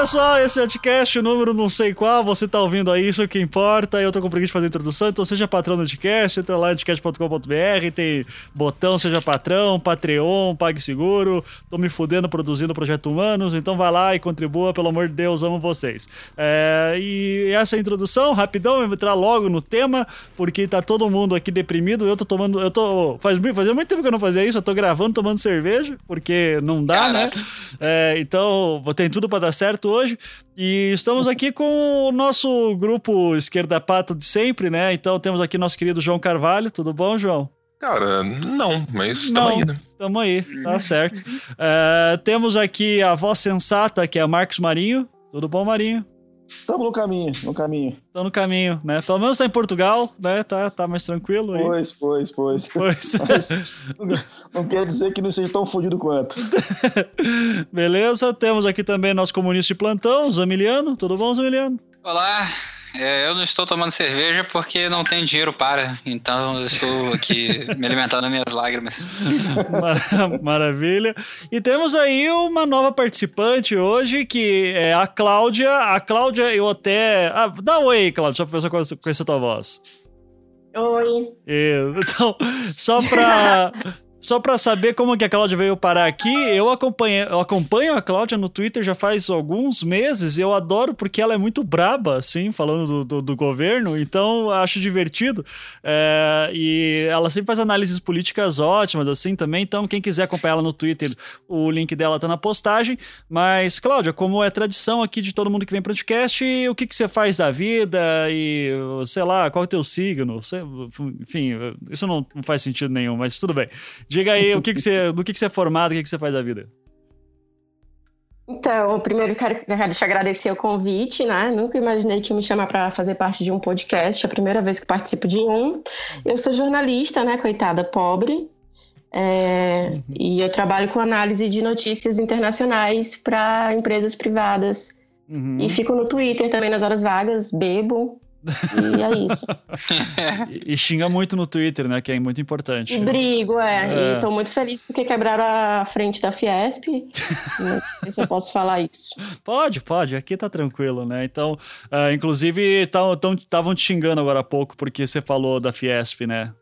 Pessoal. Esse é o Anticast, o número não sei qual. Você tá ouvindo aí, isso é que importa. Eu tô com preguiça de fazer a introdução, então seja patrão do Anticast. Entra lá, anticast.com.br. Tem botão Seja Patrão, Patreon, PagSeguro. Tô me fudendo produzindo Projeto Humanos. Então vai lá e contribua, pelo amor de Deus, amo vocês. É, e essa é a introdução, rapidão. Eu vou entrar logo no tema, porque tá todo mundo aqui deprimido. Eu tô tomando. Eu tô. Faz, fazia muito tempo que eu não fazia isso. Eu tô gravando, tomando cerveja, porque não dá, Caraca. né? É, então, tem tudo para dar certo hoje. E estamos aqui com o nosso grupo Esquerda Pato de sempre, né? Então temos aqui nosso querido João Carvalho. Tudo bom, João? Cara, não, mas tamo aí, né? Tamo aí, tá certo. Uh, temos aqui a voz sensata, que é a Marcos Marinho. Tudo bom, Marinho? Estamos no caminho, no caminho. Estamos no caminho, né? Pelo menos tá em Portugal, né? Tá, tá mais tranquilo aí. Pois, pois, pois. pois. Mas, não quer dizer que não seja tão fodido quanto. Beleza, temos aqui também nosso comunista de plantão, Zamiliano. Tudo bom, Zamiliano? Olá, é, eu não estou tomando cerveja porque não tem dinheiro para. Então eu estou aqui me alimentando das minhas lágrimas. Mar maravilha. E temos aí uma nova participante hoje, que é a Cláudia. A Cláudia, eu até. Ah, dá um oi, Cláudia, só para pessoa conhecer a tua voz. Oi. Então, só para só para saber como que a Cláudia veio parar aqui, eu, acompanho, eu acompanho a Cláudia no Twitter já faz alguns meses e eu adoro porque ela é muito braba, assim, falando do, do, do governo, então acho divertido. É, e ela sempre faz análises políticas ótimas, assim, também. Então, quem quiser acompanhar ela no Twitter, o link dela tá na postagem. Mas, Cláudia, como é tradição aqui de todo mundo que vem para o podcast, o que, que você faz da vida e, sei lá, qual é o teu signo? Enfim, isso não faz sentido nenhum, mas tudo bem. Diga aí o que, que você, do que, que você é formado, o que, que você faz da vida. Então, primeiro quero, te agradecer o convite, né? Nunca imaginei que me chamar para fazer parte de um podcast, é a primeira vez que participo de um. Eu sou jornalista, né? Coitada, pobre. É, uhum. E eu trabalho com análise de notícias internacionais para empresas privadas. Uhum. E fico no Twitter também nas horas vagas, bebo e é isso. e, e, xinga muito no Twitter, né? Que é muito importante. E brigo, é. é. E tô muito feliz porque quebraram a frente da Fiesp. Não sei se eu posso falar isso. Pode, pode. Aqui tá tranquilo, né? Então, uh, inclusive, estavam te xingando agora há pouco porque você falou da Fiesp, né?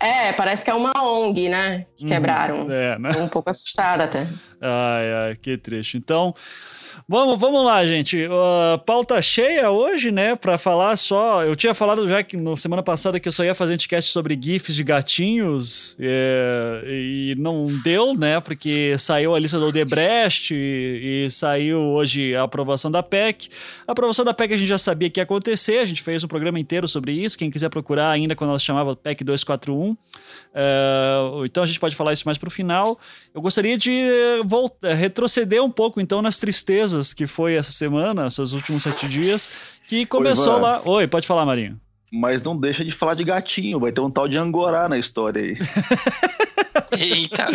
É, parece que é uma ONG, né? Que uhum. quebraram. é, né? Tô um pouco assustada até. Ai, ai, que triste. Então. Vamos, vamos lá, gente. Uh, pauta cheia hoje, né? Para falar só. Eu tinha falado já que na semana passada que eu só ia fazer um podcast sobre GIFs de gatinhos é, e não deu, né? Porque saiu a lista do Odebrecht e, e, saiu hoje a aprovação da PEC. A aprovação da PEC a gente já sabia que ia acontecer, a gente fez um programa inteiro sobre isso. Quem quiser procurar ainda quando ela se chamava PEC 241. Uh, então a gente pode falar isso mais para o final. Eu gostaria de voltar, retroceder um pouco então nas tristezas que foi essa semana, esses últimos sete dias, que começou Oi, lá. Oi, pode falar, Marinho. Mas não deixa de falar de gatinho, vai ter um tal de Angorá na história aí. Eita!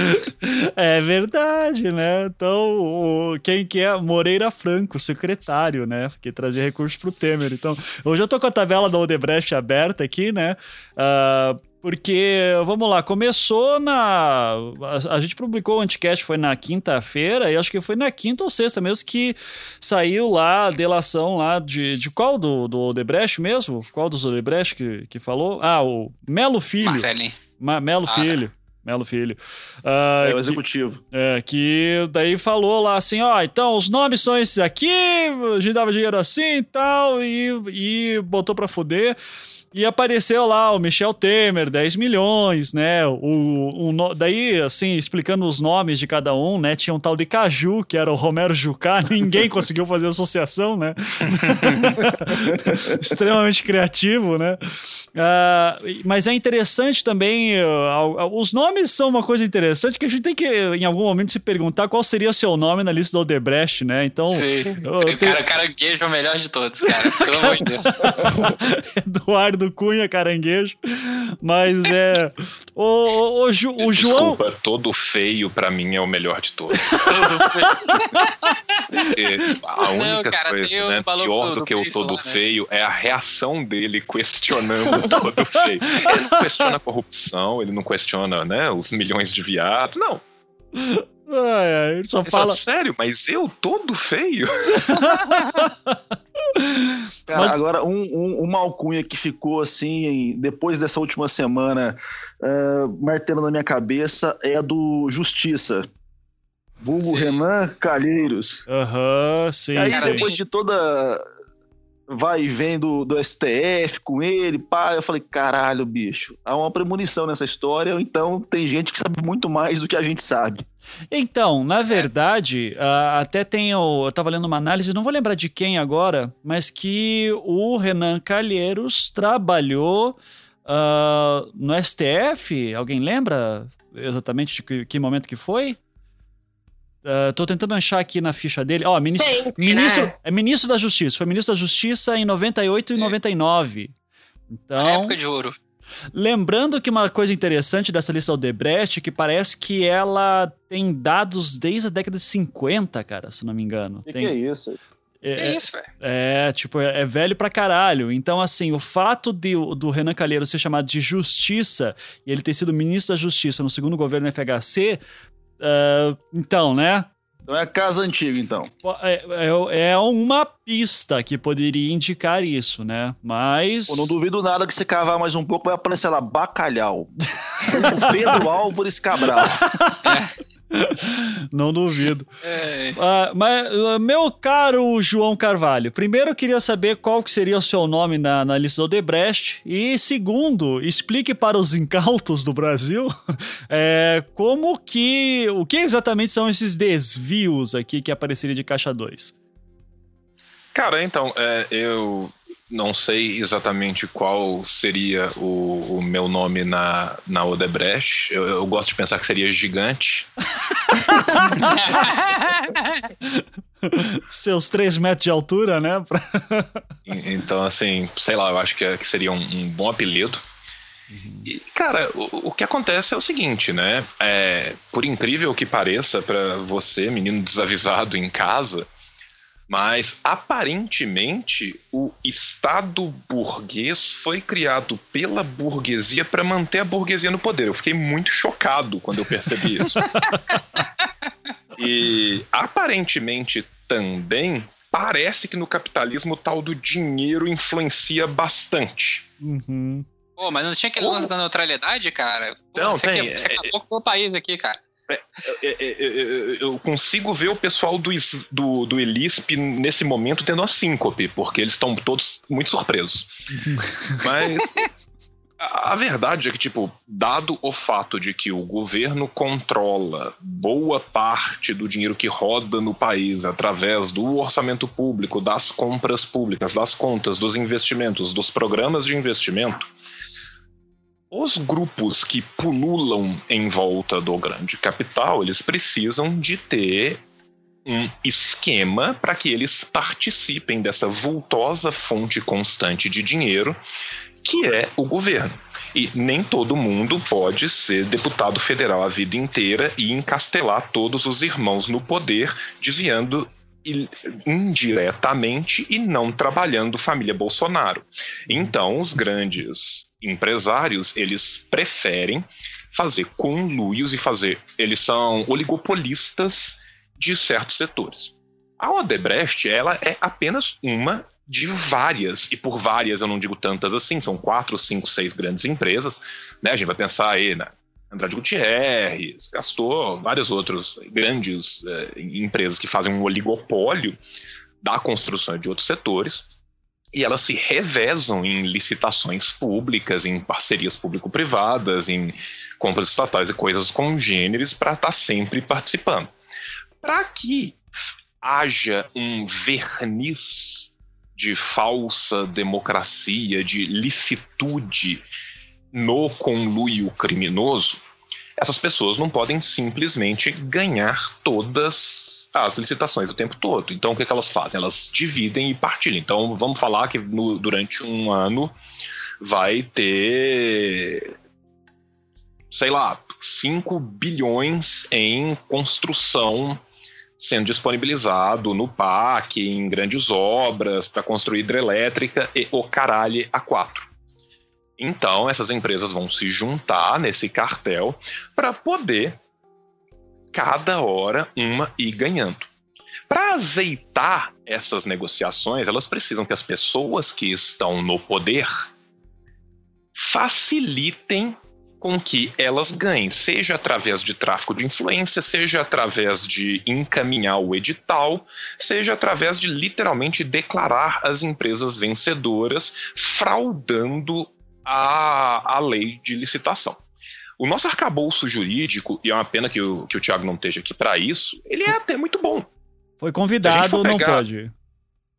É verdade, né? Então, o, quem que é? Moreira Franco, secretário, né? Que trazia recursos pro Temer. Então, hoje eu tô com a tabela da Odebrecht aberta aqui, né? Uh, porque, vamos lá, começou na. A, a, gente publicou o Anticast, foi na quinta-feira, e acho que foi na quinta ou sexta mesmo que saiu lá a delação lá de, de qual do, do Odebrecht mesmo? Qual dos Odebrecht que, que falou? Ah, o Melo Filho. Marcelinho. Ma, Melo ah, Filho. Tá. Melo Filho. Uh, é o executivo. Que, é, que daí falou lá assim, ó, então os nomes são esses aqui, a gente dava dinheiro assim e tal, e, e botou pra fuder. E apareceu lá o Michel Temer, 10 milhões, né? O, o, daí, assim, explicando os nomes de cada um, né? Tinha um tal de Caju, que era o Romero Jucá, ninguém conseguiu fazer associação, né? Extremamente criativo, né? Uh, mas é interessante também, uh, os nomes são uma coisa interessante que a gente tem que, em algum momento, se perguntar qual seria o seu nome na lista do Odebrecht, né? Então. Sim, eu, tenho... cara, caranguejo é o melhor de todos, cara. Pelo amor de Deus. Eduardo do Cunha Caranguejo. Mas é. O, o, o, Ju, o João. Desculpa, todo feio pra mim é o melhor de todos. a única Não, cara, coisa né, pior do que o todo lá, né? feio né? é a reação dele questionando todo feio. Ele não questiona a corrupção, ele não questiona né, os milhões de viados, não. Ai, ai, só ele fala. Sério, mas eu todo feio? Cara, mas... agora um, um, uma alcunha que ficou assim, depois dessa última semana, uh, martelando na minha cabeça, é a do Justiça. Vulgo sim. Renan Calheiros. Aham, uhum, sim. E aí, sim. depois de toda vai e vem do, do STF com ele, pá. Eu falei, caralho, bicho, há uma premonição nessa história, então tem gente que sabe muito mais do que a gente sabe. Então, na verdade, uh, até tem. Eu tava lendo uma análise, não vou lembrar de quem agora, mas que o Renan Calheiros trabalhou uh, no STF. Alguém lembra exatamente de que, que momento que foi? Uh, tô tentando achar aqui na ficha dele. Ó, oh, ministro, Sempre, ministro né? é ministro da Justiça. Foi ministro da Justiça em 98 e 99. Então. Na época de ouro. Lembrando que uma coisa interessante dessa lista Odebrecht é que parece que ela tem dados desde a década de 50, cara, se não me engano. Que tem... que é isso? É, é isso, velho. É, tipo, é, é, velho pra caralho. Então, assim, o fato de, do Renan Calheiro ser chamado de Justiça e ele ter sido ministro da Justiça no segundo governo FHC Uh, então, né? Então é casa antiga, então. É, é, é, uma pista que poderia indicar isso, né? Mas. Eu não duvido nada que se cavar mais um pouco vai aparecer lá bacalhau. Pedro Álvares Cabral. É. Não duvido. É. Uh, mas, uh, meu caro João Carvalho, primeiro eu queria saber qual que seria o seu nome na, na lista do Odebrecht. E segundo, explique para os incautos do Brasil é, como que. O que exatamente são esses desvios aqui que apareceria de caixa 2? Cara, então, é, eu não sei exatamente qual seria o, o, meu nome na, na Odebrecht. Eu, eu gosto de pensar que seria gigante. Seus três metros de altura, né? então, assim, sei lá, eu acho que, que seria um, um bom apelido. Uhum. E, cara, o, o, que acontece é o seguinte, né? É, por incrível que pareça para você, menino desavisado em casa, mas aparentemente o Estado burguês foi criado pela burguesia para manter a burguesia no poder. Eu fiquei muito chocado quando eu percebi isso. e aparentemente também parece que no capitalismo o tal do dinheiro influencia bastante. Uhum. Pô, mas não tinha aquele lance da neutralidade, cara? Pô, não, você tem. Quer, você é, acabou com o país aqui, cara. É, é, é, eu consigo ver o pessoal do, do, do Elisp nesse momento tendo a síncope, porque eles estão todos muito surpresos. Mas a verdade é que, tipo, dado o fato de que o governo controla boa parte do dinheiro que roda no país através do orçamento público, das compras públicas, das contas, dos investimentos, dos programas de investimento os grupos que pululam em volta do grande capital, eles precisam de ter um esquema para que eles participem dessa vultosa fonte constante de dinheiro que é o governo. E nem todo mundo pode ser deputado federal a vida inteira e encastelar todos os irmãos no poder, desviando indiretamente e não trabalhando família Bolsonaro. Então, os grandes empresários, eles preferem fazer conluios e fazer, eles são oligopolistas de certos setores. A Odebrecht, ela é apenas uma de várias, e por várias eu não digo tantas assim, são quatro, cinco, seis grandes empresas, né? A gente vai pensar aí na Andrade Gutierrez, gastou vários outros grandes eh, empresas que fazem um oligopólio da construção de outros setores, e elas se revezam em licitações públicas, em parcerias público-privadas, em compras estatais e coisas congêneres para estar tá sempre participando. Para que haja um verniz de falsa democracia, de licitude no conluio criminoso, essas pessoas não podem simplesmente ganhar todas as licitações o tempo todo. Então, o que, que elas fazem? Elas dividem e partilham. Então, vamos falar que no, durante um ano vai ter, sei lá, 5 bilhões em construção sendo disponibilizado no PAC, em grandes obras, para construir hidrelétrica e o caralho a quatro. Então, essas empresas vão se juntar nesse cartel para poder cada hora uma ir ganhando. Para azeitar essas negociações, elas precisam que as pessoas que estão no poder facilitem com que elas ganhem, seja através de tráfico de influência, seja através de encaminhar o edital, seja através de literalmente declarar as empresas vencedoras, fraudando a, a lei de licitação. O nosso arcabouço jurídico, e é uma pena que o, que o Thiago não esteja aqui para isso, ele é até muito bom. Foi convidado, pegar, não pode.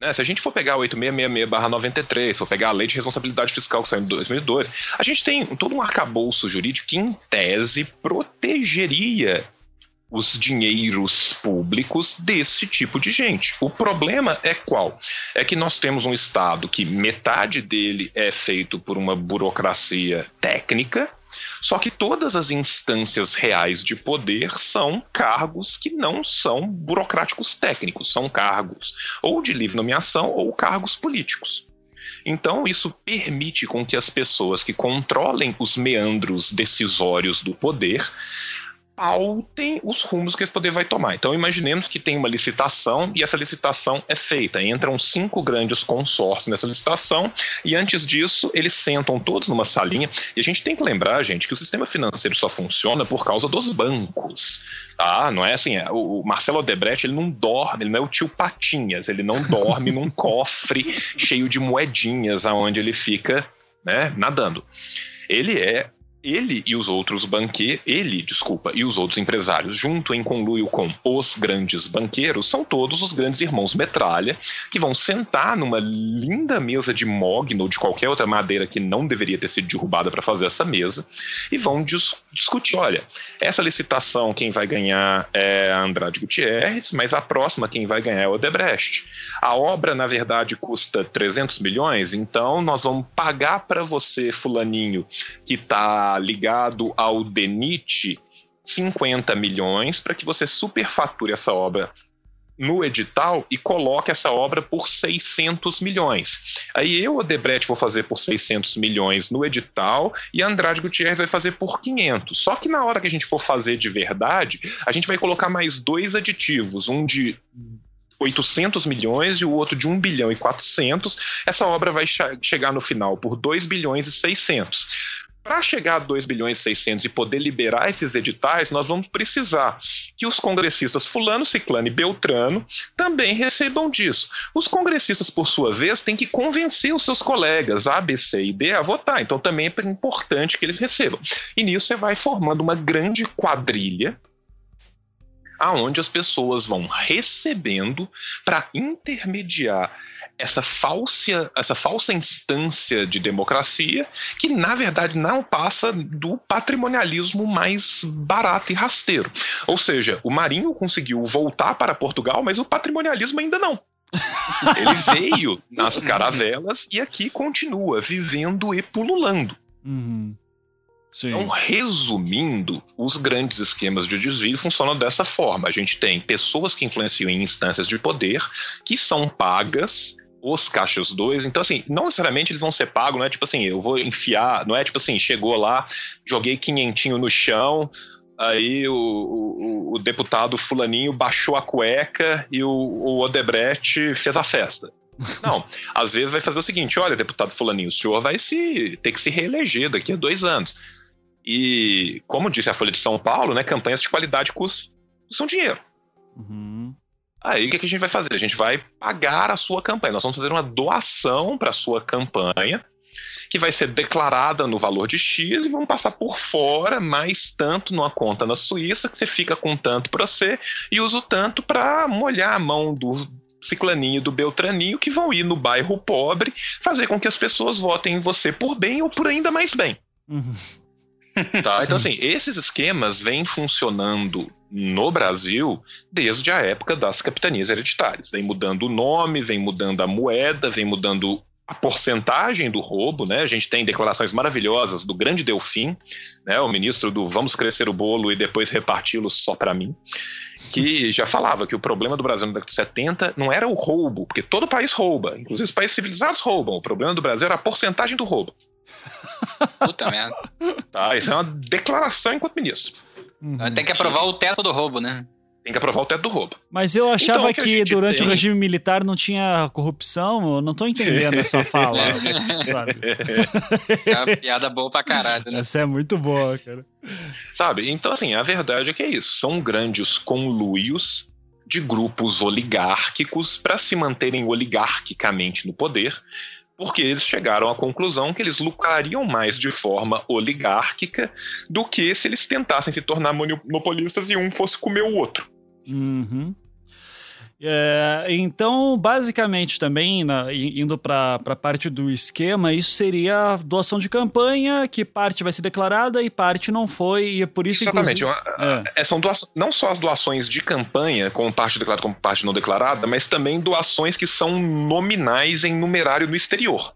Né, se a gente for pegar o 8666-93, for pegar a Lei de Responsabilidade Fiscal que saiu em 2002, a gente tem todo um arcabouço jurídico que, em tese, protegeria os dinheiros públicos desse tipo de gente. O problema é qual? É que nós temos um Estado que metade dele é feito por uma burocracia técnica, só que todas as instâncias reais de poder são cargos que não são burocráticos técnicos, são cargos ou de livre nomeação ou cargos políticos. Então, isso permite com que as pessoas que controlem os meandros decisórios do poder pautem os rumos que esse poder vai tomar. Então, imaginemos que tem uma licitação e essa licitação é feita. Entram cinco grandes consórcios nessa licitação e antes disso eles sentam todos numa salinha. E a gente tem que lembrar, gente, que o sistema financeiro só funciona por causa dos bancos. Tá? Não é assim, é, o Marcelo Odebrecht ele não dorme, ele não é o tio Patinhas, ele não dorme num cofre cheio de moedinhas aonde ele fica né, nadando. Ele é ele e os outros banqueiros, ele, desculpa, e os outros empresários, junto em conluio com os grandes banqueiros, são todos os grandes irmãos metralha, que vão sentar numa linda mesa de mogno ou de qualquer outra madeira que não deveria ter sido derrubada para fazer essa mesa, e vão dis discutir: olha, essa licitação quem vai ganhar é a Andrade Gutierrez, mas a próxima quem vai ganhar é o Odebrecht. A obra, na verdade, custa 300 milhões, então nós vamos pagar para você, Fulaninho, que está ligado ao DENIT 50 milhões para que você superfature essa obra no edital e coloque essa obra por 600 milhões. Aí eu, Odebrecht, vou fazer por 600 milhões no edital e Andrade Gutierrez vai fazer por 500. Só que na hora que a gente for fazer de verdade, a gente vai colocar mais dois aditivos, um de 800 milhões e o outro de 1 bilhão e 400. Essa obra vai chegar no final por 2 bilhões e 600. Para chegar a 2 bilhões e 600 e poder liberar esses editais, nós vamos precisar que os congressistas fulano, ciclano e beltrano também recebam disso. Os congressistas, por sua vez, têm que convencer os seus colegas A, B, C e D a votar. Então também é importante que eles recebam. E nisso você vai formando uma grande quadrilha aonde as pessoas vão recebendo para intermediar essa falsa, essa falsa instância de democracia que, na verdade, não passa do patrimonialismo mais barato e rasteiro. Ou seja, o Marinho conseguiu voltar para Portugal, mas o patrimonialismo ainda não. Ele veio nas caravelas e aqui continua vivendo e pululando. Uhum. Então, resumindo, os grandes esquemas de desvio funcionam dessa forma. A gente tem pessoas que influenciam em instâncias de poder que são pagas os caixas 2. Então, assim, não necessariamente eles vão ser pagos, não é tipo assim, eu vou enfiar, não é tipo assim, chegou lá, joguei quinhentinho no chão, aí o, o, o deputado fulaninho baixou a cueca e o, o Odebrecht fez a festa. Não, às vezes vai fazer o seguinte: olha, deputado Fulaninho, o senhor vai se ter que se reeleger daqui a dois anos. E, como disse a Folha de São Paulo, né, campanhas de qualidade custam, custam dinheiro. Uhum. Aí o que, a gente vai fazer? A gente vai pagar a sua campanha. Nós vamos fazer uma doação para a sua campanha, que vai ser declarada no valor de X e vamos passar por fora mais tanto numa conta na Suíça, que você fica com tanto para você e usa o tanto para molhar a mão do ciclaninho do Beltraninho, que vão ir no bairro pobre, fazer com que as pessoas votem em você por bem ou por ainda mais bem. Uhum. Tá? Então, assim, esses esquemas vêm funcionando no Brasil desde a época das capitanias hereditárias. Vem mudando o nome, vem mudando a moeda, vem mudando a porcentagem do roubo, né? A gente tem declarações maravilhosas do grande Delfim, né? O ministro do vamos crescer o bolo e depois reparti-lo só para mim, que já falava que o problema do Brasil na década de 70 não era o roubo, porque todo país rouba, inclusive os países civilizados roubam. O problema do Brasil era a porcentagem do roubo. Puta merda. Tá, isso é uma declaração enquanto ministro. Uhum. Tem que aprovar o teto do roubo, né? Tem que aprovar o teto do roubo. Mas eu achava Então, o que que, durante o tem- regime militar não tinha corrupção. Eu não tô entendendo essa fala. sabe? Isso é uma piada boa pra caralho, né? Essa é muito boa, cara. Sabe? Então, assim, a verdade é que é isso. São grandes conluios de grupos oligárquicos para se manterem oligarquicamente no poder, porque eles chegaram à conclusão que eles lucrariam mais de forma oligárquica do que se eles tentassem se tornar monopolistas e um fosse comer o outro. Uhum. É, então, basicamente, também, na- indo para a parte do esquema, isso seria doação de campanha, que parte vai ser declarada e parte não foi, e é por isso, Exatamente. Uma- é, são doações, não só as doações de campanha, como parte declarada como parte não declarada, mas também doações que são nominais em numerário no exterior.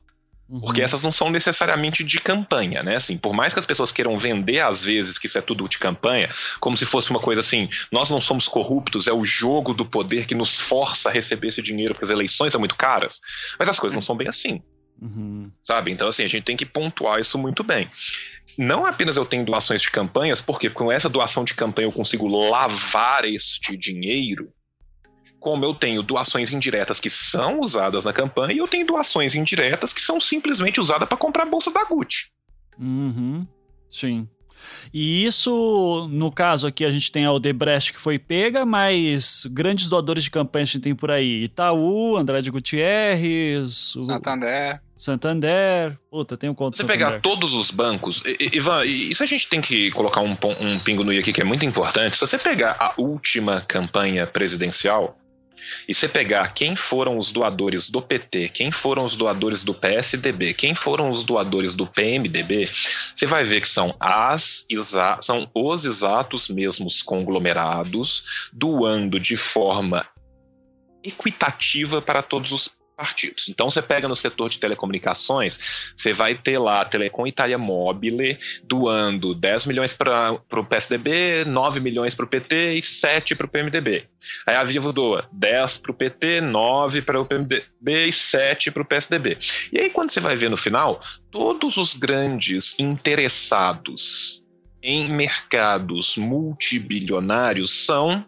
Uhum. Porque essas não são necessariamente de campanha, né? Assim, por mais que as pessoas queiram vender às vezes que isso é tudo de campanha, como se fosse uma coisa assim, nós não somos corruptos, é o jogo do poder que nos força a receber esse dinheiro porque as eleições são muito caras. Mas as coisas não são bem assim, Uhum. sabe? Então assim, a gente tem que pontuar isso muito bem. Não apenas eu tenho doações de campanhas, porque com essa doação de campanha eu consigo lavar este dinheiro, como eu tenho doações indiretas que são usadas na campanha e eu tenho doações indiretas que são simplesmente usadas para comprar a bolsa da Gucci. Uhum. Sim. E isso, no caso aqui, a gente tem a Odebrecht que foi pega, mas grandes doadores de campanha a gente tem por aí. Itaú, Andrade Gutierrez, o Santander. Santander. Puta, tem um conto Se você Santander. pegar todos os bancos, Ivan, e isso a gente tem que colocar um, um pingo no i aqui que é muito importante. Se você pegar a última campanha presidencial e você pegar quem foram os doadores do PT, quem foram os doadores do PSDB, quem foram os doadores do PMDB, você vai ver que são as são os exatos mesmos conglomerados doando de forma equitativa para todos os partidos. Então você pega no setor de telecomunicações, você vai ter lá a Telecom Italia Mobile doando 10 milhões para o PSDB, 9 milhões para o PT e 7 para o PMDB. Aí a Vivo doa 10 para o PT, 9 para o PMDB e 7 para o PSDB. E aí quando você vai ver no final, todos os grandes interessados em mercados multibilionários são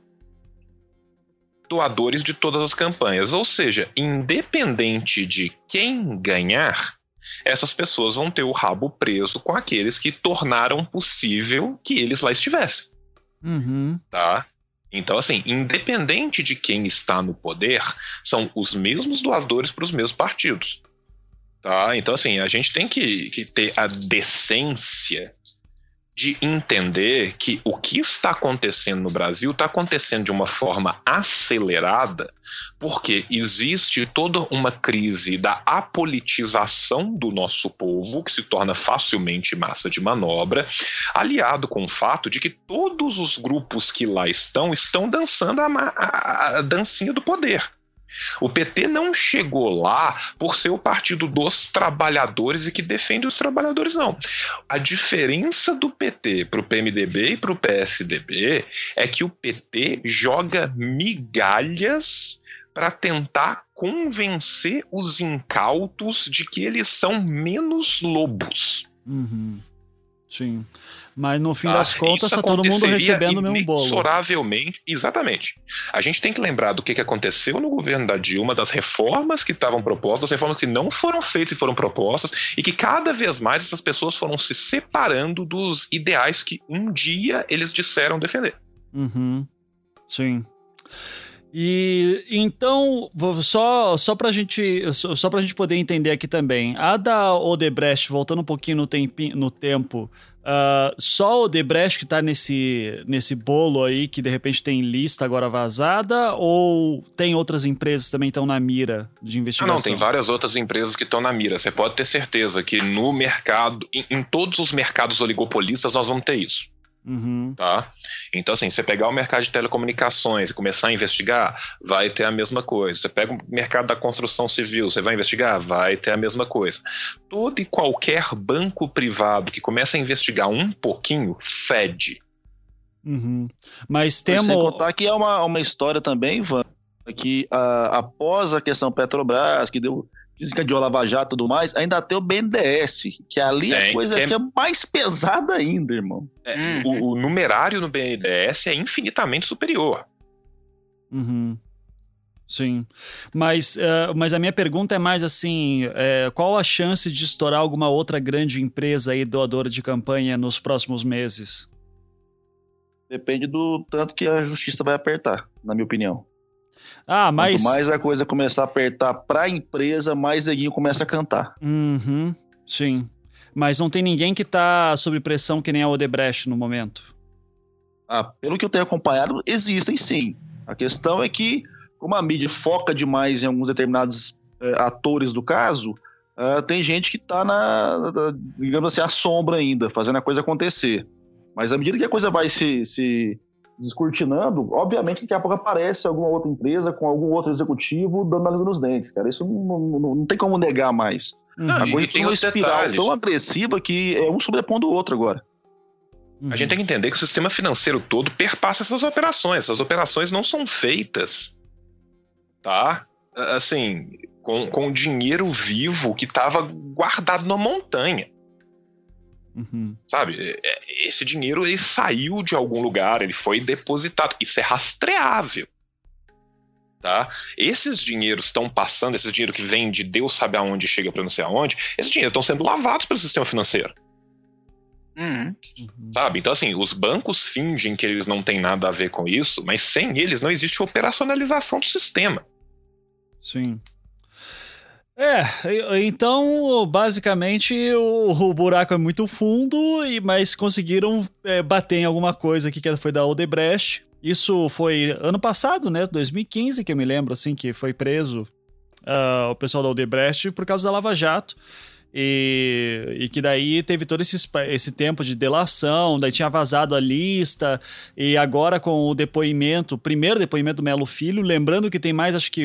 doadores de todas as campanhas. Ou seja, independente de quem ganhar, essas pessoas vão ter o rabo preso com aqueles que tornaram possível que eles lá estivessem, Uhum. tá? Então, assim, independente de quem está no poder, são os mesmos doadores para os mesmos partidos. Tá? Então, assim, a gente tem que, que ter a decência de entender que o que está acontecendo no Brasil está acontecendo de uma forma acelerada, porque existe toda uma crise da apolitização do nosso povo, que se torna facilmente massa de manobra, aliado com o fato de que todos os grupos que lá estão estão dançando a, a- a dancinha do poder. O PT não chegou lá por ser o partido dos trabalhadores e que defende os trabalhadores, não. A diferença do PT para o PMDB e para o PSDB é que o PT joga migalhas para tentar convencer os incautos de que eles são menos lobos. Uhum. Sim. Mas no fim tá? das contas, Isso tá todo mundo recebendo o mesmo bolo. inexoravelmente. Exatamente. A gente tem que lembrar do que, que aconteceu no governo da Dilma, das reformas que estavam propostas, das reformas que não foram feitas e foram propostas, e que cada vez mais essas pessoas foram se separando dos ideais que um dia eles disseram defender. Uhum. Sim. E então, só, só, pra gente, só, só pra gente poder entender aqui também, a da Odebrecht, voltando um pouquinho no, tempi, no tempo, ah, só a Odebrecht que tá nesse, nesse bolo aí, que de repente tem lista agora vazada, ou tem outras empresas que também estão na mira de Ah, investigação? não, tem várias outras empresas que estão na mira. Você pode ter certeza que no mercado, em, em todos os mercados oligopolistas, nós vamos ter isso. Uhum. tá? Então, assim, você pegar o mercado de telecomunicações e começar a investigar, vai ter a mesma coisa. Você pega o mercado da construção civil, você vai investigar, vai ter a mesma coisa. Todo e qualquer banco privado que começa a investigar um pouquinho, fede. Uhum. Mas Sem temos. contar que é uma, uma história também, Ivan, que ah, após a questão Petrobras, que deu desencadeou a Lava Jato e tudo mais, ainda tem o BNDES, que ali é a coisa que é... que é mais pesada ainda, irmão. É, hum. o, o, numerário no BNDES é infinitamente superior. Uhum. Sim. Mas, uh, mas a minha pergunta é mais assim: é, qual a chance de estourar alguma outra grande empresa aí doadora de campanha nos próximos meses? Depende do tanto que a justiça vai apertar, na minha opinião. Ah, mas. Quanto mais a coisa começar a apertar para a empresa, mais neguinho começa a cantar. Uhum, sim. Mas não tem ninguém que está sob pressão que nem a Odebrecht no momento. Ah, pelo que eu tenho acompanhado, existem sim. A questão é que como a mídia foca demais em alguns determinados é, atores do caso, uh, tem gente que está na, na, digamos assim, à sombra ainda, fazendo a coisa acontecer. Mas à medida que a coisa vai se, se descortinando, obviamente daqui a pouco aparece alguma outra empresa com algum outro executivo dando a língua nos dentes, cara. Isso não, não, não tem como negar mais. Uhum. A coisa tem uma espiral detalhes. tão agressiva que é um sobrepondo o outro agora. Uhum. A gente tem que entender que o sistema financeiro todo perpassa essas operações. Essas operações não são feitas tá? Assim, com, com dinheiro vivo que estava guardado na montanha. Uhum. Sabe? É, é, esse dinheiro ele saiu de algum lugar, ele foi depositado. Isso é rastreável. Tá? Esses dinheiros estão passando, esse dinheiro que vem de Deus sabe aonde chega para não sei aonde, esses dinheiros estão sendo lavados pelo sistema financeiro. Uhum. Sabe? Então, assim, os bancos fingem que eles não têm nada a ver com isso, mas sem eles não existe operacionalização do sistema. Sim. É, então basicamente o, o, buraco é muito fundo, mas conseguiram é, bater em alguma coisa aqui que foi da Odebrecht. Isso foi ano passado, né? 2015, que eu me lembro, assim, que foi preso uh, o pessoal da Odebrecht por causa da Lava Jato. E, e, que daí teve todo esse, esse tempo de delação, daí tinha vazado a lista, e agora com o depoimento, o primeiro depoimento do Melo Filho, lembrando que tem mais, acho que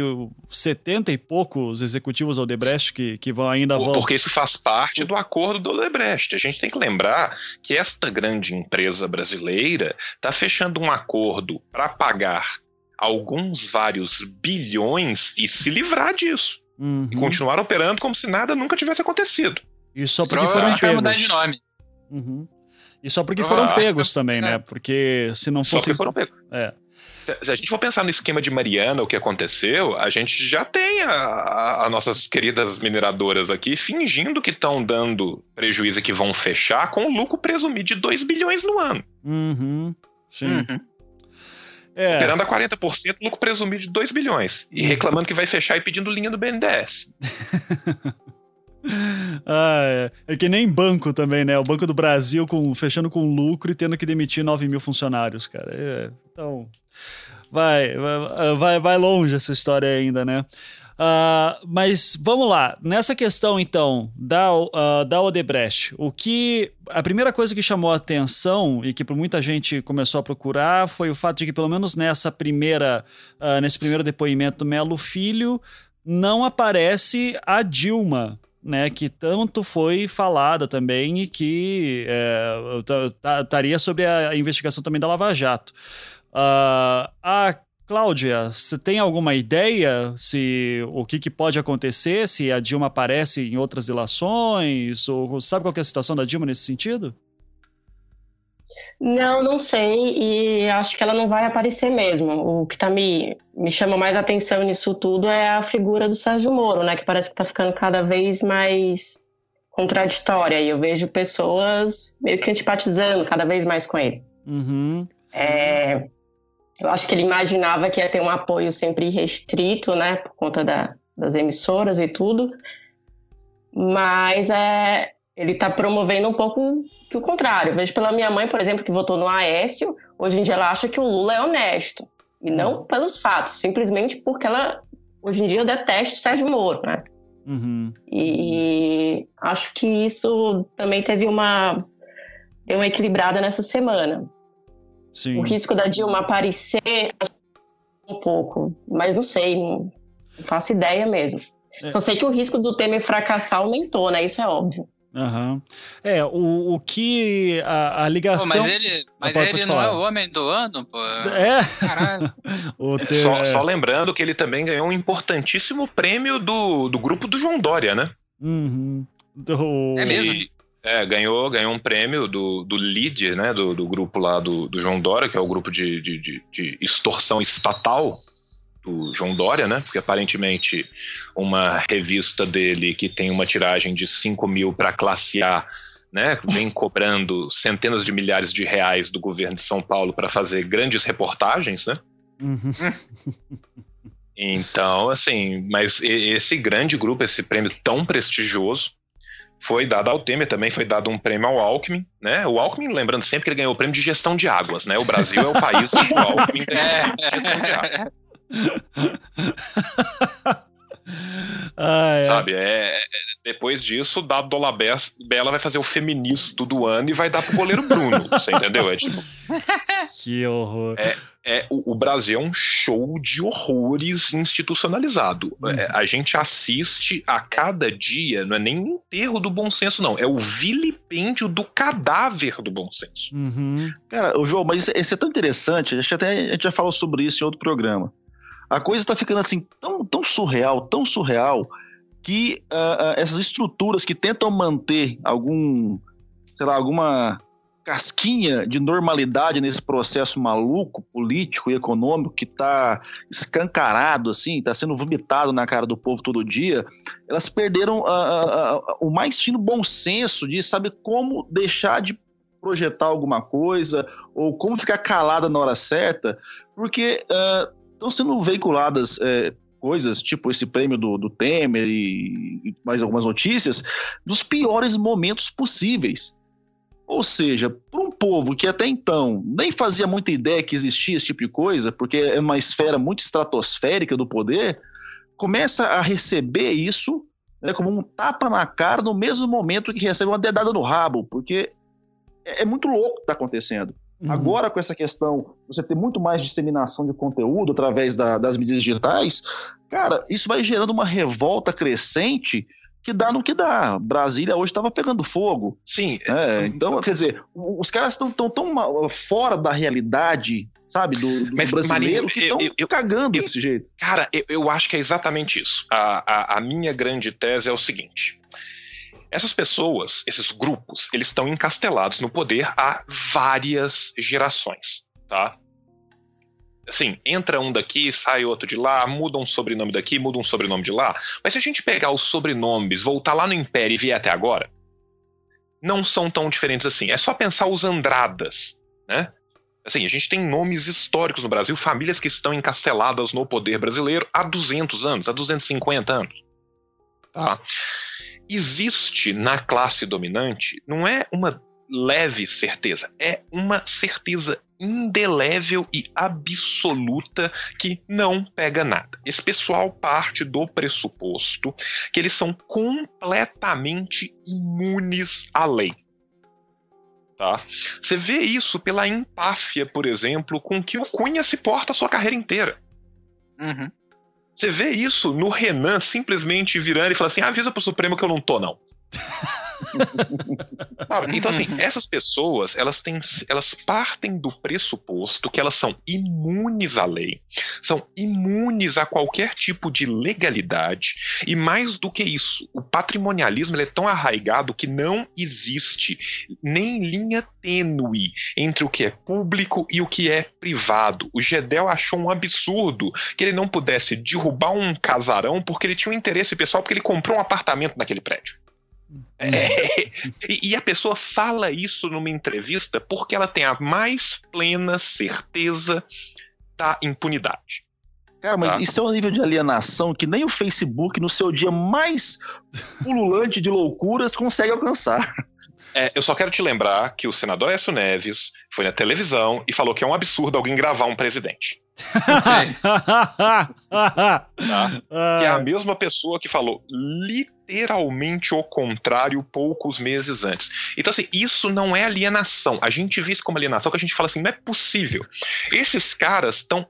70 e poucos executivos Odebrecht que, que vão ainda vão... Porque isso faz parte do acordo do Odebrecht. A gente tem que lembrar que esta grande empresa brasileira está fechando um acordo para pagar alguns vários bilhões e se livrar disso. Uhum. E continuar operando como se nada nunca tivesse acontecido. E só porque foram pegos. mudar de nome. Uhum. E só porque foram pegos também, né? Porque se não fosse. Só porque foram pegos. É. Se a gente for pensar no esquema de Mariana, o que aconteceu, a gente já tem as nossas queridas mineradoras aqui fingindo que estão dando prejuízo que vão fechar com lucro presumido de 2 bilhões no ano. Uhum. Sim. Uhum. É. Operando a 40%, lucro presumido de 2 bilhões. E reclamando que vai fechar e pedindo linha do BNDES. ah, é. é. que nem banco também, né? O Banco do Brasil com, fechando com lucro e tendo que demitir 9 mil funcionários, cara. É, então, vai, vai, vai, vai longe essa história ainda, né? Uh, mas vamos lá, nessa questão então da, uh, da Odebrecht, o que a primeira coisa que chamou a atenção e que muita gente começou a procurar foi o fato de que pelo menos nessa primeira uh, nesse primeiro depoimento do Melo Filho não aparece a Dilma, né, que tanto foi falada também e que estaria sobre a investigação também da Lava Jato. Uh, a Cláudia, você tem alguma ideia se o que, que, pode acontecer se a Dilma aparece em outras delações? Ou sabe qual é a situação da Dilma nesse sentido? Não, não sei e acho que ela não vai aparecer mesmo. O que tá me, me chama mais atenção nisso tudo é a figura do Sérgio Moro, né? Que parece que tá ficando cada vez mais contraditória e eu vejo pessoas meio que antipatizando cada vez mais com ele. Uhum. É, eu acho que ele imaginava que ia ter um apoio sempre restrito, né, por conta da, das emissoras e tudo. Mas é, ele está promovendo um pouco que o contrário. Eu vejo pela minha mãe, por exemplo, que votou no Aécio, hoje em dia ela acha que o Lula é honesto. E não uhum. pelos fatos, simplesmente porque ela, hoje em dia, detesta o Sérgio Moro, né? Uhum. E acho que isso também teve uma, deu uma equilibrada nessa semana. Sim. O risco da Dilma aparecer um pouco, mas não sei, não, faço ideia mesmo. É. Só sei que o risco do Temer fracassar aumentou, né? Isso é óbvio. Aham. É, o, o que a, a Pô, ligação. mas ele, mas ele não é o homem do ano, pô. É, Caralho. o te- Só, é. só lembrando que ele também ganhou um importantíssimo prêmio do, do grupo do João Dória, né? Uhum. Do- É mesmo? E, é, ganhou, ganhou um prêmio do, do LEAD, né? Do, do grupo lá do, do João Dória, que é o grupo de, de, de, de extorsão estatal do João Dória, né? Porque aparentemente uma revista dele que tem uma tiragem de 5 mil para classe A, né? Vem cobrando centenas de milhares de reais do governo de São Paulo para fazer grandes reportagens, né? Uhum. Então, assim, mas esse grande grupo, esse prêmio tão prestigioso, foi dado ao Temer, também foi dado um prêmio ao Alckmin, né? O Alckmin, lembrando sempre que ele ganhou o prêmio de gestão de águas, né? O Brasil é o país onde o Alckmin ganhou de gestão de águas, Ah, é. sabe? É, é- depois disso, o Dado Dolabella Bela vai fazer o feministo do ano e vai dar pro goleiro Bruno, você entendeu? É tipo, Que horror. é, o, o Brasil é um show de horrores institucionalizado. Uhum. É, a gente assiste a cada dia, não é nem o enterro do bom senso, não. É o vilipêndio do cadáver do bom senso. Uhum. Cara, o João, mas isso, isso é tão interessante, a gente, até, a gente já falou sobre isso em outro programa. A coisa tá ficando assim, tão, tão surreal, tão surreal, que ah, ah, essas estruturas que tentam manter algum, sei lá, alguma casquinha de normalidade nesse processo maluco, político e econômico que tá escancarado, assim, tá sendo vomitado na cara do povo todo dia, elas perderam ah, o mais fino bom senso de saber como deixar de projetar alguma coisa ou como ficar calada na hora certa, porque estão sendo veiculadas é, coisas, tipo esse prêmio do, do Temer e, e mais algumas notícias, dos piores momentos possíveis. Ou seja, para um povo que até então nem fazia muita ideia que existia esse tipo de coisa, porque é uma esfera muito estratosférica do poder, começa a receber isso né, como um tapa na cara no mesmo momento que recebe uma dedada no rabo, porque é, é muito louco o que está acontecendo. Uhum. Agora, com essa questão, você ter muito mais disseminação de conteúdo através da- das mídias digitais, cara, isso vai gerando uma revolta crescente que dá no que dá. Brasília hoje estava pegando fogo. Sim, né? Então, quer dizer, os caras estão tão, tão fora da realidade, sabe, do, do Mas, brasileiro, Marinho, que estão eu- eu- cagando eu- desse jeito. Cara, eu, eu acho que é exatamente isso. A, a, a minha grande tese é o seguinte: essas pessoas, esses grupos, eles estão encastelados no poder há várias gerações, tá? Assim, entra um daqui, sai outro de lá, muda um sobrenome daqui, muda um sobrenome de lá. Mas se a gente pegar os sobrenomes, voltar lá no Império e vier até agora, não são tão diferentes assim. É só pensar os Andradas, né? Assim, a gente tem nomes históricos no Brasil, famílias que estão encasteladas no poder brasileiro há 200 anos, há 250 anos. Tá? Existe na classe dominante, não é uma leve certeza, é uma certeza indelével e absoluta que não pega nada. Esse pessoal parte do pressuposto que eles são completamente imunes à lei. Tá? Você vê isso pela empáfia, por exemplo, com que o Cunha se porta a sua carreira inteira. Uhum. Você vê isso no Renan simplesmente virando e falando assim: avisa pro Supremo que eu não tô, não. Sabe? Então, assim, essas pessoas, elas têm, elas partem do pressuposto que elas são imunes à lei, são imunes a qualquer tipo de legalidade, e mais do que isso, o patrimonialismo é tão arraigado que não existe nem linha tênue entre o que é público e o que é privado. O Gedel achou um absurdo que ele não pudesse derrubar um casarão porque ele tinha um interesse pessoal, porque ele comprou um apartamento naquele prédio. É, e, a pessoa fala isso numa entrevista porque ela tem a mais plena certeza da impunidade. Cara, mas Tá. isso é um nível de alienação que nem o Facebook, no seu dia mais pululante de loucuras, consegue alcançar. É, eu só quero te lembrar que o senador Écio Neves foi na televisão e falou que é um absurdo alguém gravar um presidente. tá? Que é a mesma pessoa que falou literalmente o contrário poucos meses antes. Então, assim, isso não é alienação. A gente vê isso como alienação, que a gente fala assim, não é possível. Esses caras estão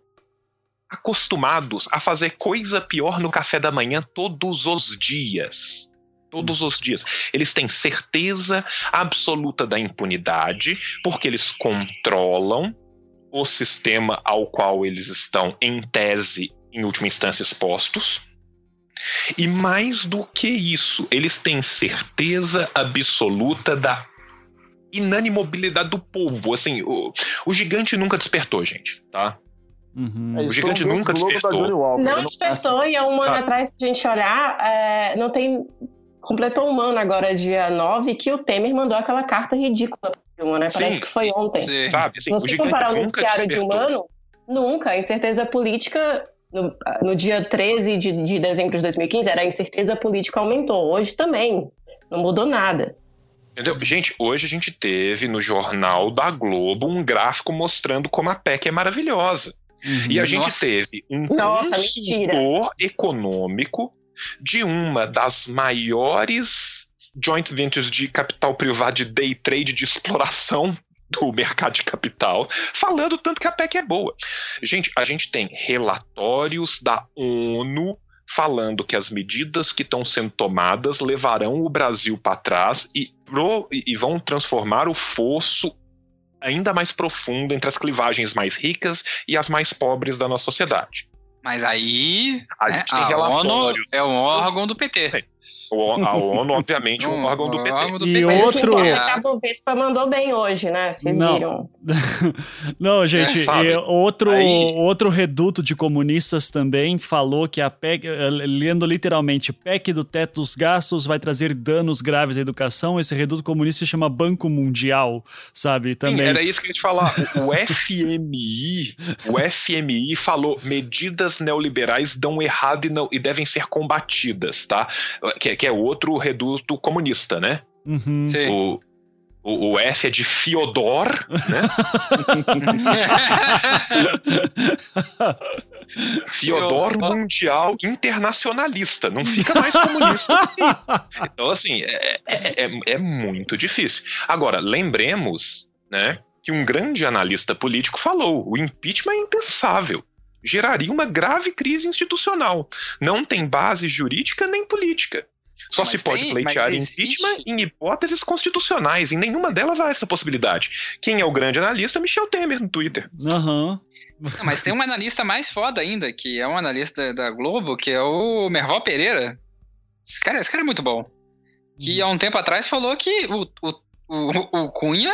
acostumados a fazer coisa pior no café da manhã todos os dias. Todos os dias. Eles têm certeza absoluta da impunidade, porque eles controlam o sistema ao qual eles estão, em tese, em última instância, expostos. E mais do que isso, eles têm certeza absoluta da inanimobilidade do povo. Assim, o, o gigante nunca despertou, gente, tá? Uhum. É, O gigante nunca despertou. Walker, Não né? despertou e há um ano Sabe? atrás, se a gente olhar, é, não tem. Completou um ano agora, dia 9, que o Temer mandou aquela carta ridícula né? Parece Sim. que foi ontem. Sim. Sabe? Assim, Se você comparar o nunca noticiário de um despertou. ano, nunca. A incerteza política, no, no dia 13 de, de dezembro de 2015, era a incerteza política aumentou. Hoje também. Não mudou nada. Entendeu? Gente, hoje a gente teve no jornal da Globo um gráfico mostrando como a PEC é maravilhosa. Uhum. E a gente Nossa. teve um Nossa, consultor econômico de uma das maiores joint ventures de capital privado de day trade de exploração do mercado de capital, falando tanto que a PEC é boa. Gente, a gente tem relatórios da ONU falando que as medidas que estão sendo tomadas levarão o Brasil para trás e, pro- e- vão transformar o fosso ainda mais profundo entre as clivagens mais ricas e as mais pobres da nossa sociedade. Mas aí A né, gente tem a ONU relatórios. é um órgão do PT. O- A ONU, obviamente, um órgão do PT. do E PT. Outro- o importa é que a Bovespa mandou bem hoje, né? Vocês Não. viram. Não, gente, É, e outro, Aí- outro reduto de comunistas também falou que a PEC, eh, lendo literalmente, PEC do teto dos gastos vai trazer danos graves à educação. Esse reduto comunista se chama Banco Mundial, sabe? Sim, Também. era isso que eu ia te falar. O, o FMI, o FMI falou medidas neoliberais dão errado e, não, e devem ser combatidas, tá? Que, que é outro reduto comunista, né? Uhum. Sim. O, o, o F é de Fiodor, né? Fiodor. Mundial Internacionalista. Não fica mais comunista. Então, assim, é, é, é- é muito difícil. Agora, lembremos, né, que um grande analista político falou: o impeachment é impensável. Geraria uma grave crise institucional. Não tem base jurídica nem política. Só Mas se pode tem- pleitear impeachment em hipóteses constitucionais. Em nenhuma delas há essa possibilidade. Quem é o grande analista? Michel Temer no Twitter. Aham. Não, mas tem um analista mais foda ainda, que é um analista da Globo, que é o Merval Pereira. Esse cara, esse cara é muito bom. Que há um tempo atrás falou que o, o, o, o Cunha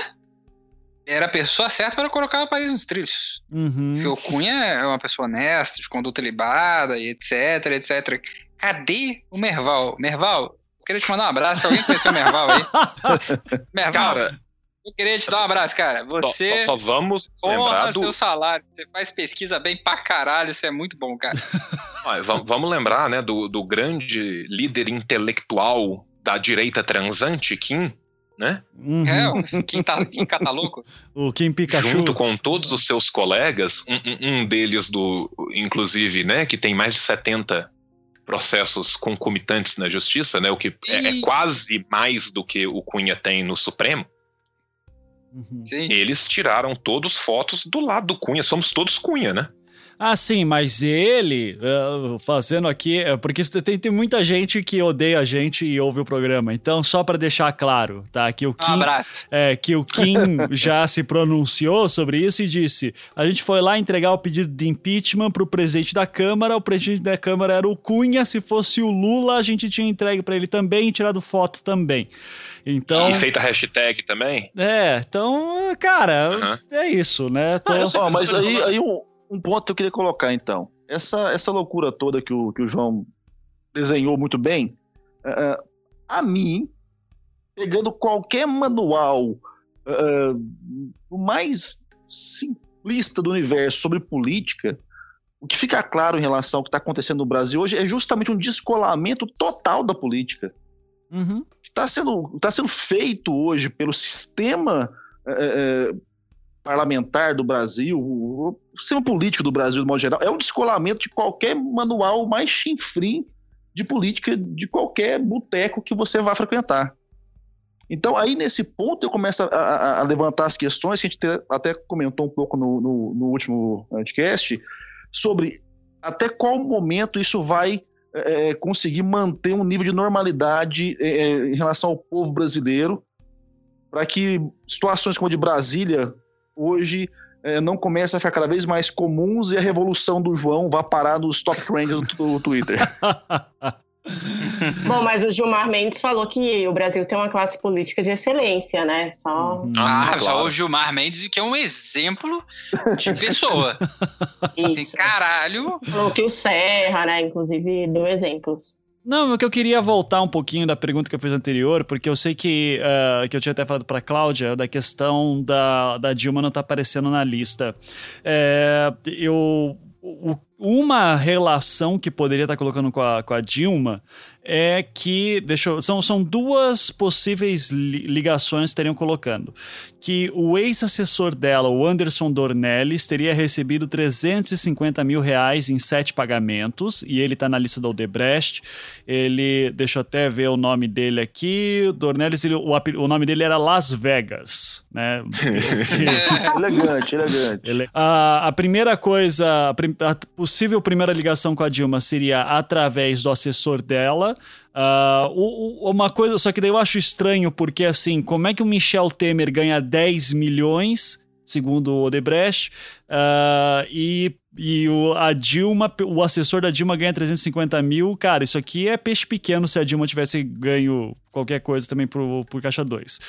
era a pessoa certa para colocar o país nos trilhos. Uhum. Porque o Cunha é uma pessoa honesta, de conduta libada, e etc, etc. Cadê o Merval? Merval, eu queria te mandar um abraço. Alguém conheceu o Merval aí? Merval, Cara, eu queria te dar um abraço, cara. Você só- só vamos honra do, seu salário. Você faz pesquisa bem pra caralho. Isso é muito bom, cara. Olha, vamos lembrar, né, do, do grande líder intelectual da direita transante, Kim, né? Uhum. É, o Kim, tá, Kim Cataluco. O Kim Pikachu. Junto com todos os seus colegas, um, um- deles do, inclusive, né, que tem mais de 70 processos concomitantes na justiça, né, o que é, é Ih. quase mais do que o Cunha tem no Supremo. Uhum. Sim. Eles tiraram todos fotos do lado do Cunha, somos todos Cunha, né? Ah, sim, mas ele, eh, fazendo aqui, é porque tem, tem muita gente que odeia a gente e ouve o programa. Então, só para deixar claro, tá? Que o Um Kim, abraço. é, que o Kim já se pronunciou sobre isso e disse: a gente foi lá entregar o pedido de impeachment para o presidente da Câmara. O presidente da Câmara era o Cunha. Se fosse o Lula, a gente tinha entregue para ele também e tirado foto também. Então, E feita a hashtag também. é, então, cara, é isso, né? Tô- Ah, eu sei. Mas aí, aí um, um ponto que eu queria colocar, então. Essa, essa loucura toda que o, que o João desenhou muito bem, eh, a mim, pegando qualquer manual eh, o mais simplista do universo sobre política, o que fica claro em relação ao que está acontecendo no Brasil hoje é justamente um descolamento total da política Uhum. que está sendo, tá sendo feito hoje pelo sistema eh, parlamentar do Brasil, o sistema político do Brasil, de modo geral, é um descolamento de qualquer manual mais chinfrim de política de qualquer boteco que você vá frequentar. Então, aí nesse ponto eu começo a, a- a levantar as questões que a gente te- até comentou um pouco no, no- no último podcast, sobre até qual momento isso vai é, conseguir manter um nível de normalidade é, em relação ao povo brasileiro, para que situações como a de Brasília hoje é, não comecem a ficar cada vez mais comuns e a revolução do João vá parar nos top trends do, do Twitter. Bom, mas o Gilmar Mendes falou que o Brasil tem uma classe política de excelência, né? Só. Uhum. Ah, claro. só o Gilmar Mendes, que é um exemplo de pessoa. Isso. Tem caralho. Falou que o Serra, né? Inclusive, deu exemplos. Não, é que eu queria voltar um pouquinho da pergunta que eu fiz anterior, porque eu sei que, uh, que eu tinha até falado para a Cláudia da questão da, da Dilma não estar tá aparecendo na lista. É, eu, o, uma relação que poderia estar tá colocando com a, com a Dilma é que, deixa eu, são, são duas possíveis ligações que estariam colocando. Que o ex-assessor dela, o Anderson Dornelles, teria recebido 350 mil reais em sete pagamentos, e ele está na lista do Odebrecht. Ele, deixa eu até ver o nome dele aqui. O Dornelles, ele, o, o nome dele era Las Vegas, né? elegante, elegante. Ele, a, a primeira coisa, a, a possível primeira ligação com a Dilma seria através do assessor dela Uh, uma coisa, só que daí eu acho estranho, porque assim, como é que o Michel Temer ganha 10 milhões, segundo o Odebrecht, uh, e, e o, a Dilma, o assessor da Dilma ganha 350 mil? Cara, isso aqui é peixe pequeno se a Dilma tivesse ganho qualquer coisa também por, por Caixa 2.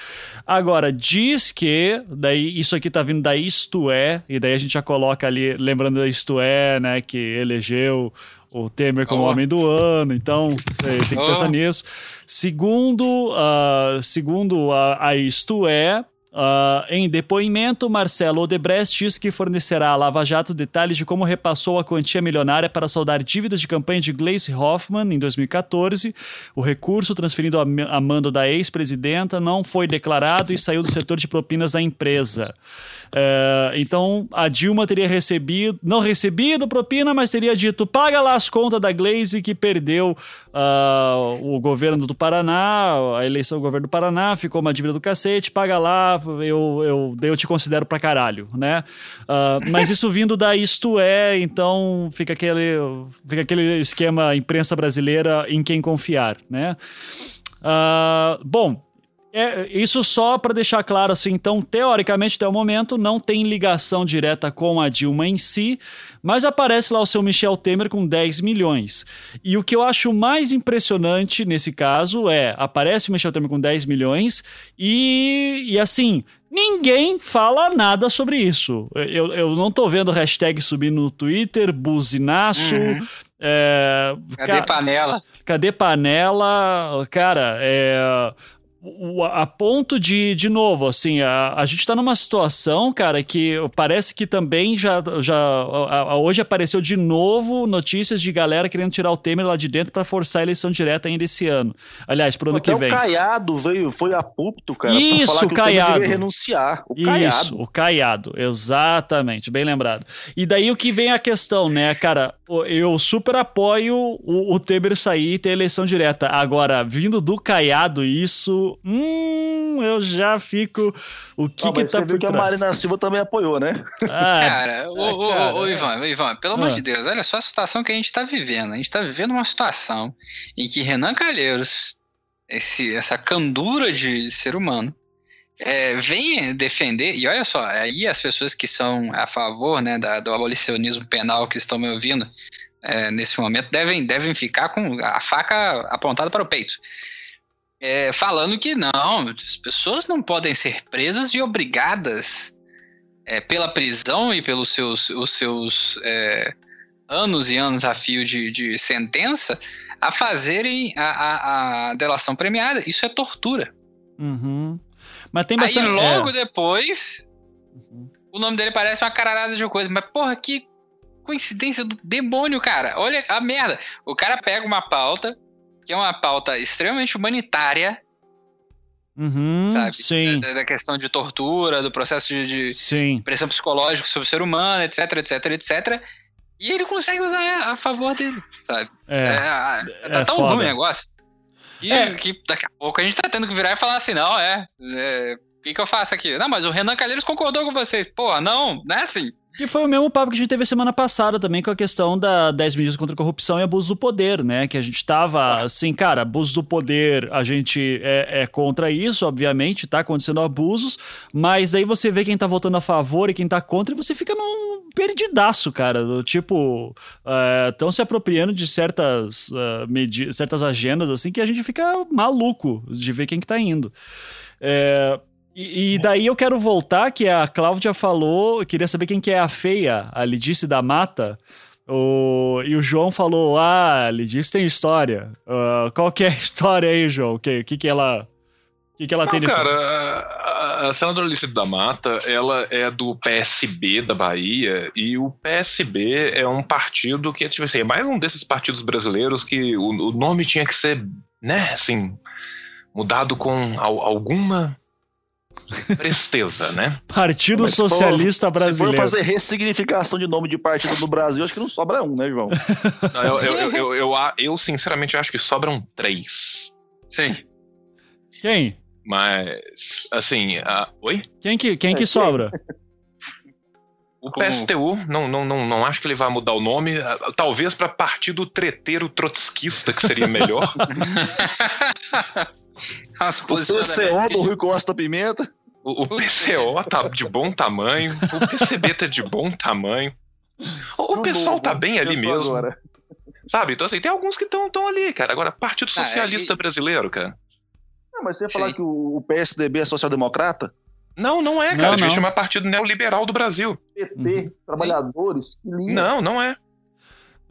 Agora, diz que, daí isso aqui tá vindo da Isto É, e daí a gente já coloca ali, lembrando da Isto É, né, que elegeu o Temer como oh. homem do ano, então é, tem que oh. pensar nisso. Segundo, uh, segundo a, a Isto É, Uh, em depoimento, Marcelo Odebrecht diz que fornecerá à Lava Jato detalhes de como repassou a quantia milionária para saldar dívidas de campanha de Gleice Hoffmann em 2014. O recurso transferido a mando da ex-presidenta não foi declarado e saiu do setor de propinas da empresa. Uh, então, a Dilma teria recebido, não recebido propina, mas teria dito: paga lá as contas da Glaze que perdeu uh, o governo do Paraná, a eleição do governo do Paraná, ficou uma dívida do cacete, paga lá, eu, eu, eu te considero pra caralho, né? Uh, mas isso vindo da Isto É, então fica aquele, fica aquele esquema imprensa brasileira em quem confiar, né? bom, é, isso só para deixar claro assim, então, teoricamente, até o momento, não tem ligação direta com a Dilma em si, mas aparece lá o seu Michel Temer com 10 milhões. E o que eu acho mais impressionante nesse caso é, aparece o Michel Temer com 10 milhões e, e assim, Ninguém fala nada sobre isso. Eu, eu não tô vendo hashtag subir no Twitter, buzinaço. Uhum. É, cadê panela? Cadê panela? Cara, é, a ponto de, de novo, assim, a, a gente tá numa situação, cara, que parece que também já, já a, a, hoje apareceu de novo notícias de galera querendo tirar o Temer lá de dentro para forçar a eleição direta ainda esse ano. Aliás, pro ano Até que vem. o Caiado veio, foi a púlpito, cara, Isso, o Caiado. renunciar. O Isso, Caiado. o Caiado, exatamente, bem lembrado. E daí o que vem a questão, né, cara, eu super apoio o, o Temer sair e ter eleição direta. Agora, vindo do Caiado, isso hum, eu já fico. O que ah, que tá você viu que a Marina Silva também apoiou, né? Ah, cara, o, o, cara, o, Ivan, Ivan, pelo amor ah. de Deus, olha só a situação que a gente tá vivendo. A gente tá vivendo uma situação em que Renan Calheiros, esse, essa candura de ser humano, é, vem defender, e olha só, aí as pessoas que são a favor né, da, do abolicionismo penal que estão me ouvindo é, nesse momento devem, devem ficar com a faca apontada para o peito é, falando que não, as pessoas não podem ser presas e obrigadas é, pela prisão e pelos seus, os seus é, anos e anos a fio de, de sentença a fazerem a, a, a, delação premiada. Isso é tortura. Uhum. Mas tem bastante... Aí logo é. depois, uhum. o nome dele parece uma caralhada de coisa. Mas porra, que coincidência do demônio, cara. Olha a merda. O cara pega uma pauta que é uma pauta extremamente humanitária. Uhum, sabe? Sim. Da, da, questão de tortura, do processo de, de pressão psicológica sobre o ser humano, etc, etc, etc. E ele consegue usar a favor dele, sabe? É, é, tá é tão foda. ruim o negócio. E é. que daqui a pouco a gente tá tendo que virar e falar assim, não, é. é o que, que eu faço aqui? Não, mas o Renan Calheiros concordou com vocês. Pô, não, não é assim. Que foi o mesmo papo que a gente teve semana passada também com a questão da 10 medidas contra a corrupção e abuso do poder, né? Que a gente tava assim, cara, abuso do poder, a gente é, é contra isso, obviamente, tá acontecendo abusos, mas aí você vê quem tá votando a favor e quem tá contra e você fica num perdidaço, cara. Do tipo, estão é, se apropriando de certas, uh, medi certas agendas, assim, que a gente fica maluco de ver quem que tá indo. É, e, e, daí eu quero voltar, que a Cláudia falou, queria saber quem que é a feia, a Lidice da Mata. O, e o João falou: Ah, Lidice tem história. Uh, qual que é a história aí, João? O que, que, que ela. que, que ela Não, tem de cara, a, a senadora Alice da Mata, ela é do PSB da Bahia, e o PSB é um partido que, tipo assim, é mais um desses partidos brasileiros que o, o nome tinha que ser, né, assim, mudado com al, alguma presteza, né? Partido Mas se for- Socialista Se for Brasileiro. fazer ressignificação de nome de partido no Brasil, acho que não sobra um, né, João? Não, eu, eu, eu, eu, eu, sinceramente acho que sobram três. Sim. Quem? Mas, assim, a- oi? Quem que, quem É, que quem? sobra? O Como? PSTU, não, não, não, não acho que ele vai mudar o nome. Talvez para partido treteiro trotskista, que seria melhor. Nossa, O. PCO do Rui Costa Pimenta. O, o PCO tá de bom tamanho, o PCB tá de bom tamanho. O, o No pessoal novo, tá bem ali mesmo, agora. sabe? Então, assim, tem alguns que estão ali, cara. Agora, Partido Ah, é, Socialista e- Brasileiro, cara. Ah, mas você ia falar Sim. que o PSDB é social-democrata? Não, não é, cara. Não, Devia não. chamar Partido Neoliberal do Brasil. PT, Uhum. trabalhadores, que lindo. Não, não é.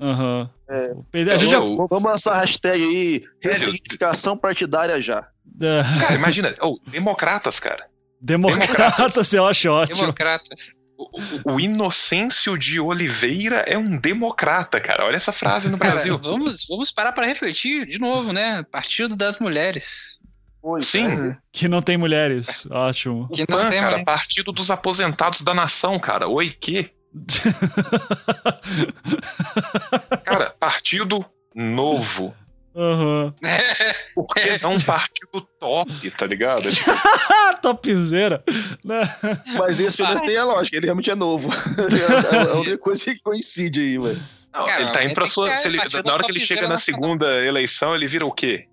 Aham. É. A gente já. Vamos lançar a hashtag aí, ressignificação partidária já. Ah, Cara, imagina. Oh, democratas, cara. Democratas, eu acho ótimo. Democratas. O, o- o Inocêncio de Oliveira é um democrata, cara. Olha essa frase no Cara, Brasil. vamos, vamos parar para refletir de novo, né? Partido das mulheres. Pois, Sim. é. Que não tem mulheres. Ótimo. Que não PAN, tem cara, mulher. Partido dos Aposentados da Nação, cara. Oi, que? Cara, Partido Novo. Aham. Porque é um partido top, tá ligado? É tipo, topzera. Né? Mas esse pelo menos tem a lógica, ele realmente é novo. é a única coisa que coincide aí, velho. não, Cara, ele tá indo pra sua. ele- na hora que ele chega na segunda eleição, ele vira o quê?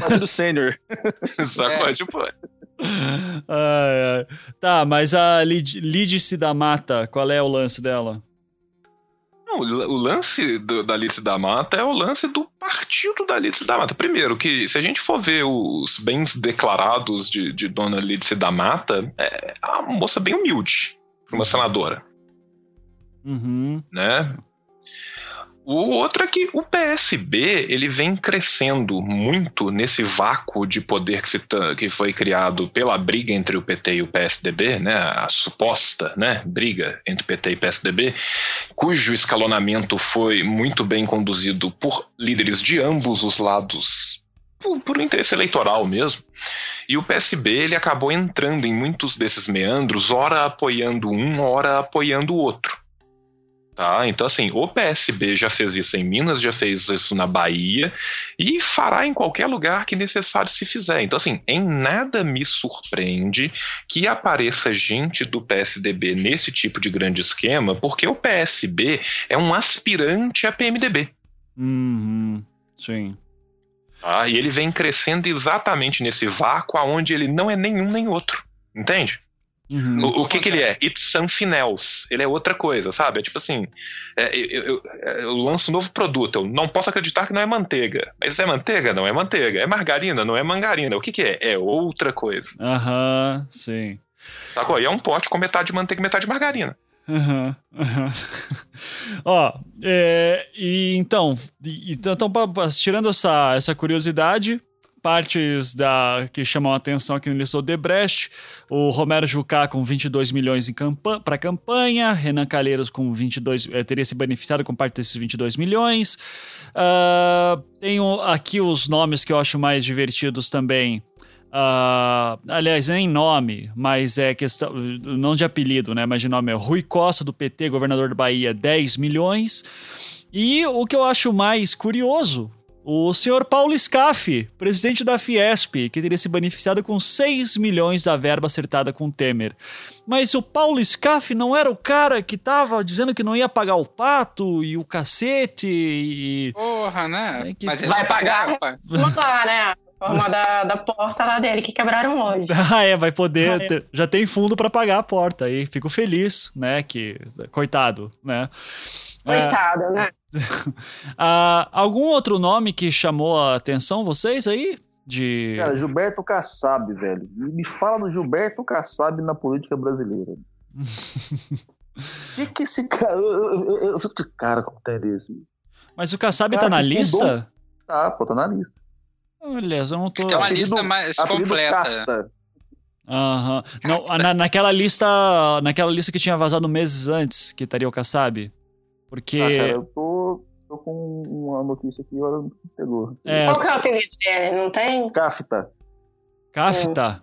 Partido sênior. Sacou? Tipo, Ai, ai. Tá, mas a Lid- Lídice da Mata, qual é o lance dela? não, o lance do- da Alice da Mata é o lance do partido da Alice da Mata. Primeiro, que se a gente for ver os bens declarados de, de Dona Alice da Mata, é uma moça bem humilde uma senadora. Uhum. né? O outro é que o PSB ele vem crescendo muito nesse vácuo de poder que, se que foi criado pela briga entre o PT e o PSDB, né? A suposta, né? Briga entre PT e PSDB, cujo escalonamento foi muito bem conduzido por líderes de ambos os lados. Por, por um interesse eleitoral mesmo. E o PSB ele acabou entrando em muitos desses meandros, ora apoiando um, ora apoiando o outro. Tá? Então, assim, o PSB já fez isso em Minas, já fez isso na Bahia e fará em qualquer lugar que necessário se fizer. Então, assim, em nada me surpreende que apareça gente do PSDB nesse tipo de grande esquema, porque o PSB é um aspirante a PMDB. Uhum. Sim. Tá? E ele vem crescendo exatamente nesse vácuo aonde ele não é nenhum nem outro. Entende? Uhum. O, o que, que ele é? It's something else. Ele é outra coisa, sabe? É tipo assim: é, eu, eu- eu lanço um novo produto, eu não posso acreditar que não é manteiga. Mas é manteiga? Não é manteiga. É margarina? Não é margarina. O que, que é? É outra coisa. Aham, sim. Sacou? E é um pote com metade de manteiga e metade de margarina. Aham, aham. Ó, é, e então, então, então, pa- pa- tirando essa, essa curiosidade, partes da que chamam a atenção aqui no Listou Debrecht, o Romero Jucá com 22 milhões para a campanha, Renan Calheiros com 22, eh, teria se beneficiado com parte desses 22 milhões. Ah, tenho aqui os nomes que eu acho mais divertidos também. Ah, aliás, nem nome, mas é questão, não de apelido, né? Mas de nome é Rui Costa, do PT, governador da Bahia, 10 milhões. E o que eu acho mais curioso, O senhor Paulo Scaff, presidente da Fiesp, que teria se beneficiado com 6 milhões da verba acertada com Temer. Mas o Paulo Scaff não era o cara que tava dizendo que não ia pagar o pato e o cacete e. Porra, né? É que- Mas ele Vai pagar. pá. Vamos lá, né? A forma da, da porta lá dele que quebraram hoje. Ah, é, vai poder. É. ter- já tem fundo pra pagar a porta aí. Fico feliz, né? Que. Coitado, né? É, Coitado, né? ah, algum outro nome que chamou a atenção vocês aí? De. Cara, Gilberto Kassab, velho. Me fala do Gilberto Kassab na política brasileira. que que esse cara. Eu, eu, eu, eu fico de cara com interesse. Mas o Kassab Cara, tá na lista? Tá, pô, tá na lista. Olha, eu não tô. Tem uma Apelido- lista mais completa. Casta. Aham. Não, na, naquela lista. Naquela lista que tinha vazado meses antes, que estaria o Kassab. Porque. Ah, cara, eu tô, tô com uma notícia aqui, agora não pegou. é, Qual que é o apelido dele? Não tem? Kafta. Kafta.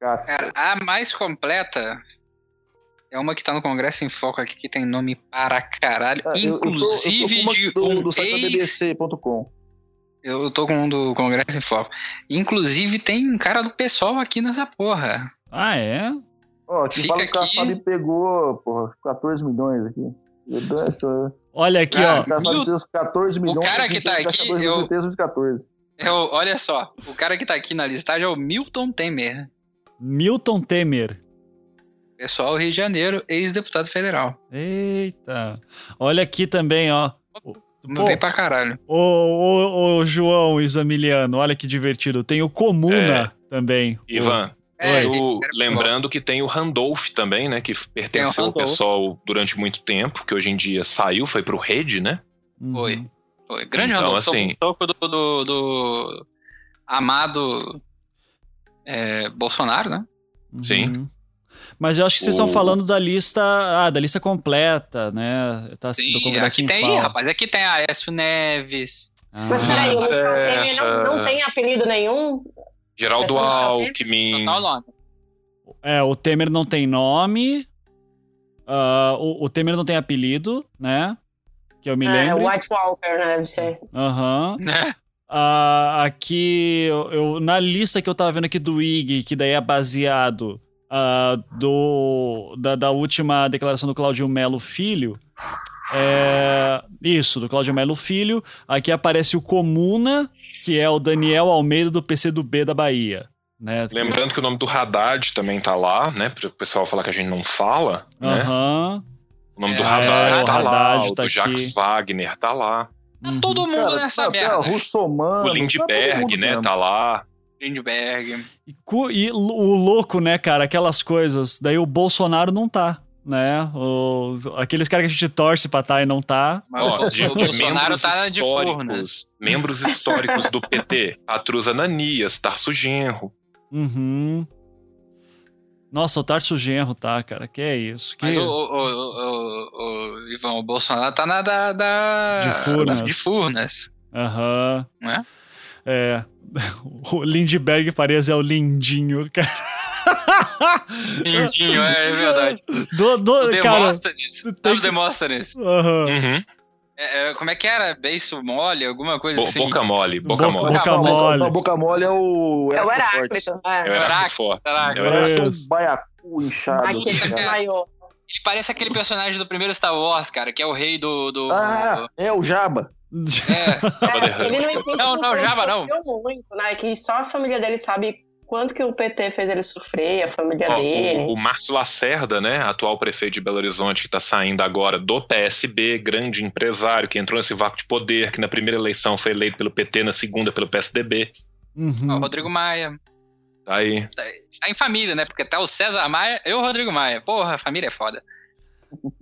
Kafta. Cara, a mais completa é uma que tá no Congresso em Foco aqui, que tem nome para caralho. Ah, eu- eu tô- eu tô inclusive com uma de do, um do site da ex... BBC.com. Eu tô com um do Congresso em Foco. Inclusive tem um cara do pessoal aqui nessa porra. Ah, é? Ó, que Fica fala que o aqui. Kassab pegou, porra, 14 milhões aqui. Eu dou- Olha aqui, Ah, ó. O Mil- seus 14 milhões. cara que tá aqui, 14 eu- certeza dos 14. É o- olha só, o cara que tá aqui na listagem é o Milton Temer. Milton Temer. Pessoal Rio de Janeiro, ex-deputado federal. Eita. Olha aqui também, ó. Pô, Bem pra caralho. Ô, ô, ô, João Isamiliano, olha que divertido. Tem o Comuna também. Ivan, É, o- lembrando que tem o Randolph também, né? Que pertenceu ao pessoal durante muito tempo, que hoje em dia saiu, foi pro Rede, né? Uhum. Foi. Foi. Grande Então, Randolph. assim- soco do, do, do amado é, Bolsonaro, né? Sim. Uhum. Mas eu acho que vocês estão O- falando da lista, ah, da lista completa, né? Tá Sim, aqui em tem, fala. rapaz. Aqui tem Aécio Neves. Ah. Mas peraí, o é, Temer não, não tem apelido nenhum? Geraldo? Alckmin. Total nome. É, o Temer não tem nome. ah, o, o Temer não tem apelido, né? Que eu me É, lembro. White Walker, né? Deve ser. Aham. Né? Ah, aqui, eu, eu- na lista que eu tava vendo aqui do IG, que daí é baseado ah, do, da, da última declaração do Claudio Melo Filho. É, isso, do Claudio Melo Filho. Aqui aparece o Comuna, que é o Daniel Almeida do PCdoB da Bahia. Né? Lembrando que o nome do Haddad também tá lá, né? Para o pessoal falar que a gente não fala, né? Aham. O nome É, do é, Haddad o tá lá, Haddad o tá do Jacques aqui. Wagner tá lá. Tá todo mundo Cara, nessa tá até merda. o Russomano. o tá Lindbergh, mundo né? mesmo. Tá lá. Lindbergh. E, e o louco, né, cara, aquelas coisas. Daí o Bolsonaro não tá, né? O, aqueles caras que a gente torce pra tá e não tá. Mas Ó, o, de, o Bolsonaro membros tá de furnas. históricos, membros históricos do PT, Patrus Ananias, Tarso Genro. Uhum. Nossa, o Tarso Genro tá, cara. Que é isso? Que... Mas o, o, o, o- o- Ivan, o Bolsonaro tá na da. da De Furnas. da- de Furnas. Aham. Né? É. O Lindbergh Farias é o lindinho, cara. Lindinho, é, é verdade. Do, do, O cara. Demóstenes. Sabe o que- Demóstenes? Aham. Uhum. É, como é que era? Beiço mole? Alguma coisa Bo- assim? boca mole, boca Boca- mole. boca Não, mole. Não, boca mole é o. É o Heráclito Heráclito. É o. Heráclito Heráclito. Heráclito. É o um baiacu inchado. Aquele desmaiou. Ele parece aquele personagem do primeiro Star Wars, cara, que é o rei do. do Ah, é o Jaba. É, É, ele não entende Não, não, Trump não. muito, né? Que só a família dele sabe quanto que o PT fez ele sofrer, a família Ó, dele. o, o Márcio Lacerda, né, atual prefeito de Belo Horizonte, que está saindo agora do PSB, grande empresário, que entrou nesse vácuo de poder, que na primeira eleição foi eleito pelo PT, na segunda pelo PSDB. ó, Uhum. o Rodrigo Maia. Tá aí. Tá em família, né? Porque tá o César Maia e o Rodrigo Maia. Porra, a família é foda.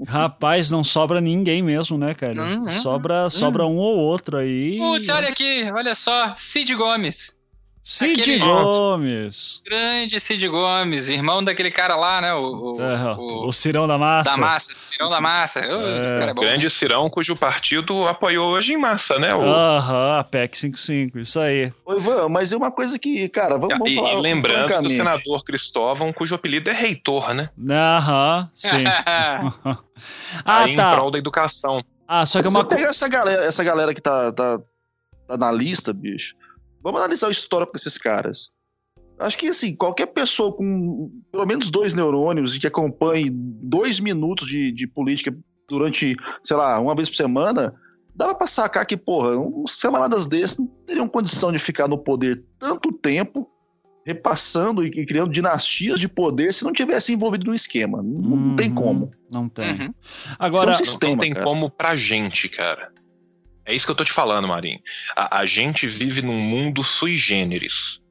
Rapaz, não sobra ninguém mesmo, né, cara? Hum, hum, sobra, sobra um ou outro aí. Putz, olha aqui, olha só. Cid Gomes. Cid aquele- Gomes. Grande Cid Gomes, irmão daquele cara lá, né? O, o, É, o- o Cirão da Massa. da massa, Cirão da Massa. É. Esse cara é bom. Grande Cirão, cujo partido apoiou hoje em massa, né? O- Aham, a PEC 55, isso aí. Ivan, mas é uma coisa que, cara, vamos, vamos e, falar e lembrando do senador Cristóvão, cujo apelido é reitor, né? Aham, sim. ah, aí em tá. prol da educação. Ah, só que é Você uma pega coisa. essa galera, essa galera que tá, tá tá na lista, bicho, vamos analisar o histórico desses caras. Acho que, assim, qualquer pessoa com pelo menos dois neurônios e que acompanhe dois minutos de, de política durante, sei lá, uma vez por semana, dava pra sacar que, porra, uns camaradas desses não teriam condição de ficar no poder tanto tempo, repassando e criando dinastias de poder se não tivesse envolvido no esquema. Não, não tem Uhum, como. Não tem. Uhum. Agora, é um Não sistema, tem cara. como pra gente, cara. É isso que eu tô te falando, Marinho. A, a gente vive num mundo sui generis.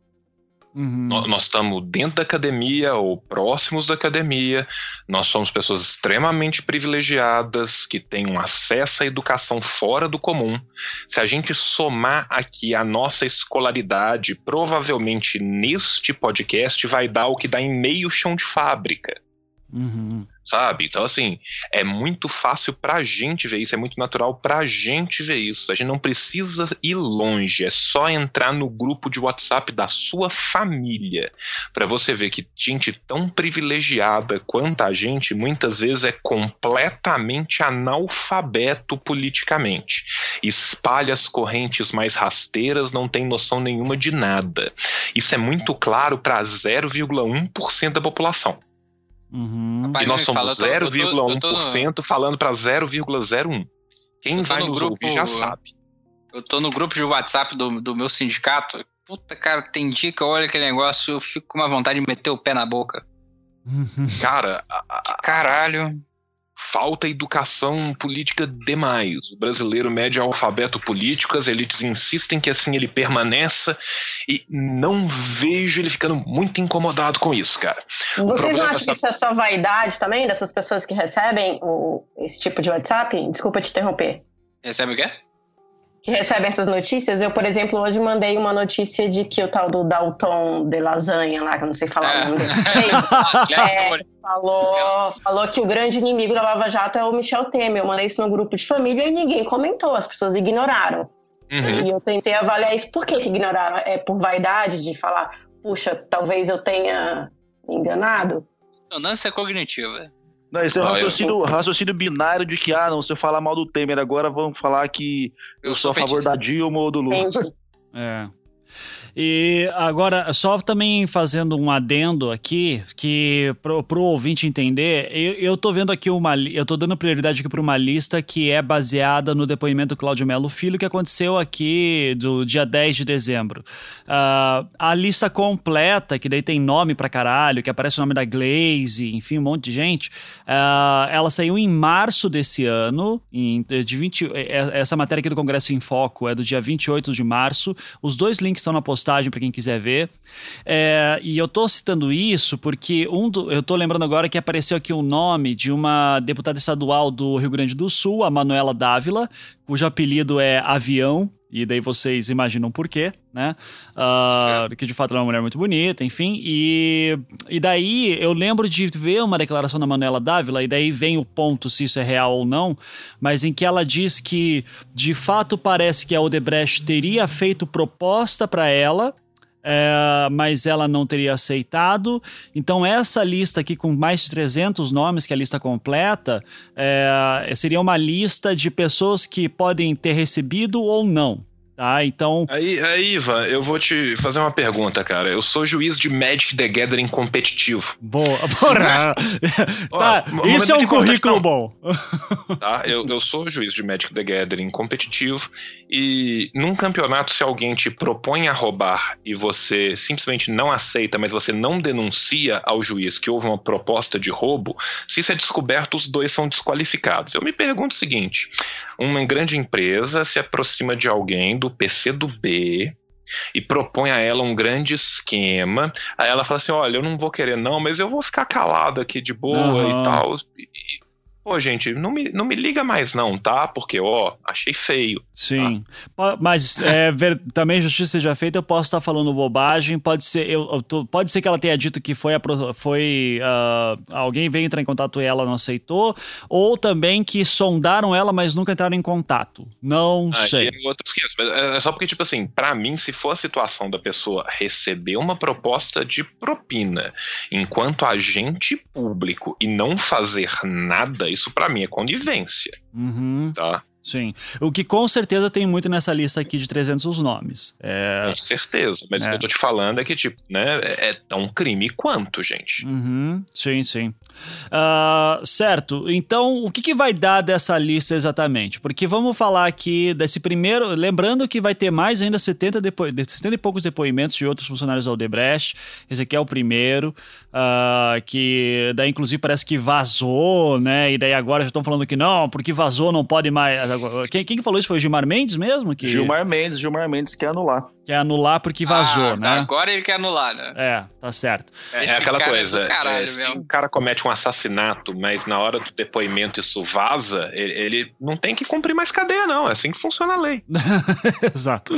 uhum, No- Nós estamos dentro da academia ou próximos da academia. Nós somos pessoas extremamente privilegiadas que têm um acesso à educação fora do comum. Se a gente somar aqui a nossa escolaridade, provavelmente neste podcast vai dar o que dá em meio chão de fábrica uhum, sabe? Então, assim, é muito fácil pra gente ver isso, é muito natural pra gente ver isso. A gente não precisa ir longe, é só entrar no grupo de WhatsApp da sua família pra você ver que gente tão privilegiada quanto a gente muitas vezes é completamente analfabeto politicamente. Espalha as correntes mais rasteiras, não tem noção nenhuma de nada. Isso é muito claro para 0,1% da população. Uhum. Rapaz, E nós somos fala, eu tô- eu tô- eu tô no- 0,1% falando para 0,01. Quem vai no nos grupo- ouvir já sabe. Eu tô no grupo de WhatsApp do, do meu sindicato. Puta, cara, tem dia que eu olho aquele negócio e eu fico com uma vontade de meter o pé na boca. Cara, a- a- Caralho. Falta educação política demais. O brasileiro mede alfabeto político, as elites insistem que assim ele permaneça e não vejo ele ficando muito incomodado com isso, cara. Vocês não acham é que isso é só vaidade também dessas pessoas que recebem o- esse tipo de WhatsApp? Desculpa te interromper. Recebe o quê? Que recebem essas notícias. Eu, por exemplo, hoje mandei uma notícia de que o tal do Dalton de Lasanha lá, que eu não sei falar É. o nome dele. Aliás, É, falou, falou que o grande inimigo da Lava Jato é o Michel Temer. Eu mandei isso no grupo de família e ninguém comentou, as pessoas ignoraram. Uhum. E eu tentei avaliar isso. Por que, que ignoraram? É por vaidade de falar, puxa, talvez eu tenha enganado? Dissonância cognitiva. Não, esse é o Ah, eu- raciocínio, raciocínio binário de que, ah, não, se eu falar mal do Temer agora, vão falar que eu, sou a favor da Dilma ou do Lula. É. E agora, só também fazendo um adendo aqui, que pro, pro ouvinte entender, eu, eu tô vendo aqui uma. Eu tô dando prioridade aqui para uma lista que é baseada no depoimento do Cláudio Melo Filho, que aconteceu aqui do dia 10 de dezembro. Ah, a lista completa, que daí tem nome pra caralho, que aparece o nome da Glaze, enfim, um monte de gente. ah, ela saiu em março desse ano, em, de 20, é- essa matéria aqui do Congresso em Foco é do dia 28 de março. Os dois links estão na postagem para quem quiser ver. É, e eu tô citando isso porque um do- eu tô lembrando agora que apareceu aqui o nome de uma deputada estadual do Rio Grande do Sul, a Manuela Dávila, cujo apelido é Avião. E daí vocês imaginam por quê, né? Ah, que de fato ela é uma mulher muito bonita, enfim. E, e daí eu lembro de ver uma declaração da Manuela Dávila, e daí vem o ponto se isso é real ou não, mas em que ela diz que de fato parece que a Odebrecht teria feito proposta para ela. É, mas ela não teria aceitado. Então, essa lista aqui, com mais de 300 nomes, que é a lista completa, é, seria uma lista de pessoas que podem ter recebido ou não. Tá? Então, Aí, aí, Ivan, eu vou te fazer uma pergunta, cara. Eu sou juiz de Magic the Gathering competitivo, boa. Porra! Ó, tá, momento isso é um currículo bom. tá? Eu, eu sou juiz de Magic the Gathering competitivo e num campeonato, se alguém te propõe a roubar e você simplesmente não aceita, mas você não denuncia ao juiz que houve uma proposta de roubo, se isso é descoberto, os dois são desqualificados. Eu me pergunto o seguinte: uma grande empresa se aproxima de alguém do do B e propõe a ela um grande esquema. Aí ela fala assim: olha, eu não vou querer, não, mas eu vou ficar calado aqui de boa Aham. e tal. E- Pô, gente, não me, não me liga mais, não, tá? Porque, ó, achei feio. Sim. Po- Mas é, ver- também justiça seja feita, eu posso estar falando bobagem. Pode ser, eu, eu tô- pode ser que ela tenha dito que foi, apro- foi ah, alguém veio entrar em contato e ela não aceitou, ou também que sondaram ela, mas nunca entraram em contato. Não Aí sei. é É é só porque, tipo assim, pra mim, se for a situação da pessoa receber uma proposta de propina enquanto agente público e não fazer nada, isso pra mim é conivência, Uhum, tá? Sim. O que com certeza tem muito nessa lista aqui de 300 nomes. É... Com certeza. Mas é. o que eu tô te falando é que, tipo, né, é, é tão crime quanto, gente. Uhum. Sim, sim. Uh, certo. Então, o que, que vai dar dessa lista exatamente? Porque vamos falar aqui desse primeiro. Lembrando que vai ter mais ainda 70, depo... 70 e poucos depoimentos de outros funcionários da Odebrecht. Esse aqui é o primeiro. Uh, que daí, inclusive, parece que vazou, né? E daí agora já estão falando que não, porque vazou, não pode mais quem, quem falou isso foi o Gilmar Mendes mesmo? Que... Gilmar Mendes, Gilmar Mendes quer anular. Quer anular porque vazou, ah, né? Agora ele quer anular, né? É, tá certo. É, é aquela é coisa. É caralho, é, se o cara comete um assassinato, mas na hora do depoimento isso vaza, ele, ele, não tem que cumprir mais cadeia, não. É assim que funciona a lei. Exato.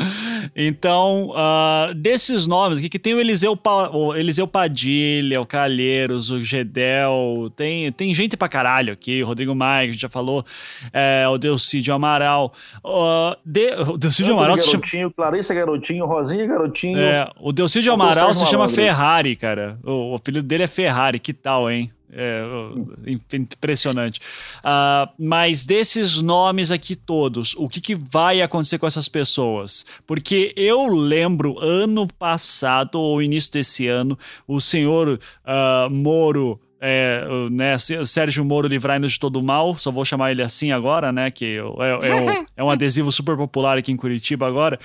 Então, uh, desses nomes aqui, que tem o Eliseu, pa, o Eliseu Padilha, o Calheiros, o Gedel, tem, tem gente pra caralho aqui, o Rodrigo Maia, que a gente já falou, é, o Delcídio Amaral. Uh, de, o Delcídio Amaral se chama... Clarissa Garotinho, Rosinha Garotinho. É, o Delcídio Amaral se chama Ferrari, cara. O, o apelido dele é Ferrari, que tal, hein? É, impressionante. Uh, mas desses nomes aqui todos, o que, que vai acontecer com essas pessoas? Porque eu lembro ano passado, ou início desse ano, o senhor uh, Moro é, né, Sérgio Moro livrai-nos de todo mal, só vou chamar ele assim agora, né, que é, é, um, é um adesivo super popular aqui em Curitiba agora.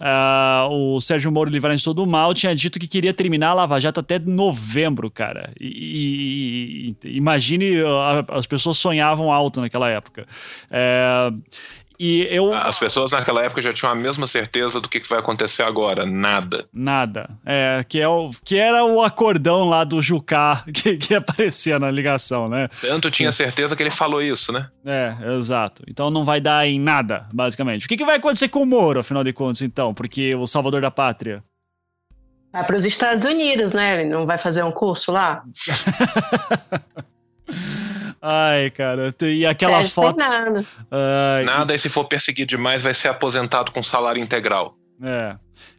Uh, o Sérgio Moro livrai-nos de todo mal tinha dito que queria terminar a Lava Jato até novembro, cara. E, e, e imagine, as pessoas sonhavam alto naquela época. É, e eu... As pessoas naquela época já tinham a mesma certeza do que, vai acontecer agora. Nada. Nada. É, que, é o, que era o acordão lá do Jucá que, que aparecia na ligação, né? Tanto tinha certeza que ele falou isso, né? É, exato. Então não vai dar em nada, basicamente. O que, que vai acontecer com o Moro, afinal de contas, então? Porque o salvador da pátria. Vai para os Estados Unidos, né? Ele não vai fazer um curso lá? Ai, cara. E aquela Sérgio foto. Nada. Ai, nada, e se for perseguir demais, vai ser aposentado com salário integral. É.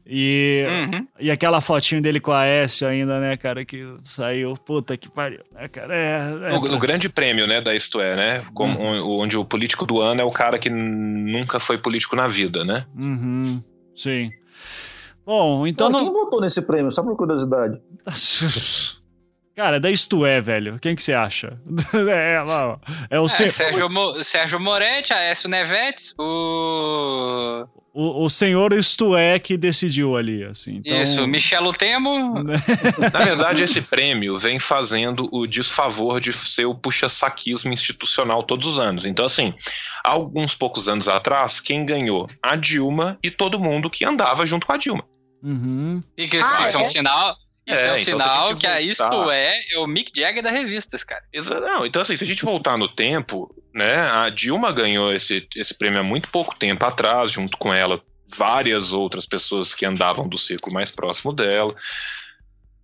E, uhum. e aquela fotinho dele com a Aécio ainda, né, cara, que saiu, puta que pariu, né, cara? É, é o, o, grande prêmio, né, da Isto É, né? Como, uhum. Onde o político do ano é o cara que nunca foi político na vida, né? Uhum. Sim. Bom, então. Não... Quem votou nesse prêmio, só por curiosidade? Cara, da Isto É, velho. Quem que você acha? é, lá, é o é, Sérgio, Mo Sérgio Moretti, Aécio Nevetes, o... o... O senhor Isto É que decidiu ali, assim. Então... Isso, Michelo Temo. Na verdade, esse prêmio vem fazendo o desfavor de ser o puxa-saquismo institucional todos os anos. Então, assim, alguns poucos anos atrás, quem ganhou? A Dilma e todo mundo que andava junto com a Dilma. Uhum. E que ah, isso é um sinal isso é, é um então sinal que, que a Isto É é o Mick Jagger da revistas, cara. Não, então assim, se a gente voltar no tempo, né, a Dilma ganhou esse, esse prêmio há muito pouco tempo atrás, junto com ela, várias outras pessoas que andavam do círculo mais próximo dela.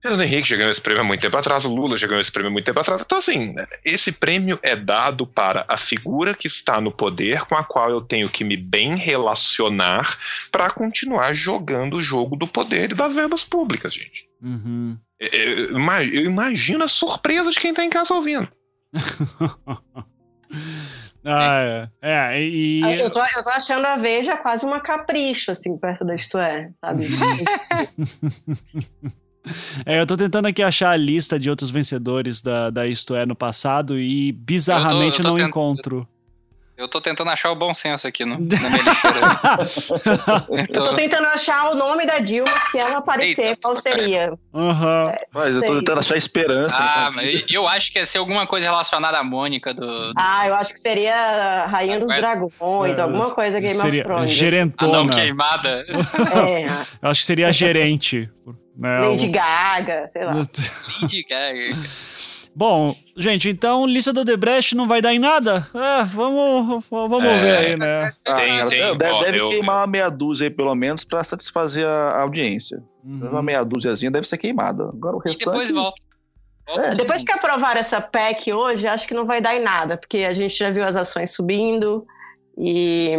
Fernando Henrique já ganhou esse prêmio há muito tempo atrás, o Lula já ganhou esse prêmio há muito tempo atrás. Então, assim, esse prêmio é dado para a figura que está no poder com a qual eu tenho que me bem relacionar para continuar jogando o jogo do poder e das verbas públicas, gente. Uhum. Eu, eu imagino a surpresa de quem está em casa ouvindo. Ah, é. é e... eu, tô, eu tô achando a Veja quase uma capricho, assim, perto da Isto É, sabe? É, eu tô tentando aqui achar a lista de outros vencedores da, da Isto É no passado e bizarramente eu tô, eu tô não tent... encontro. Eu tô tentando achar o bom senso aqui no, na minha lixeira. eu tô tentando achar o nome da Dilma, se ela aparecer, Eita, qual seria? Uhum. É, mas eu tô tentando achar esperança. Ah, mas eu acho que ia ser alguma coisa relacionada à Mônica do. do... Ah, eu acho que seria Rainha dos Dragões, é, alguma coisa Game seria of Thrones. Gerentona. A não queimada. É. Eu acho que seria a gerente. Né? Lady Gaga, sei lá. Lady Gaga. Bom, gente, então lista do Debrecht não vai dar em nada? É, vamos, vamos é, ver aí, né? Ah, tem, tem, deve, ó, deve eu, queimar uma meia dúzia aí, pelo menos, para satisfazer a audiência. Uhum. Uma meia dúziazinha deve ser queimada. Agora o restante... E depois volta. É. Depois que aprovar essa PEC hoje, acho que não vai dar em nada, porque a gente já viu as ações subindo e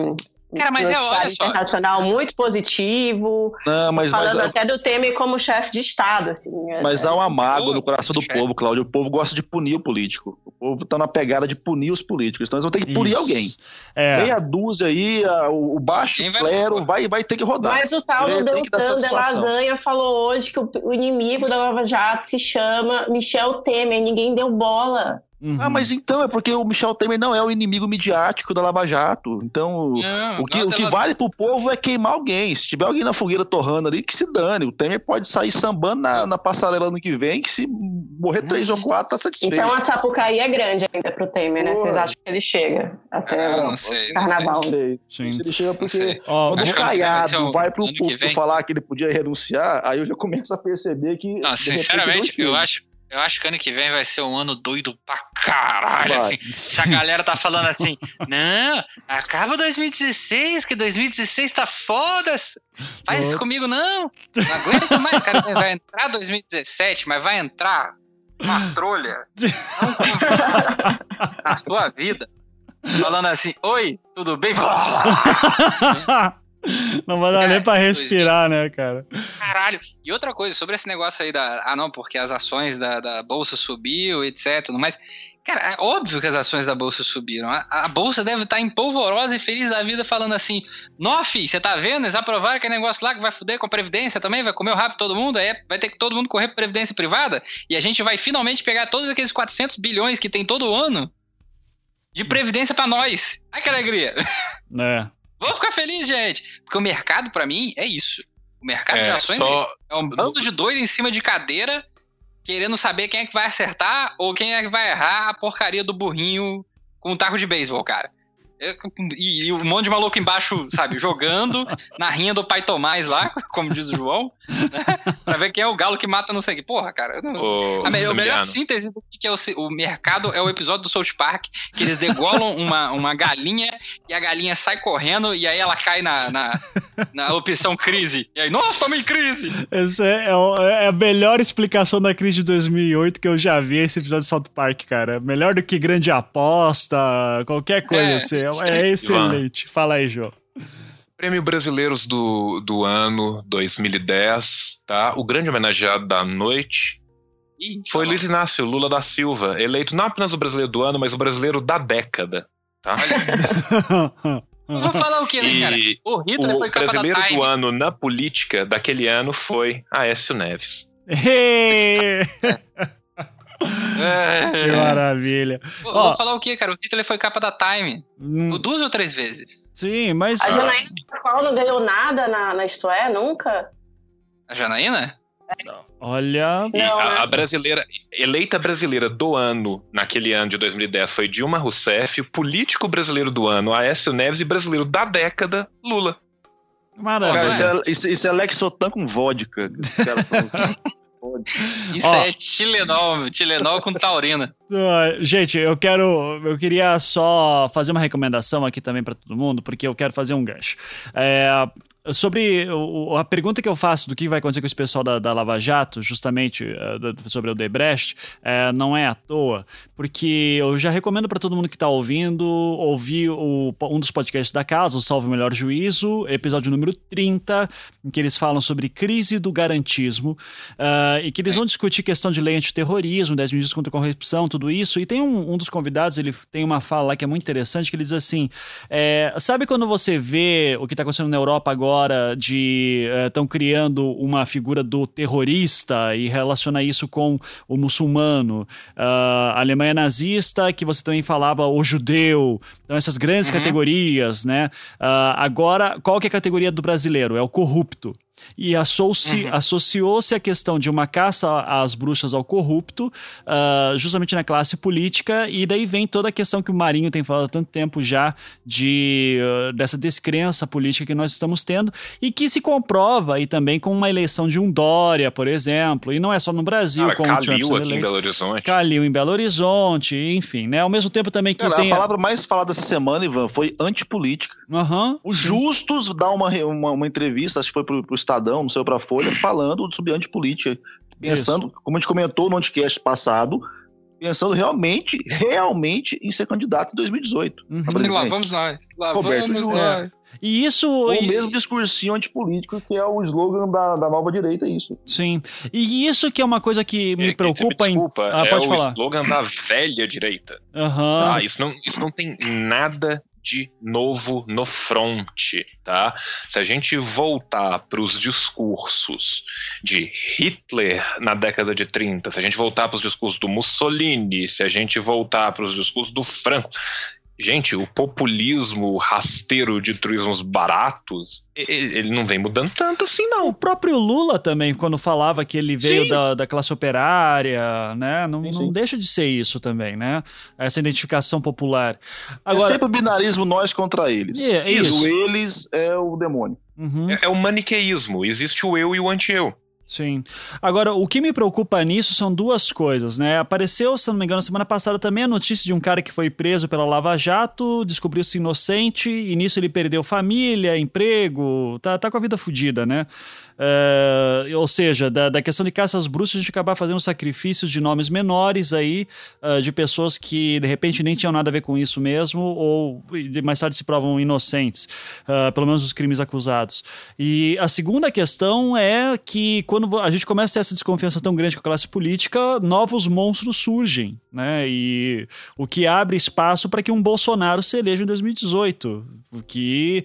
Cara, mas é, olha só. internacional muito positivo, Não, mas, mas, falando até do Temer como chefe de Estado, assim. mas há uma mágoa Pô, no coração do chefe. povo, Cláudio. O povo gosta de punir o político. O povo tá na pegada de punir os políticos. Então eles vão ter que punir Isso. alguém. É. Meia dúzia aí, a- o baixo Quem vai clero vai, vai ter que rodar. Mas o tal do dar Deltan de. Lasanha falou hoje que o, o inimigo da Lava Jato se chama Michel Temer. Ninguém deu bola. Uhum. Ah, mas então é porque o Michel Temer não é o inimigo midiático da Lava Jato. Então, Não, o que, o que ela- vale pro povo é queimar alguém. Se tiver alguém na fogueira torrando ali, que se dane. O Temer pode sair sambando na, na passarela ano que vem, que se morrer três ou quatro, tá satisfeito. Então a Sapucaí é grande ainda pro Temer, né? Vocês acham que ele chega até Ah, o não sei. não carnaval? Não sei. Sim. Se ele chega porque. Ó, Quando o Caiado o- vai pro público falar que ele podia renunciar, aí eu já começo a perceber que. Não, repente, sinceramente, não eu acho, eu acho que ano que vem vai ser um ano doido pra caralho. Assim. Se a galera tá falando assim, não, acaba 2016, que 2016 tá foda. Faz isso comigo, não. Não aguento mais. Cara, vai entrar 2017, mas vai entrar uma trolha na sua vida. Falando assim, oi, tudo bem? Não vai dar Cara, nem pra respirar, né, cara? Caralho. E outra coisa, sobre esse negócio aí da. Ah, não, porque as ações da, da Bolsa subiu, etc. Mas, cara, é óbvio que as ações da Bolsa subiram. A, a Bolsa deve estar empolvorosa e feliz da vida, falando assim: Nó, fi, você tá vendo? Eles aprovaram aquele negócio lá que vai fuder com a Previdência também, vai comer o rabo todo mundo, aí vai ter que todo mundo correr pra Previdência privada. E a gente vai finalmente pegar todos aqueles 400 bilhões que tem todo ano de Previdência pra nós. Ai, que alegria. É. Vamos ficar felizes, gente. Porque o mercado, pra mim, é isso. O mercado de É, ações é isso. só, É um bando de doido em cima de cadeira, querendo saber quem é que vai acertar ou quem é que vai errar a porcaria do burrinho com um taco de beisebol, cara. Eu- e, e um monte de maluco embaixo, sabe, jogando na rinha do pai Tomás lá, como diz o João, né? Pra ver quem é o galo que mata não sei o que. Porra, cara. eu não- o a melhor, a melhor síntese do que é o, o mercado é o episódio do South Park, que eles degolam uma, uma galinha e a galinha sai correndo e aí ela cai na, na, na opção crise. E aí, nossa, estamos em crise! Essa é, é o- é a melhor explicação da crise de 2008 que eu já vi esse episódio de South Park, cara. Melhor do que grande aposta, qualquer coisa É, assim. É, é excelente. Fala aí, João. Prêmio Brasileiros do, do ano 2010, tá? O grande homenageado da noite Ih, foi. Luiz Inácio Lula da Silva, eleito não apenas o brasileiro do ano, mas o brasileiro da década, tá? Eu vou falar o quê, né, cara? E O Hitler o foi capa da brasileiro Time. do ano na política daquele ano foi Aécio Neves. Ê, É. que maravilha. Vou, Ó. vou falar o quê, cara? O Hitler foi capa da Time. Hum, Duas ou três vezes. Sim, mas. A Janaína Pascoal não ganhou nada na, na Isto É, nunca? A Janaína? Olha. E Não, a, né? a brasileira, eleita brasileira do ano, naquele ano de 2010, foi Dilma Rousseff, o político brasileiro do ano, Aécio Neves, e brasileiro da década, Lula. Cara, Maravilha. isso é, isso, isso é Lexotan com vodka. Isso Ó. é Tilenol, Tilenol com taurina. Ah, Gente, eu quero. Eu queria só fazer uma recomendação aqui também para todo mundo, porque eu quero fazer um gancho. É, sobre o- a pergunta que eu faço do que vai acontecer com esse pessoal da, da Lava Jato, justamente da- sobre o Debrecht, eh, não é à toa, porque eu já recomendo para todo mundo que está ouvindo ouvir o- um dos podcasts da casa, o Salve o Melhor Juízo, episódio número 30, em que eles falam sobre crise do garantismo, ah, e que eles vão discutir questão de lei antiterrorismo, 10 medidas contra a corrupção, tudo isso. E tem um, um dos convidados, ele tem uma fala lá que é muito interessante, que ele diz assim: é, sabe quando você vê o que está acontecendo na Europa agora, de estão criando uma figura do terrorista e relaciona isso com o muçulmano, a Alemanha nazista, que você também falava o judeu, então essas grandes Uhum. categorias, né? Ah, agora, qual que é a categoria do brasileiro? É o corrupto. E associ- Uhum. associou-se a questão de uma caça às bruxas ao corrupto, ah, justamente na classe política, e daí vem toda a questão que o Marinho tem falado há tanto tempo já de, ah, dessa descrença política que nós estamos tendo, e que se comprova e também com uma eleição de um Dória, por exemplo, e não é só no Brasil, Cara, com o Trump Calil sendo aqui em eleito. Belo Horizonte. Calil em Belo Horizonte, enfim, né? Ao mesmo tempo também que Cara, tem... a palavra mais falada essa semana, Ivan, foi antipolítica. Aham, O Justus dá uma, uma, uma entrevista, acho que foi pro, pro Estadão, não sei, pra Folha, falando sobre antipolítica. Pensando, como a gente comentou no podcast passado, pensando realmente, realmente em ser candidato em 2018. Uhum. a Lá vamos nós. Lá Roberto vamos Justo. nós. E isso. O mesmo discursinho antipolítico que é o slogan da, da nova direita, é isso. Sim. E isso que é uma coisa que me preocupa me desculpa, em. Ah, é pode o falar. slogan da velha direita. Uhum. Ah, isso não, isso não tem nada de novo no fronte, tá? Se a gente voltar para os discursos de Hitler na década de 30, se a gente voltar para os discursos do Mussolini, se a gente voltar para os discursos do Franco, Gente, o populismo rasteiro de turismos baratos, ele não vem mudando tanto assim, não. O próprio Lula também, quando falava que ele veio da, da, classe operária, né? Não, sim, sim. não deixa de ser isso também, né? Essa identificação popular. É Agora, é sempre o binarismo nós contra eles. É, é isso. O eles é o demônio. Uhum. É, é o maniqueísmo. Existe o eu e o anti-eu. Sim. Agora, o que me preocupa nisso são duas coisas, né? Apareceu, se não me engano, semana passada também a notícia de um cara que foi preso pela Lava Jato, descobriu-se inocente, e nisso ele perdeu família, emprego, tá, tá com a vida fodida, né? Uh, ou seja, da, da, questão de caça às bruxas, a gente acabar fazendo sacrifícios de nomes menores aí, uh, de pessoas que de repente nem tinham nada a ver com isso mesmo, ou mais tarde se provam inocentes, uh, pelo menos os crimes acusados. E a segunda questão é que quando a gente começa a ter essa desconfiança tão grande com a classe política, novos monstros surgem, né? E o que abre espaço para que um Bolsonaro se eleja em 2018, que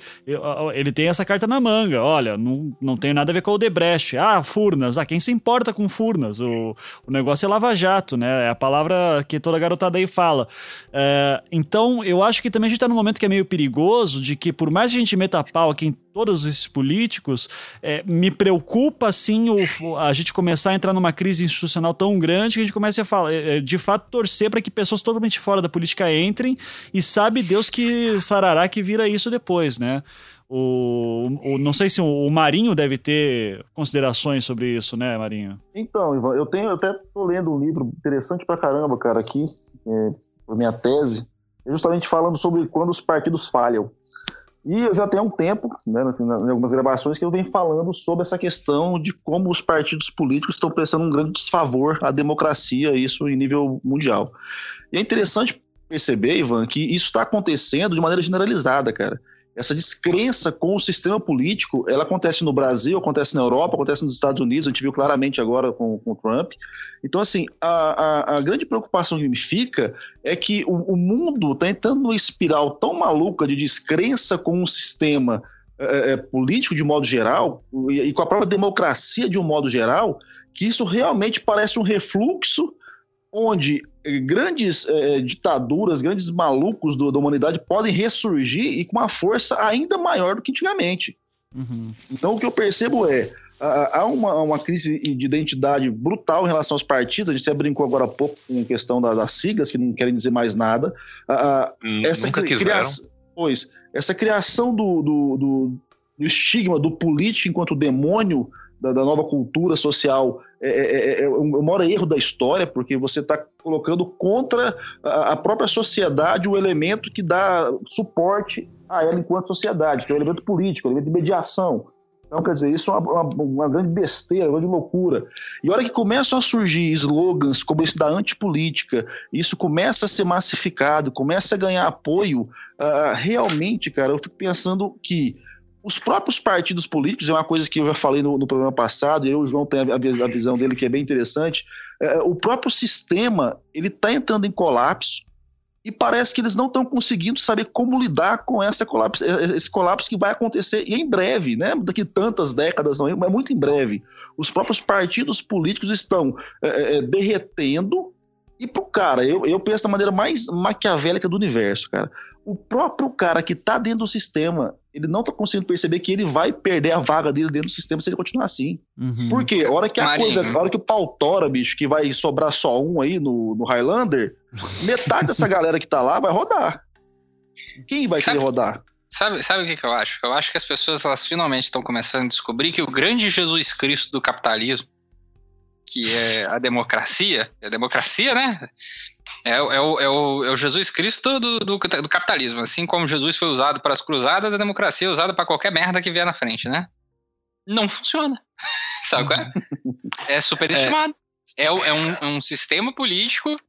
ele tem essa carta na manga. Olha, não, não tem nada a ver ver com o Debrecht. Ah, Furnas. Ah, quem se importa com Furnas? O, o negócio é lava-jato, né? É a palavra que toda garotada aí fala. É, então, eu acho que também a gente está num momento que é meio perigoso, de que por mais que a gente meta pau aqui em todos esses políticos, é, me preocupa, assim, o, a gente começar a entrar numa crise institucional tão grande que a gente comece a falar, é, é de fato, torcer para que pessoas totalmente fora da política entrem e sabe Deus que sarará que vira isso depois, né? O, o, não sei se o, Marinho deve ter considerações sobre isso, né, Marinho? Então, Ivan, eu tenho, eu até tô lendo um livro interessante pra caramba, cara, aqui, é, minha tese, justamente falando sobre quando os partidos falham. E eu já tenho um tempo, né, em algumas gravações, que eu venho falando sobre essa questão de como os partidos políticos estão prestando um grande desfavor à democracia, isso em nível mundial. E é interessante perceber, Ivan, que isso está acontecendo de maneira generalizada, cara essa descrença com o sistema político, ela acontece no Brasil, acontece na Europa, acontece nos Estados Unidos, a gente viu claramente agora com, com o Trump. Então, assim, a, a, a, grande preocupação que me fica é que o, o mundo está entrando numa espiral tão maluca de descrença com o sistema é, é, político de modo geral, e, e com a própria democracia de um modo geral, que isso realmente parece um refluxo onde eh, grandes é, ditaduras, grandes malucos do, da humanidade podem ressurgir e com uma força ainda maior do que antigamente. Uhum. Então, o que eu percebo é há uma, uma crise de identidade brutal em relação aos partidos. A gente até brincou agora há pouco com a questão das, das siglas, que não querem dizer mais nada. Hum, essa cri criação, pois, essa criação do, do, do, do estigma do político enquanto demônio da, da nova cultura social é, é, é, é, o maior erro da história, porque você está colocando contra a, a, própria sociedade o elemento que dá suporte a ela enquanto sociedade, que é o elemento político, o elemento de mediação. Então, quer dizer, isso é uma, uma, uma, grande besteira, uma grande loucura. E a hora que começam a surgir slogans como esse da antipolítica, isso começa a ser massificado, começa a ganhar apoio, uh, realmente, cara, eu fico pensando que os próprios partidos políticos, é uma coisa que eu já falei no, no programa passado, e aí o João tem a, a, visão dele que é bem interessante, é, é o próprio sistema ele está entrando em colapso e parece que eles não estão conseguindo saber como lidar com essa colapso, é, é, esse colapso que vai acontecer e em breve, né? Daqui tantas décadas, não, é muito em breve. Os próprios partidos políticos estão é, é, derretendo e pro cara, eu, eu penso da maneira mais maquiavélica do universo, cara. O próprio cara que tá dentro do sistema, ele não tá conseguindo perceber que ele vai perder a vaga dele dentro do sistema se ele continuar assim. Uhum. Por quê? A hora que a Marinho. coisa, a hora que o pau tora, bicho, que vai sobrar só um aí no, no Highlander, metade dessa galera que tá lá vai rodar. Quem vai sabe, querer rodar? Sabe, sabe o que, que eu acho? Eu acho que as pessoas elas finalmente estão começando a descobrir que o grande Jesus Cristo do capitalismo que é a democracia, é a democracia, né? É, é, o, é, o, é o Jesus Cristo do, do, do, capitalismo. Assim como Jesus foi usado para as cruzadas, a democracia é usada para qualquer merda que vier na frente, né? Não funciona. Sabe qual é? É superestimado. É, é, um, é um sistema político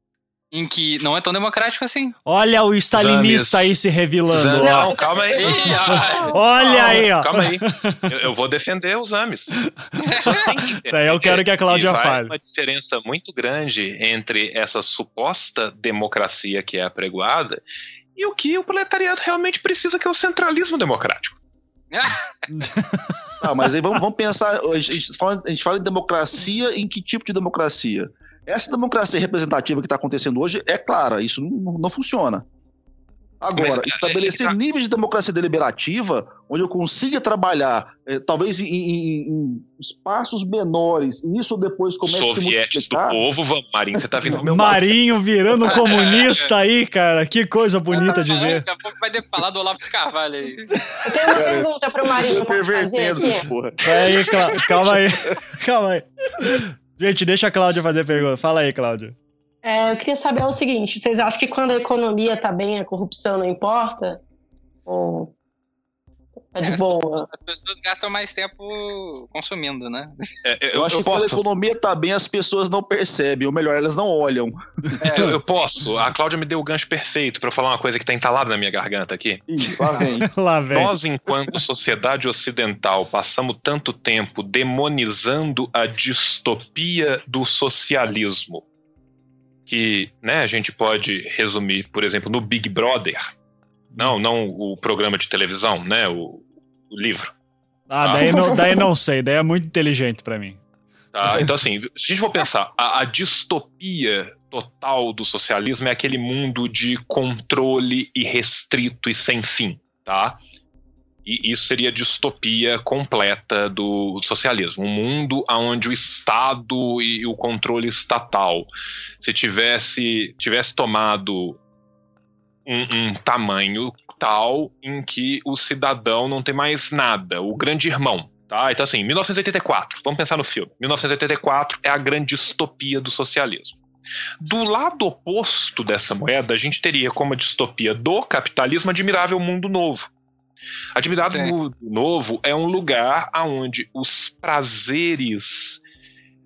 em que não é tão democrático assim. Olha o stalinista Zames. aí se revelando. Não, calma aí. Ah, Olha aí, ó. Calma aí. Eu, eu vou defender os AMES. Daí eu quero que a Cláudia E vai fale. uma diferença muito grande entre essa suposta democracia que é apregoada e o que o proletariado realmente precisa, que é o centralismo democrático. Ah, mas aí vamos, vamos pensar. A gente, a gente fala, a gente fala em democracia, em que tipo de democracia? Essa democracia representativa que está acontecendo hoje é clara, isso não, não funciona. Agora, Mas, estabelecer é, é, níveis de democracia deliberativa, onde eu consiga trabalhar, eh, talvez em, em- em espaços menores, e isso depois comece a se Sovietes do multiplicar. povo, vamos, Marinho, você tá vindo meu lado. Marinho virando comunista aí, cara. Que coisa bonita de ver. Daqui a pouco vai ter que falar do Olavo de Carvalho aí. Eu tenho uma pergunta pro Marinho. Tô posso fazer pervertendo essas porra. Aí, Clá- calma aí. Calma aí. Gente, deixa a Cláudia fazer a pergunta. Fala aí, Cláudia. É, eu queria saber o seguinte: vocês acham que quando a economia tá bem, a corrupção não importa? Ou tá de boa? As pessoas gastam mais tempo consumindo, né? É, eu, Eu acho eu que quando a posso, economia está bem, as pessoas não percebem, ou melhor, elas não olham. é, eu, eu posso. A Cláudia me deu o gancho perfeito pra eu falar uma coisa que tá entalada na minha garganta aqui. Ih, lá vem. Lá vem. Nós, enquanto sociedade ocidental, passamos tanto tempo demonizando a distopia do socialismo, que né, a gente pode resumir, por exemplo, no Big Brother. Não, não o programa de televisão, né? O, o livro. Ah, daí não, daí não sei. Daí é muito inteligente pra mim. Tá? Então, assim, se a gente for pensar, a, a distopia total do socialismo é aquele mundo de controle irrestrito e sem fim, tá? E isso seria a distopia completa do socialismo. Um mundo onde o Estado e o controle estatal, se tivesse, tivesse tomado um, um tamanho tal em que o cidadão não tem mais nada, o grande irmão. Tá? Então, assim, 1984, vamos pensar no filme. 1984 é a grande distopia do socialismo. Do lado oposto dessa moeda, a gente teria como a distopia do capitalismo Admirável Mundo Novo. Admirável Sim. Mundo Novo é um lugar onde os prazeres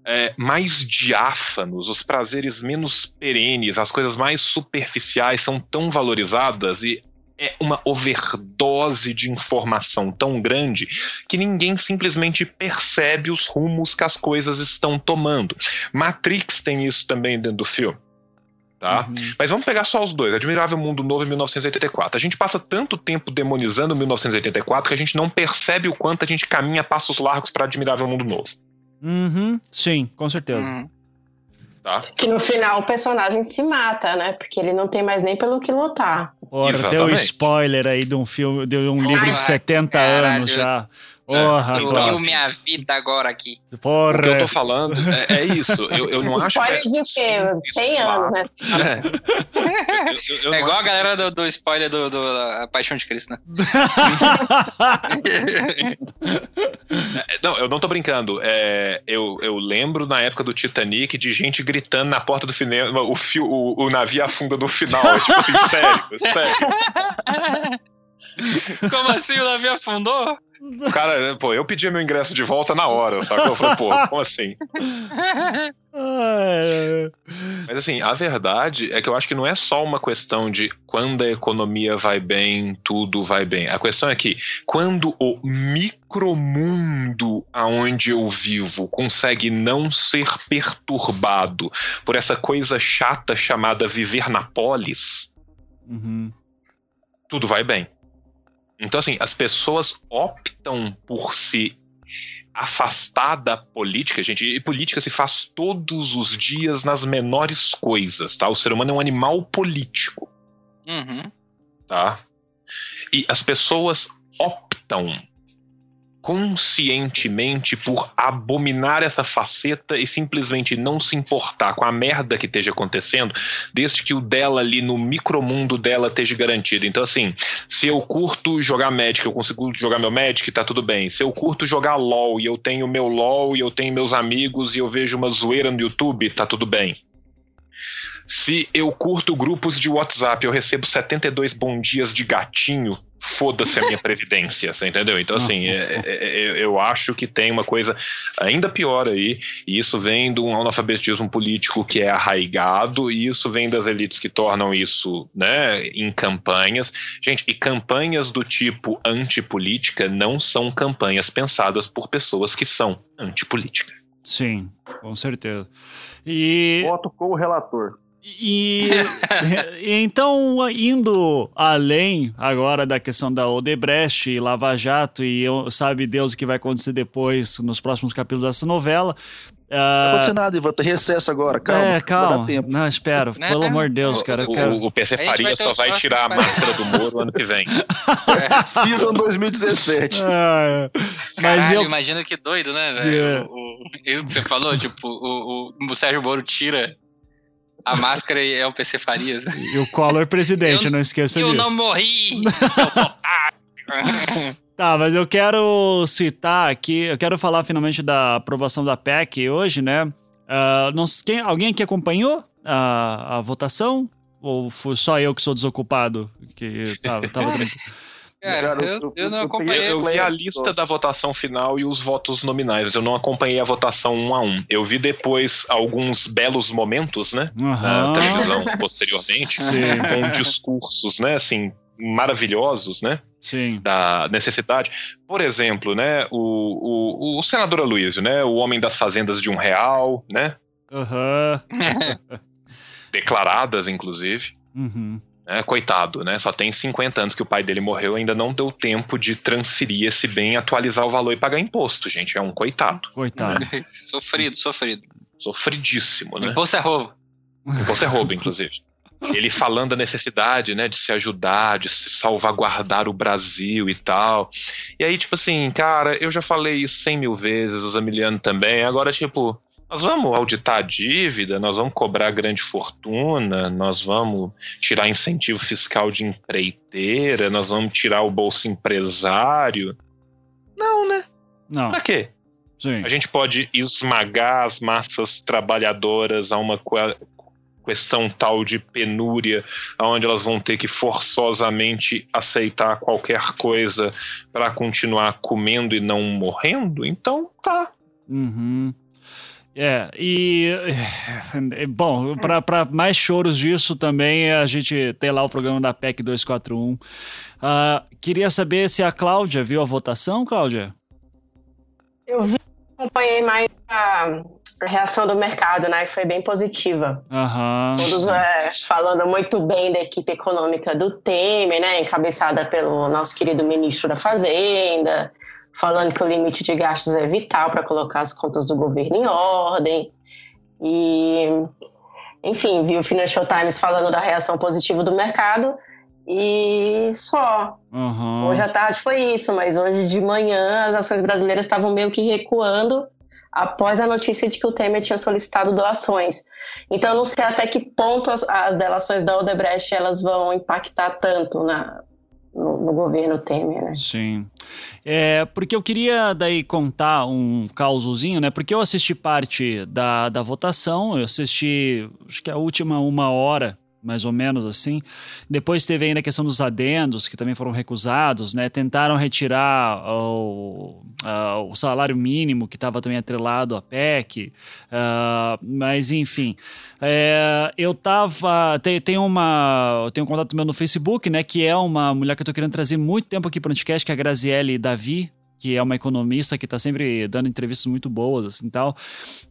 é, mais diáfanos, os prazeres menos perenes, as coisas mais superficiais são tão valorizadas e é uma overdose de informação tão grande que ninguém simplesmente percebe os rumos que as coisas estão tomando. Matrix tem isso também dentro do filme. Tá? Uhum. Mas vamos pegar só os dois. Admirável Mundo Novo e 1984. A gente passa tanto tempo demonizando 1984 que a gente não percebe o quanto a gente caminha passos largos para Admirável Mundo Novo. Uhum. Sim, com certeza. Hum. Tá? Que no final o personagem se mata, né? Porque ele não tem mais nem pelo que lutar. Porra, deu spoiler aí de um filme, de um livro de Ai, 70 caralho. anos já. Porra, Eu-. Eu minha vida agora aqui. O que eu Porra. tô falando é, é isso. Eu, eu não acho que Spoiler é de quê? 100 anos, né? É. Eu- eu- eu É igual a galera do, do spoiler do, do A Paixão de Cristo, né? Não, eu não tô brincando. É, eu, eu lembro na época do Titanic de gente gritando na porta do cinema, o, fio, o, o navio afunda no final. É tipo assim, sério, sério. Como assim o navio afundou? O cara, pô, eu pedi meu ingresso de volta na hora, sacou? Eu falei, pô, como assim? Mas assim, a verdade é que eu acho que não é só uma questão de quando a economia vai bem, tudo vai bem. A questão é que quando o micromundo aonde eu vivo consegue não ser perturbado por essa coisa chata chamada viver na polis, Uhum. tudo vai bem. Então, assim, as pessoas optam por se afastar da política, gente, e política se faz todos os dias nas menores coisas, tá? O ser humano é um animal político, Uhum. tá? E as pessoas optam conscientemente por abominar essa faceta e simplesmente não se importar com a merda que esteja acontecendo, desde que o dela ali no micromundo dela esteja garantido. Então, assim, se eu curto jogar Magic, eu consigo jogar meu Magic, tá tudo bem. Se eu curto jogar LOL e eu tenho meu LOL e eu tenho meus amigos e eu vejo uma zoeira no YouTube, tá tudo bem. Se eu curto grupos de WhatsApp, eu recebo 72 bom dias de gatinho foda-se a minha previdência, você entendeu? Então, assim, é, é, é, eu acho que tem uma coisa ainda pior aí, e isso vem de um analfabetismo político que é arraigado, e isso vem das elites que tornam isso, né, em campanhas. Gente, e campanhas do tipo antipolítica não são campanhas pensadas por pessoas que são antipolítica. Sim, com certeza. E... Voto com o relator. E, então, indo além agora da questão da Odebrecht e Lava Jato, e eu, sabe Deus o que vai acontecer depois, nos próximos capítulos dessa novela. Uh... Não vai acontecer nada, Ivan, tem recesso agora, calma. É, calma. Não, espera, né? pelo amor de Deus, cara. O, quero... o, PC Faria só vai tirar a máscara do Moro ano que vem. É. Season 2017. Ah. Mas Caralho, eu... imagina que doido, né, velho? Yeah. O, o, isso que você falou, tipo, o, o, o Sérgio Moro tira a máscara é o PC Farias. E o Collor presidente, eu, não esqueça eu disso. Eu não morri! Tá, mas eu quero citar aqui, eu quero falar finalmente da aprovação da PEC hoje, né? Uh, não, quem, alguém aqui acompanhou a, a votação? Ou foi só eu que sou desocupado? Que tava, tava. Cara, eu, eu, não acompanhei. Eu, vi a lista da votação final e os votos nominais. Eu não acompanhei a votação um a um. Eu vi depois alguns belos momentos, né? Uhum. Na televisão posteriormente, Sim. com discursos, né? Assim, maravilhosos, né? Sim. Da necessidade. Por exemplo, né? O, o, o senador Aloysio, né? O homem das fazendas de um real, né? Uhum. Declaradas, inclusive. Uhum. É, coitado, né? Só tem 50 anos que o pai dele morreu, ainda não deu tempo de transferir esse bem, atualizar o valor e pagar imposto, gente. É um coitado. Coitado. Né? sofrido, sofrido. Sofridíssimo, né? Imposto é roubo. Imposto é roubo, inclusive. Ele falando da necessidade, né, de se ajudar, de se salvaguardar o Brasil e tal. E aí, tipo assim, cara, eu já falei isso cem mil vezes, o Zamiliano também. Agora, tipo, nós vamos auditar a dívida, nós vamos cobrar grande fortuna, nós vamos tirar incentivo fiscal de empreiteira, nós vamos tirar o bolso empresário. Não, né? Não. Pra quê? Sim. A gente pode esmagar as massas trabalhadoras a uma questão tal de penúria, onde elas vão ter que forçosamente aceitar qualquer coisa para continuar comendo e não morrendo? Então, tá. Uhum. É, e. Eh, bom, para mais choros disso também, a gente tem lá o programa da PEC 241. Uh, queria saber se a Cláudia viu a votação, Cláudia? Eu vi, acompanhei mais a, a reação do mercado, né? Foi bem positiva. Uhum. Todos é, falando muito bem da equipe econômica do Temer, né? Encabeçada pelo nosso querido ministro da Fazenda falando que o limite de gastos é vital para colocar as contas do governo em ordem. E, enfim, vi o Financial Times falando da reação positiva do mercado e só. Uhum. Hoje à tarde foi isso, mas hoje de manhã as ações brasileiras estavam meio que recuando após a notícia de que o Temer tinha solicitado doações. Então, eu não sei até que ponto as, as delações da Odebrecht elas vão impactar tanto na, no, no, governo Temer, né? Sim. É, porque eu queria daí contar um causozinho, né? Porque eu assisti parte da, da votação, eu assisti, acho que a última uma hora mais ou menos assim. Depois teve ainda a questão dos adendos, que também foram recusados, né? Tentaram retirar o, uh, o salário mínimo, que estava também atrelado à PEC, uh, mas enfim. É, eu tava. Tem, tem uma. Tenho um contato meu no Facebook, né? Que é uma mulher que eu tô querendo trazer muito tempo aqui para o podcast, que é a Graziele Davi, que é uma economista que está sempre dando entrevistas muito boas, assim, tal.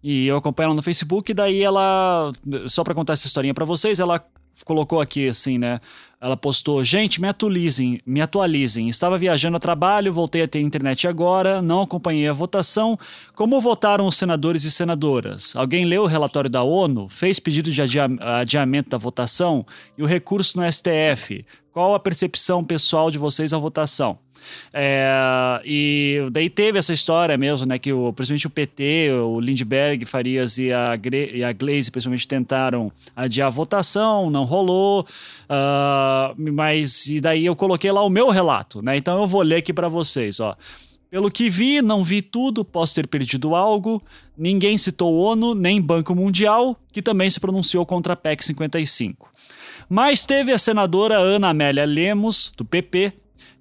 E eu acompanho ela no Facebook, e daí ela, só para contar essa historinha para vocês, ela colocou aqui assim, né? Ela postou: "Gente, me atualizem, me atualizem. Estava viajando a trabalho, voltei a ter internet agora, não acompanhei a votação. Como votaram os senadores e senadoras? Alguém leu o relatório da ONU? Fez pedido de adia adiamento da votação e o recurso no STF? Qual a percepção pessoal de vocês à votação?" É, e daí teve essa história mesmo, né? Que o, principalmente o PT, o Lindbergh, Farias e a, e a Glaze, principalmente, tentaram adiar a votação, não rolou. Uh, mas e daí eu coloquei lá o meu relato, né? Então eu vou ler aqui para vocês, ó. Pelo que vi, não vi tudo, posso ter perdido algo. Ninguém citou ONU, nem Banco Mundial, que também se pronunciou contra a PEC 55. Mas teve a senadora Ana Amélia Lemos, do PP,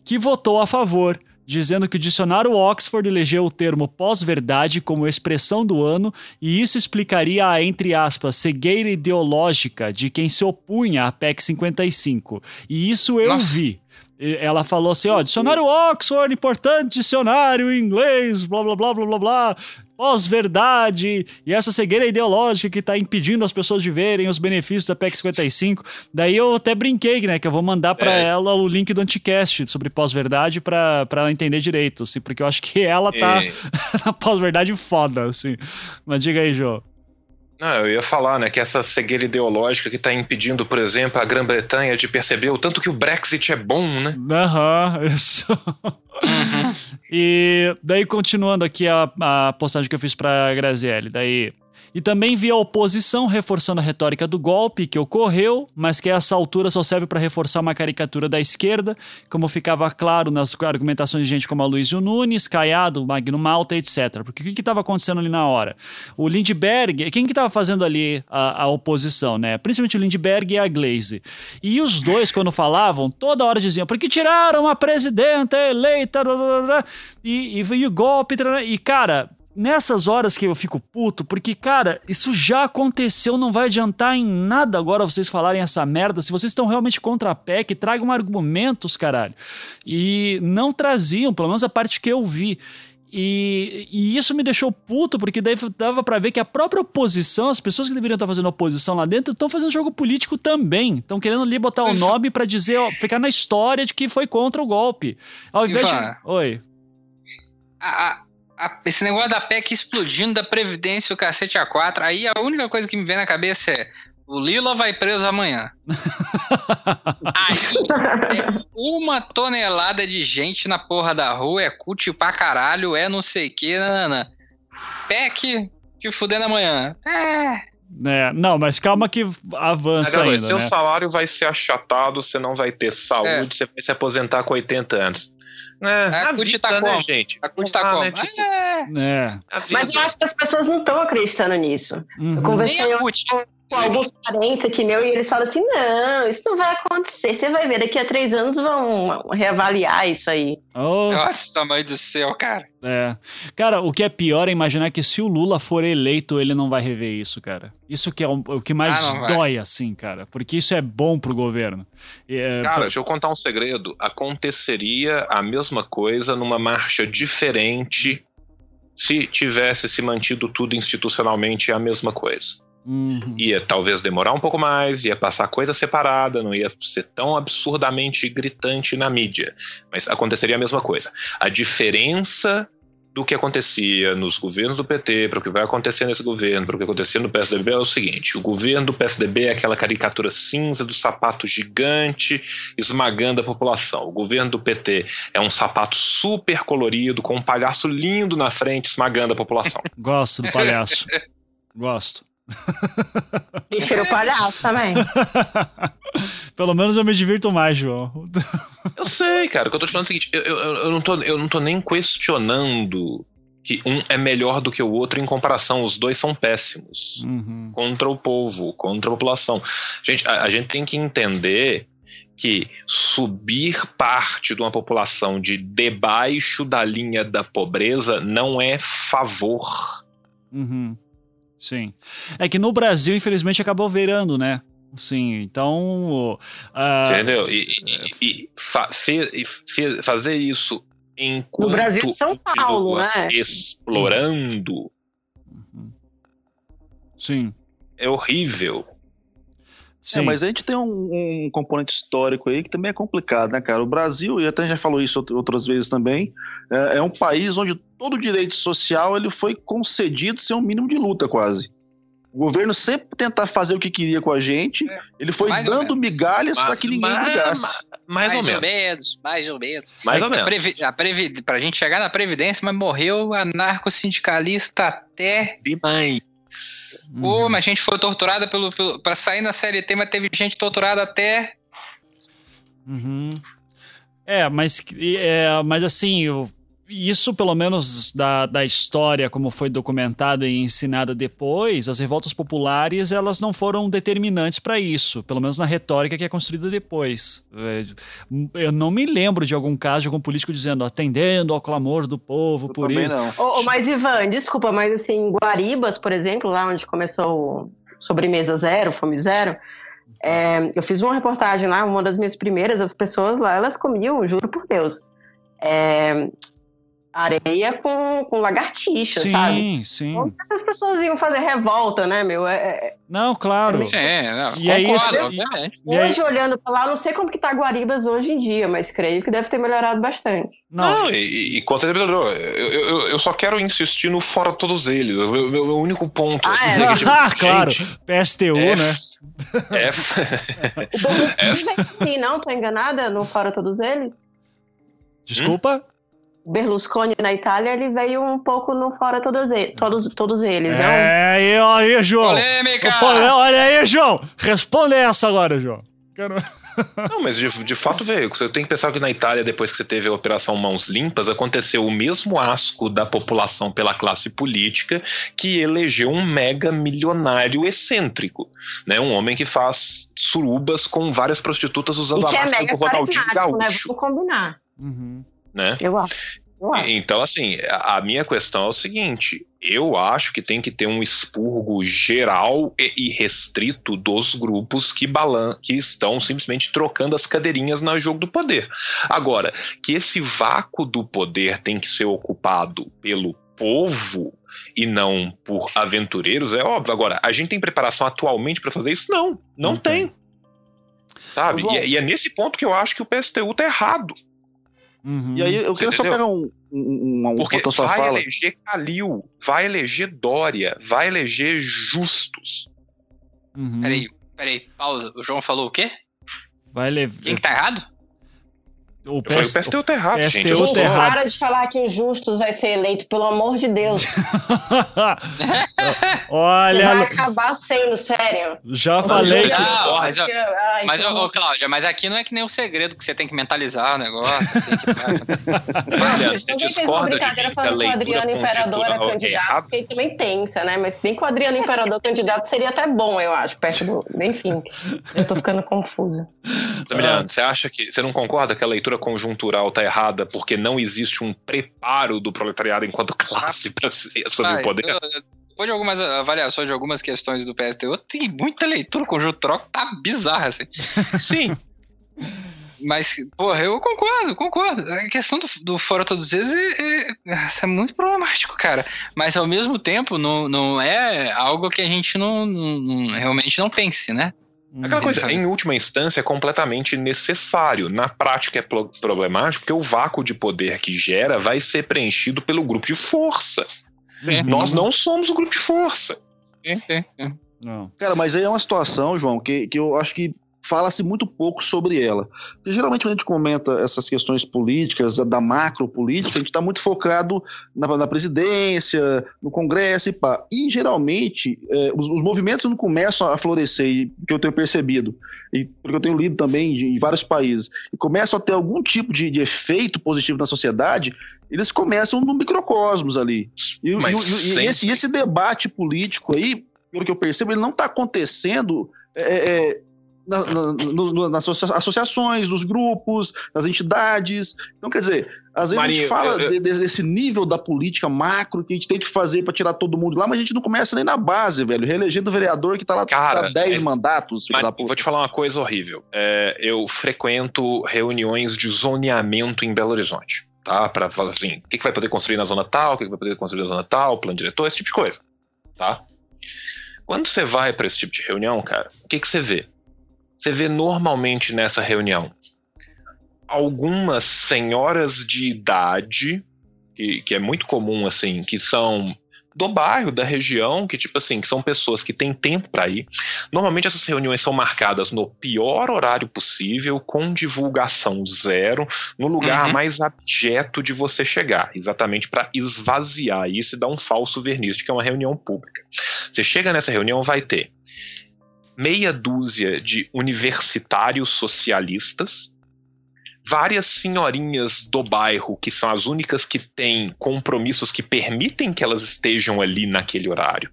que votou a favor dizendo que o dicionário Oxford elegeu o termo pós-verdade como expressão do ano e isso explicaria a, entre aspas, cegueira ideológica de quem se opunha à PEC 55. E isso eu Nossa. vi. Ela falou assim, ó, dicionário Oxford, importante dicionário em inglês, blá blá blá blá blá blá, pós-verdade, e essa cegueira ideológica que tá impedindo as pessoas de verem os benefícios da PEC 55. Daí eu até brinquei, né, que eu vou mandar pra É. ela o link do Anticast sobre pós-verdade pra, pra ela entender direito, assim, porque eu acho que ela tá E- na pós-verdade foda, assim. Mas diga aí, Jô. Não, eu ia falar, né, que essa cegueira ideológica que está impedindo, por exemplo, a Grã-Bretanha de perceber o tanto que o Brexit é bom, né? Aham, isso. Uhum. E daí, continuando aqui a, a postagem que eu fiz pra Grazielli, daí. E também vi a oposição reforçando a retórica do golpe que ocorreu, mas que a essa altura só serve para reforçar uma caricatura da esquerda, como ficava claro nas argumentações de gente como a Luísio Nunes, Caiado, Magno Malta, etc. Porque o que estava acontecendo ali na hora? O Lindbergh, quem que estava fazendo ali a, a oposição, né? Principalmente o Lindbergh e a Glaze. E os dois, quando falavam, toda hora diziam, porque tiraram a presidenta eleita, e, e, e o golpe, e cara, nessas horas que eu fico puto, porque, cara, isso já aconteceu, não vai adiantar em nada agora vocês falarem essa merda. Se vocês estão realmente contra a PEC, tragam argumentos, caralho. E não traziam, pelo menos a parte que eu vi. E, e isso me deixou puto, porque daí dava pra ver que a própria oposição, as pessoas que deveriam estar fazendo oposição lá dentro, estão fazendo jogo político também. Estão querendo ali botar o nome pra dizer, ó, ficar na história de que foi contra o golpe. Ao invés de. Oi. A- esse negócio da PEC explodindo, da Previdência, o cacete A4, aí a única coisa que me vem na cabeça é o Lila vai preso amanhã. Aí é uma tonelada de gente na porra da rua, é cult pra caralho, é não sei o que, nananã. PEC te fudendo amanhã. É, É, não, mas calma que avança Agora, ainda, seu né? salário vai ser achatado, você não vai ter saúde, você vai se aposentar com 80 anos. É, A a CUT tá né, como? gente? a Não tá dá, como? né, tipo, É, É. Mas eu acho que as pessoas não estão acreditando nisso. Uhum. Eu conversei nem a CUT. Com alguns parentes aqui meu e eles falam assim: não, isso não vai acontecer. Você vai ver, daqui a três anos vão reavaliar isso aí. Oh, Nossa, mãe do céu, cara. é. Cara, o que é pior é imaginar que se o Lula for eleito, ele não vai rever isso, cara. Isso que é o, o que mais Ah, dói, assim, cara. Porque isso é bom pro governo. É, Cara, deixa eu contar um segredo. Aconteceria a mesma coisa numa marcha diferente se tivesse se mantido tudo institucionalmente a mesma coisa. Uhum. Ia talvez demorar um pouco mais, ia passar coisa separada, não ia ser tão absurdamente gritante na mídia. Mas aconteceria a mesma coisa. A diferença do que acontecia nos governos do PT para o que vai acontecer nesse governo, para o que acontecia no PSDB é o seguinte: o governo do PSDB é aquela caricatura cinza do sapato gigante esmagando a população. O governo do PT é um sapato super colorido com um palhaço lindo na frente esmagando a população. Gosto do palhaço. Gosto. Prefiro o palhaço também. Pelo menos eu me divirto mais, João. Eu sei, cara. O que eu tô te falando é o seguinte: eu, eu, eu não, tô, eu não tô nem questionando que um é melhor do que o outro em comparação. Os dois são péssimos. Uhum. Contra o povo, contra a população. Gente, a, a gente tem que entender que subir parte de uma população de debaixo da linha da pobreza não é favor. Uhum. Sim. É que no Brasil, infelizmente, acabou virando, né? Sim, então. ah, Entendeu? E, e- e fa- fe- e fe- fazer isso enquanto No Brasil de São Paulo, né? explorando Sim. é horrível. Sim. É, mas a gente tem um, um componente histórico aí que também é complicado, né, cara? O Brasil, e até já falou isso out- outras vezes também, é, é um país onde todo direito social ele foi concedido sem um mínimo de luta, quase. O governo sempre tentar fazer o que queria com a gente, É, ele foi mais ou dando migalhas para que ninguém Mas- brigasse. mas- Mais, ou menos. menos, mais ou menos. Mais ou A menos. previ- a previ- pra gente chegar na Previdência, mas morreu anarco-sindicalista até. Demais. Uhum. Pô, mas a gente foi torturada pelo, pelo. Pra sair na CLT, mas teve gente torturada até. Uhum. É, mas, é, mas assim, eu- isso, pelo menos da, da história, como foi documentada e ensinada depois, as revoltas populares elas não foram determinantes para isso, pelo menos na retórica que é construída depois. Eu não me lembro de algum caso de algum político dizendo atendendo ao clamor do povo Eu por também isso. não. Ô, mas Ivan, desculpa, mas assim, Guaribas, por exemplo, lá onde começou Sobremesa Zero, Fome Zero, é, eu fiz uma reportagem lá, uma das minhas primeiras, as pessoas lá, elas comiam, juro por Deus, é, areia com, com lagartixa, sabe? Sim, sim. Como que essas pessoas iam fazer revolta, né, meu? É, é, Não, claro. Sim, não, E é concordo, isso-. E aí- hoje, olhando pra lá, eu não sei como que tá Guaribas hoje em dia, mas creio que deve ter melhorado bastante. não, Não, e, e com certeza melhorou. Eu, eu, eu só quero insistir no fora todos eles. O meu, meu único ponto Ah, é? negativo. Ah, claro. Gente, PSTU, é, né? é, O vem assim, não? Tô enganada? No Fora Todos Eles? Desculpa? O Berlusconi na Itália, ele veio um pouco no Fora Todos Eles, todos, todos eles, não? É, aí, ó, aí, João. Polêmica! Olha aí, João. Responde essa agora, João. Quero- Não, mas de, de fato veio. Você tem que pensar que na Itália, depois que você teve a Operação Mãos Limpas, aconteceu o mesmo asco da população pela classe política que elegeu um mega milionário excêntrico. Né? Um homem que faz surubas com várias prostitutas usando E a que é máscara mega do Ronaldinho né? Gaúcho. Vamos combinar. Uhum. Né? Eu acho. Eu acho. Então, assim, a minha questão é o seguinte: eu acho que tem que ter um expurgo geral e restrito dos grupos que, balan que estão simplesmente trocando as cadeirinhas no jogo do poder. Agora, que esse vácuo do poder tem que ser ocupado pelo povo e não por aventureiros, é óbvio. Agora, a gente tem preparação atualmente para fazer isso? Não, não, tem. Sabe? E, é- e é nesse ponto que eu acho que o PSTU tá errado. Uhum. E aí eu queria só pegar um, um, um, Porque vai fala. eleger Calil, vai eleger Dória, vai eleger Justus. Uhum. Peraí, peraí, pausa. O João falou o quê? Vai levar. Quem que tá errado? O Eu falei, o PS... PSTU tá errado, PSTU gente. Eu tá Gente, errado. para de falar que o Justus vai ser eleito, pelo amor de Deus. Vai Olha, acabar sendo, sério. já falei que. Não, mas, ó, Ai, mas que ô, ô, Cláudia, mas aqui não é que nem o segredo que você tem que mentalizar o negócio. Assim, que vai- Olha, Não, você ninguém fez uma brincadeira mim falando que o Adriano Imperador era é candidato, ele também pensa, né? Mas se bem que o Adriano Imperador candidato seria até bom, eu acho, perto do. Enfim, eu tô ficando confusa. Zamiliano, você acha que. Você não concorda que a leitura conjuntural tá errada porque não existe um preparo do proletariado enquanto classe para assumir o poder? eu- Depois de algumas avaliações de algumas questões do PSTU, tem muita leitura conjuntural que tá bizarra, assim. Sim. Mas, porra, eu concordo, concordo. A questão do, do Fora Todos Eles é, é- é muito problemático, cara. Mas ao mesmo tempo, não, não é algo que a gente não, não- não- realmente não pense, né? Aquela coisa, em última instância, é completamente necessário. Na prática é pro- problemático porque o vácuo de poder que gera vai ser preenchido pelo grupo de força. Uhum. Nós não somos o grupo de força. Sim, sim, sim. Não. Cara, mas aí é uma situação, João, que, que eu acho que fala-se muito pouco sobre ela. Porque geralmente quando a gente comenta essas questões políticas, da, macro política, a gente está muito focado na, na presidência, no Congresso e pá. E geralmente eh, os, os movimentos não começam a florescer, que eu tenho percebido, e porque eu tenho lido também de- em vários países, e começam a ter algum tipo de, de efeito positivo na sociedade, eles começam no microcosmos ali. E, Mas e- e- esse, esse debate político aí, pelo que eu percebo, ele não está acontecendo é, é, na- na- no- nas associa- associações, nos grupos, nas entidades. Então, quer dizer, às vezes a Marinho, gente fala eu- eu- de- de- desse nível da política macro que a gente tem que fazer para tirar todo mundo lá, mas a gente não começa nem na base, velho. Reelegendo o vereador que tá lá há 10 é- mandatos, Mas vou te falar uma coisa horrível. É, eu frequento reuniões de zoneamento em Belo Horizonte. Tá? Pra falar assim, o que, que vai poder construir na zona tal, o que, que vai poder construir na zona tal, plano diretor, esse tipo de coisa. Tá? Quando você vai para esse tipo de reunião, cara, o que, que você vê? Você vê normalmente nessa reunião algumas senhoras de idade, que, que é muito comum, assim, que são do bairro, da região, que tipo assim, que são pessoas que têm tempo para ir. Normalmente essas reuniões são marcadas no pior horário possível, com divulgação zero, no lugar Uhum. mais abjeto de você chegar, exatamente para esvaziar isso e dar um falso verniz de que é uma reunião pública. Você chega nessa reunião, vai ter meia dúzia de universitários socialistas, várias senhorinhas do bairro, que são as únicas que têm compromissos que permitem que elas estejam ali naquele horário.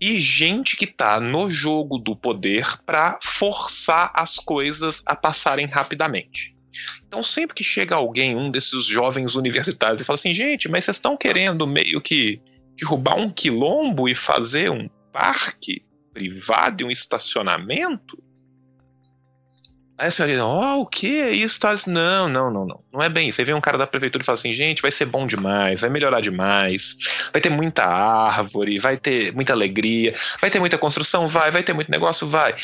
E gente que tá no jogo do poder para forçar as coisas a passarem rapidamente. Então, sempre que chega alguém, um desses jovens universitários, e fala assim: gente, mas vocês estão querendo meio que derrubar um quilombo e fazer um parque privado e um estacionamento? Aí a senhora ó, oh, o que é isso? Não, não, não, não. Não é bem isso. Aí vem um cara da prefeitura e fala assim, gente, vai ser bom demais, vai melhorar demais, vai ter muita árvore, vai ter muita alegria, vai ter muita construção, vai, vai ter muito negócio, vai.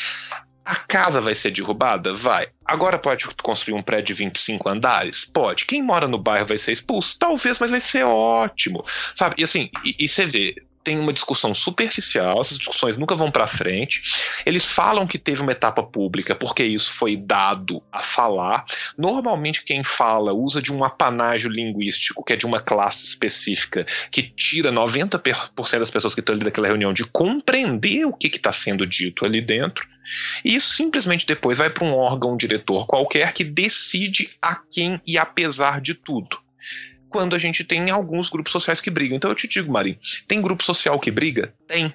A casa vai ser derrubada? Vai. Agora pode construir um prédio de 25 andares? Pode. Quem mora no bairro vai ser expulso? Talvez, mas vai ser ótimo. Sabe? E assim, e, e você vê, tem uma discussão superficial, essas discussões nunca vão para frente. Eles falam que teve uma etapa pública porque isso foi dado a falar. Normalmente quem fala usa de um apanágio linguístico, que é de uma classe específica, que tira 90% das pessoas que estão ali naquela reunião de compreender o que está sendo dito ali dentro. E isso simplesmente depois vai para um órgão diretor qualquer que decide a quem e apesar de tudo quando a gente tem alguns grupos sociais que brigam. Então eu te digo, Mari, tem grupo social que briga? Tem.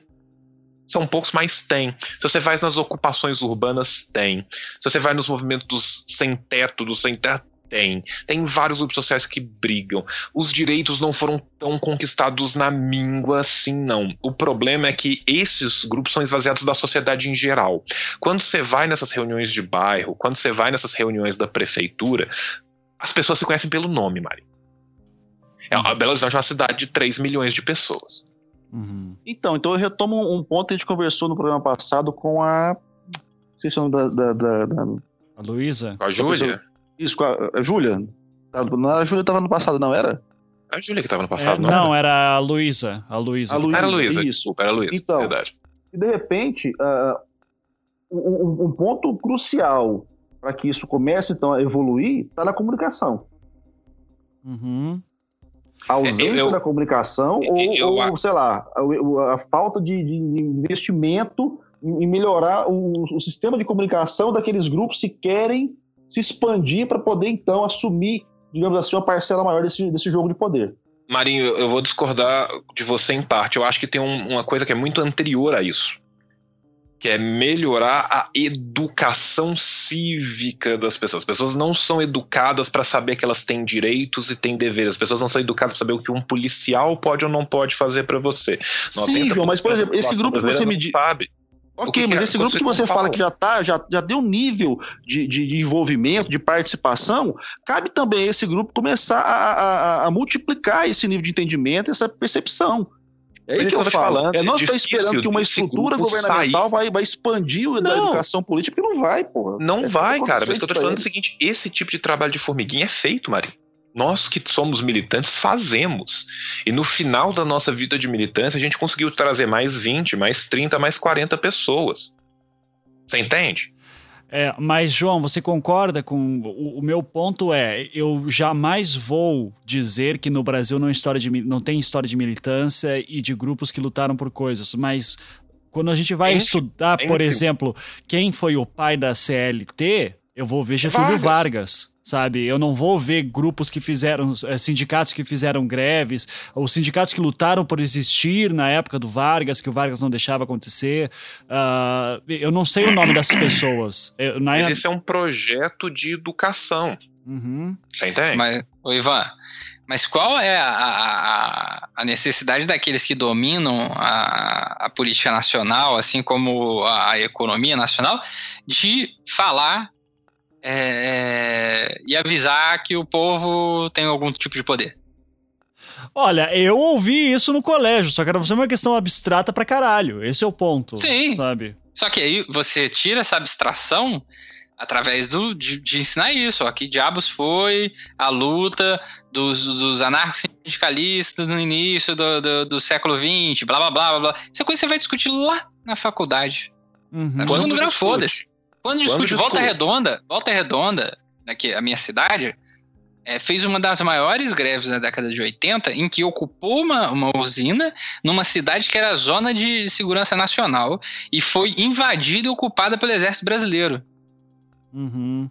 São poucos, mas tem. Se você vai nas ocupações urbanas, tem. Se você vai nos movimentos dos sem teto, dos sem teto, tem. Tem vários grupos sociais que brigam. Os direitos não foram tão conquistados na míngua assim, não. O problema é que esses grupos são esvaziados da sociedade em geral. Quando você vai nessas reuniões de bairro, quando você vai nessas reuniões da prefeitura, as pessoas se conhecem pelo nome, Mari. É, a Belo Horizonte é uma cidade de 3 milhões de pessoas. Uhum. Então, então eu retomo um ponto que a gente conversou no programa passado com a. Não sei se é o nome da. da, da, A Luísa? Com a Júlia? Isso, com a, a Júlia. Tá, não a Júlia estava no passado, não era? A Júlia que estava no passado, é, não, não era? era a Luísa. A Luísa. A Luísa. Era a Luísa, isso. era a Luísa. Então, verdade. E de repente, uh, um, um ponto crucial para que isso comece então a evoluir está na comunicação. Uhum. A ausência eu, da comunicação eu, ou, eu, ou, sei lá, a, a falta de, de, investimento em melhorar o, o, sistema de comunicação daqueles grupos que querem se expandir para poder, então, assumir, digamos assim, uma parcela maior desse, desse jogo de poder. Marinho, eu vou discordar de você em parte. Eu acho que tem um, uma coisa que é muito anterior a isso que é melhorar a educação cívica das pessoas. As pessoas não são educadas para saber que elas têm direitos e têm deveres. As pessoas não são educadas para saber o que um policial pode ou não pode fazer para você. Sim, João, mas por exemplo, esse grupo que você me diz. Sabe. Ok, que mas que é? esse grupo que você fala que já tá, já, já deu nível de, de, de, envolvimento, de participação, cabe também esse grupo começar a, a, a multiplicar esse nível de entendimento, essa percepção. É aí que eu, falo. Falando, é nós é esperando que uma estrutura governamental vai, vai expandir não. a educação política, porque não vai, porra. Não é vai, cara. Mas que eu tô te falando é o seguinte: esse tipo de trabalho de formiguinha é feito, Mari. Nós que somos militantes fazemos. E no final da nossa vida de militância, a gente conseguiu trazer mais 20, mais 30, mais 40 pessoas. Você entende? É, mas, João, você concorda com. O, o, meu ponto é: eu jamais vou dizer que no Brasil não, história de, não tem história de militância e de grupos que lutaram por coisas, mas quando a gente vai estudar, por exemplo, quem foi o pai da CLT, eu vou ver Getúlio Vargas. Vargas sabe? Eu não vou ver grupos que fizeram, é, sindicatos que fizeram greves, ou sindicatos que lutaram por existir na época do Vargas, que o Vargas não deixava acontecer. Uh, eu não sei o nome dessas pessoas. Eu, na Mas esse é um projeto de educação. Uhum. Você entende? Mas, ô Ivan, mas qual é a, a, a, necessidade daqueles que dominam a, a política nacional, assim como a, a economia nacional, de falar é, e avisar que o povo tem algum tipo de poder. Olha, eu ouvi isso no colégio, só que era uma questão abstrata pra caralho. Esse é o ponto. Sim. Sabe? Só que aí você tira essa abstração através do, de, de ensinar isso. Ó, que diabos foi a luta dos, dos anarco-sindicalistas no início do, do, do, século XX, blá blá blá blá. Isso é coisa que você vai discutir lá na faculdade. Uhum. Todo mundo grava foda-se. Quando discute Volta Redonda, Volta Redonda, aqui, a minha cidade, é, fez uma das maiores greves na década de 80, em que ocupou uma, uma usina numa cidade que era zona de segurança nacional e foi invadida e ocupada pelo exército brasileiro. Uhum.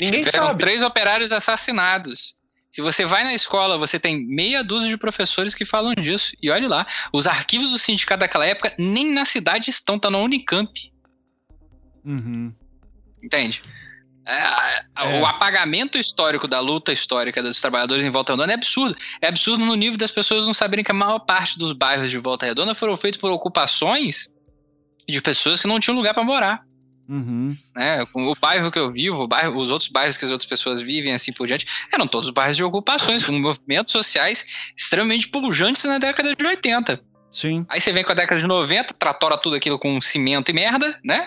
Ninguém Tiveram sabe. três operários assassinados. Se você vai na escola, você tem meia dúzia de professores que falam disso. E olhe lá, os arquivos do sindicato daquela época nem na cidade estão, tá na Unicamp. Uhum. Entende? É, É. O apagamento histórico da luta histórica dos trabalhadores em Volta Redonda é absurdo. É absurdo no nível das pessoas não saberem que a maior parte dos bairros de Volta Redonda foram feitos por ocupações de pessoas que não tinham lugar para morar. Uhum. Né? O bairro que eu vivo, o bairro, os outros bairros que as outras pessoas vivem, assim por diante, eram todos bairros de ocupações, com movimentos sociais extremamente pujantes na década de 80. Sim. Aí você vem com a década de 90, tratora tudo aquilo com cimento e merda, né?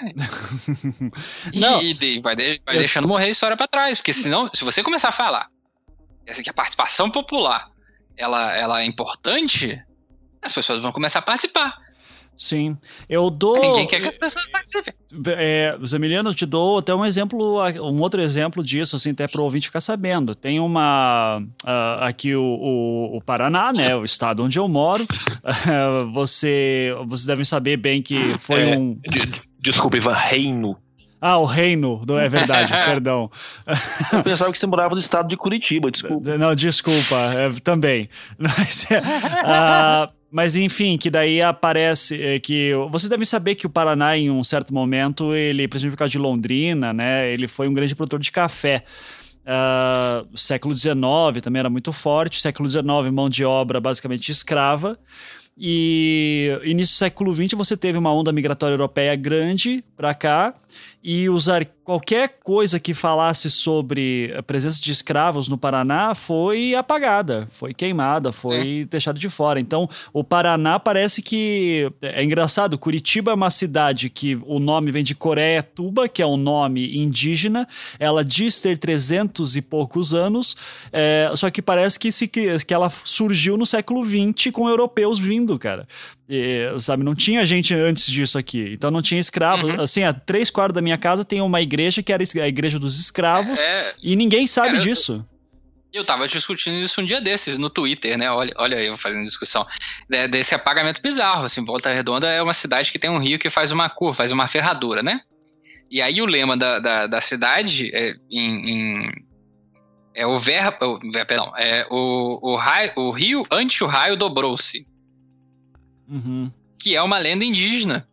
E, Não. e de- vai, de- vai Eu- deixando morrer a história pra trás. Porque senão, se você começar a falar essa que a participação popular ela, ela é importante, as pessoas vão começar a participar. Sim. Eu dou. Ninguém quer que as pessoas participem. É, Zemiliano, eu te dou até um exemplo, um outro exemplo disso, assim, até para o ouvinte ficar sabendo. Tem uma. ah, aqui o, o, o Paraná, né? O estado onde eu moro. você, vocês devem saber bem que foi É. um. De- desculpa, Ivan, reino. Ah, o reino, não é verdade, perdão. Eu pensava que você morava no estado de Curitiba, desculpa. Não, desculpa, é, também. Mas, ah, mas enfim, que daí aparece é, que vocês devem saber que o Paraná, em um certo momento, ele, principalmente por causa de Londrina, né, ele foi um grande produtor de café. Ah, século XIX também era muito forte. Século XIX, mão de obra basicamente escrava. E início do século XX você teve uma onda migratória europeia grande para cá e usar qualquer coisa que falasse sobre a presença de escravos no Paraná foi apagada, foi queimada, foi deixada de fora. Então, o Paraná parece que é engraçado. Curitiba é uma cidade que o nome vem de Coreia-Tuba, que é um nome indígena. Ela diz ter 300 e poucos anos, é, só que parece que, se, que, ela surgiu no século XX com europeus vindo, cara. E, sabe, não tinha gente antes disso aqui. Então não tinha escravo. Uhum. Assim, a três quartos da minha casa tem uma igreja que era a igreja dos escravos É, e ninguém sabe Cara, eu- disso. eu tava discutindo isso um dia desses no Twitter, né? Olha, olha aí, eu fazendo discussão. De- desse apagamento bizarro. Assim, Volta Redonda é uma cidade que tem um rio que faz uma curva, faz uma ferradura, né? E aí o lema da, da, da cidade é, em, em- é o ver, o- ver- perdão, é o, o, raio, o rio ante o raio dobrou-se, Uhum. que é uma lenda indígena.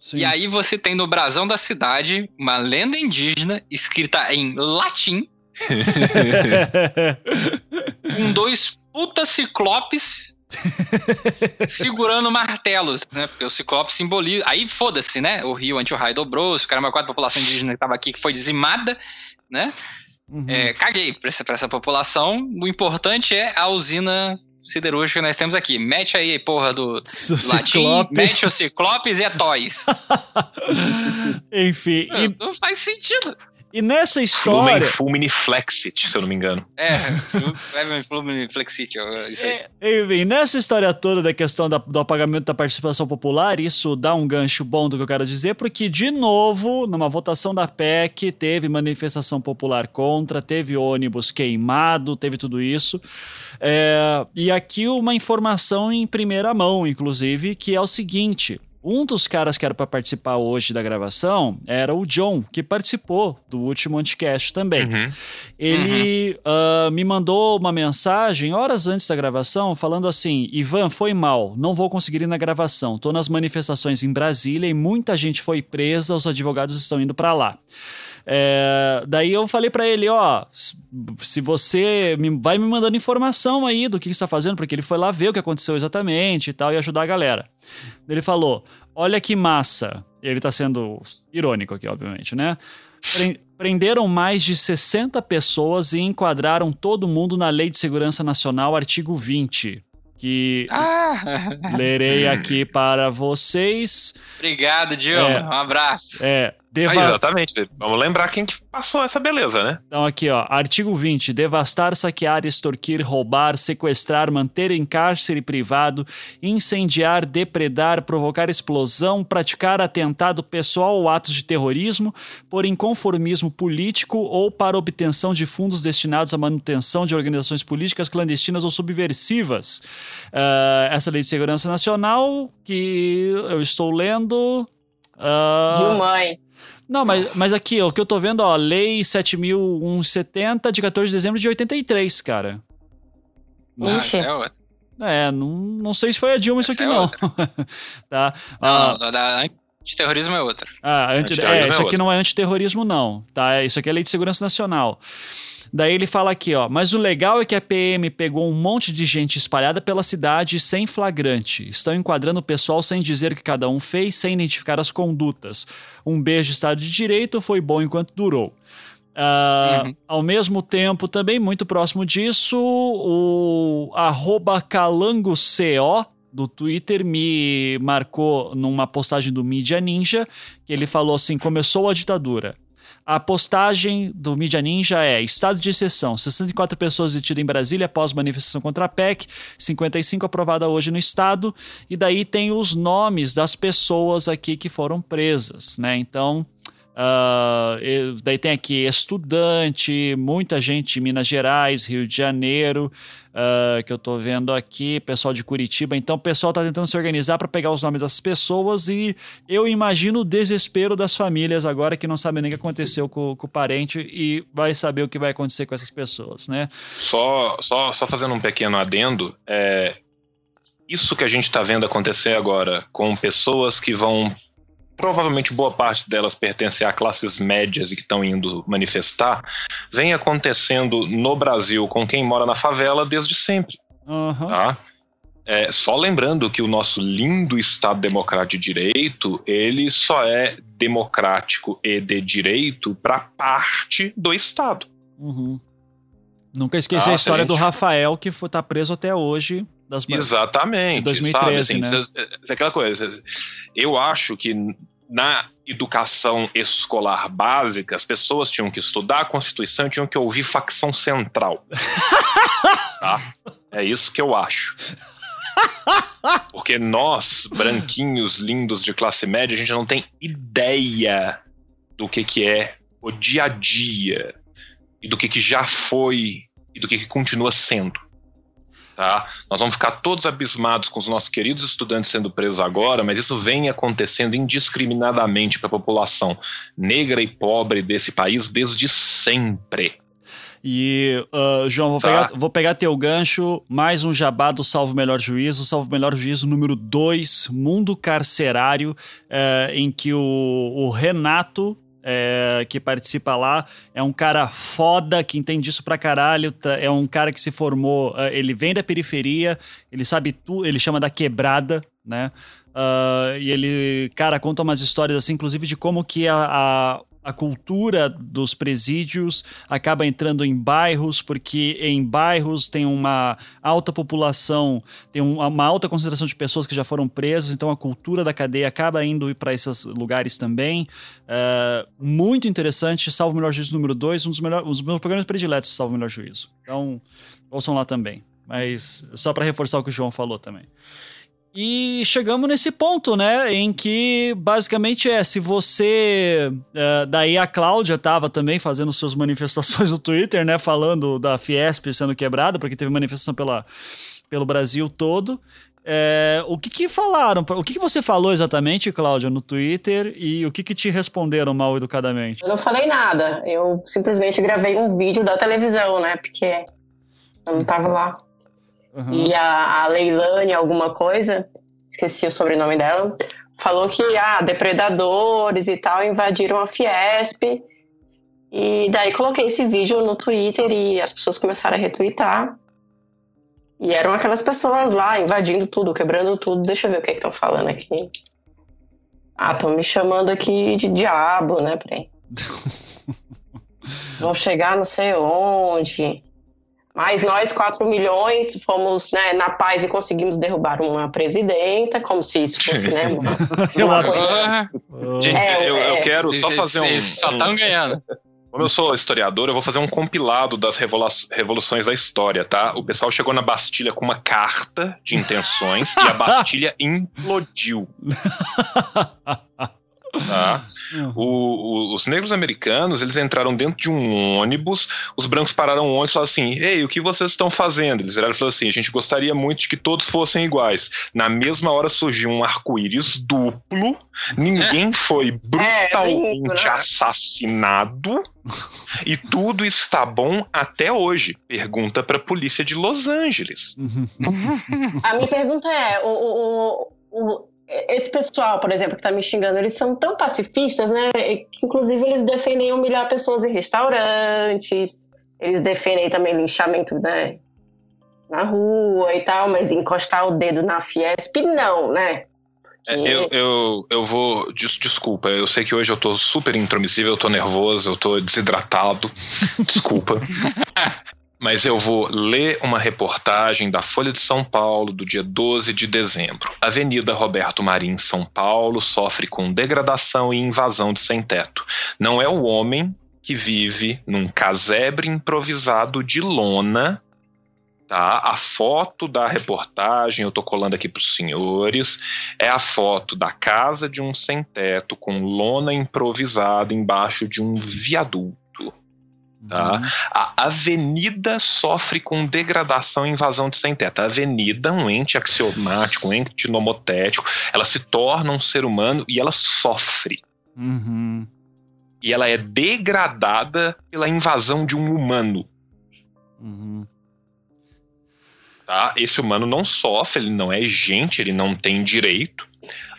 Sim. E aí você tem no brasão da cidade uma lenda indígena escrita em latim com dois puta ciclopes segurando martelos, né? Porque o ciclope simboliza. Aí foda-se, né? O rio ante o raio dobrou-se, o cara, uma quadra população indígena que tava aqui que foi dizimada, né? Uhum. É, caguei pra essa, pra essa população. O importante é a usina siderúrgica que nós temos aqui. Mete aí, porra, do O latim, Ciclope. mete o ciclopes e é toys. Enfim, e, Não faz sentido. E nessa história. Fulmini Flexit, se eu não me engano. É, Evan Flumen Flexit, isso aí. É, Enfim, nessa história toda da questão da- do apagamento da participação popular, isso dá um gancho bom do que eu quero dizer, porque, de novo, numa votação da PEC, teve manifestação popular contra, teve ônibus queimado, teve tudo isso. É, e aqui uma informação em primeira mão, inclusive, que é o seguinte. Um dos caras que era para participar hoje da gravação era o John, que participou do último Anticast também. Uhum. Ele ah, me mandou uma mensagem horas antes da gravação falando assim: Ivan, foi mal, não vou conseguir ir na gravação. Tô nas manifestações em Brasília e muita gente foi presa, os advogados estão indo para lá. É, daí eu falei para ele, ó, se você me- vai me mandando informação aí do que está fazendo, porque ele foi lá ver o que aconteceu exatamente e tal e ajudar a galera. Ele falou, olha que massa. Ele tá sendo irônico aqui, obviamente, né? Pre- Prenderam mais de 60 pessoas e enquadraram todo mundo na Lei de Segurança Nacional, artigo 20, que Ah, lerei aqui para vocês. obrigado, Dilma. É. Um abraço. É, Ah, deva- exatamente. Vamos lembrar quem que passou essa beleza, né? Então, aqui, ó, artigo 20. Devastar, saquear, extorquir, roubar, sequestrar, manter em cárcere privado, incendiar, depredar, provocar explosão, praticar atentado pessoal ou atos de terrorismo, por inconformismo político ou para obtenção de fundos destinados à manutenção de organizações políticas clandestinas ou subversivas. Ah, essa Lei de Segurança Nacional, que eu estou lendo. ah, Gilmãe. Não, mas, mas aqui, o que eu tô vendo, ó, Lei 7.170 de 14 de dezembro de 83, cara. Ah, Ixi. é outra. É, não, não sei se foi a Dilma isso Essa aqui, é não. tá? Ah, Não, a da antiterrorismo é outra. Ah, anti, é, é isso aqui outro. não é antiterrorismo, não. Tá? Isso aqui é Lei de Segurança Nacional. Daí ele fala aqui, ó. Mas o legal é que a PM pegou um monte de gente espalhada pela cidade sem flagrante. Estão enquadrando o pessoal sem dizer o que cada um fez, sem identificar as condutas. Um beijo Estado de Direito foi bom enquanto durou. Ah, Uhum. Ao mesmo tempo, também muito próximo disso, o arroba calangoco do Twitter me marcou numa postagem do Mídia Ninja, que ele falou assim: começou a ditadura. A postagem do Mídia Ninja é estado de exceção, 64 pessoas detidas em Brasília após manifestação contra a PEC, 55 aprovada hoje no estado, e daí tem os nomes das pessoas aqui que foram presas, né? Então, e- daí tem aqui estudante, muita gente de Minas Gerais, Rio de Janeiro, ah, que eu tô vendo aqui, pessoal de Curitiba. Então, o pessoal tá tentando se organizar para pegar os nomes das pessoas e eu imagino o desespero das famílias agora que não sabem nem o que aconteceu com, com o parente e vai saber o que vai acontecer com essas pessoas, né? Só, só, só fazendo um pequeno adendo, é, isso que a gente está vendo acontecer agora com pessoas que vão. Provavelmente boa parte delas pertencer a classes médias e que estão indo manifestar, vem acontecendo no Brasil com quem mora na favela desde sempre. Aham. Tá? É, só lembrando que o nosso lindo Estado Democrático de Direito, ele só é democrático e de direito para parte do Estado. Uhum. Nunca esqueci a história se a do gente- Rafael, que foi, tá preso até hoje. Das Exatamente. De 2013, sabe? né? cês- cês- aquela coisa. Eu acho que na educação escolar básica, as pessoas tinham que estudar a Constituição e tinham que ouvir facção central. tá? É isso que eu acho. Porque nós, branquinhos lindos de classe média, a gente não tem ideia do que, que é o dia a dia e do que, que já foi e do que, que continua sendo. Tá? Nós vamos ficar todos abismados com os nossos queridos estudantes sendo presos agora, mas isso vem acontecendo indiscriminadamente para a população negra e pobre desse país desde sempre. E, ah, João, vou Tá. pegar, vou pegar teu gancho, mais um jabá do Salvo Melhor Juízo, Salvo Melhor Juízo número 2, Mundo Carcerário, eh, em que o, o Renato, eh, que participa lá, é um cara foda, que entende isso pra caralho, tá- é um cara que se formou, eh, ele vem da periferia, ele sabe tudo, ele chama da quebrada, né? Ah, e ele, cara, conta umas histórias assim, inclusive de como que a, a, a cultura dos presídios acaba entrando em bairros, porque em bairros tem uma alta população, tem um- uma alta concentração de pessoas que já foram presas, então a cultura da cadeia acaba indo para esses lugares também. É, muito interessante, Salvo o Melhor Juízo número 2, um dos, melhor, um dos meus programas prediletos, Salvo o Melhor Juízo. Então, ouçam lá também. Mas só para reforçar o que o João falou também. E chegamos nesse ponto, né? Em que basicamente é: se você. é, daí a Cláudia tava também fazendo suas manifestações no Twitter, né? Falando da Fiesp sendo quebrada, porque teve manifestação pela, pelo Brasil todo. É, o que que falaram? O que que você falou exatamente, Cláudia, no Twitter? E o que que te responderam mal educadamente? Eu não falei nada. Eu simplesmente gravei um vídeo da televisão, né? Porque eu não tava lá. Uhum. E a, a Leilane, alguma coisa, esqueci o sobrenome dela, falou que ah, depredadores e tal invadiram a Fiesp. E daí coloquei esse vídeo no Twitter e as pessoas começaram a retweetar. E eram aquelas pessoas lá invadindo tudo, quebrando tudo. Deixa eu ver o que estão falando aqui. Ah, estão me chamando aqui de diabo, né? Peraí. Vão chegar não sei onde. Mas nós, 4 milhões, fomos né, na paz e conseguimos derrubar uma presidenta, como se isso fosse, né? Uma, Eu uma coisa. Gente, É, eu, eu é. quero só fazer um. Só estão ganhando. Como eu sou historiador, eu vou fazer um compilado das revolu- revoluções da história, tá? O pessoal chegou na Bastilha com uma carta de intenções e a Bastilha implodiu. Tá? O, o, os negros americanos, eles entraram dentro de um ônibus, os brancos pararam o ônibus e falaram assim, ei, o que vocês estão fazendo? Eles viraram e falaram assim, a gente gostaria muito de que todos fossem iguais. Na mesma hora surgiu um arco-íris duplo, ninguém foi brutalmente assassinado e tudo está bom até hoje. Pergunta para a polícia de Los Angeles. a minha pergunta é, o, o, o esse pessoal, por exemplo, que tá me xingando, eles são tão pacifistas, né? Que inclusive eles defendem humilhar pessoas em restaurantes, eles defendem também linchamento, né? Na rua e tal, mas encostar o dedo na Fiesp, não, né? É, eu, eu, eu vou. Des, desculpa, eu sei que hoje eu tô super intromissível, eu tô nervoso, eu tô desidratado. Desculpa. mas eu vou ler uma reportagem da Folha de São Paulo do dia 12 de dezembro. Avenida Roberto Marim, São Paulo, sofre com degradação e invasão de sem-teto. Não é o homem que vive num casebre improvisado de lona. Tá? A foto da reportagem, eu estou colando aqui para os senhores, é a foto da casa de um sem-teto com lona improvisada embaixo de um viaduto. Tá? Uhum. A avenida sofre com degradação e invasão de sem-teto. A avenida, um ente axiomático, um ente nomotético, ela se torna um ser humano e ela sofre. Uhum. E ela é degradada pela invasão de um humano. Uhum. Tá? Esse humano não sofre, ele não é gente, ele não tem direito,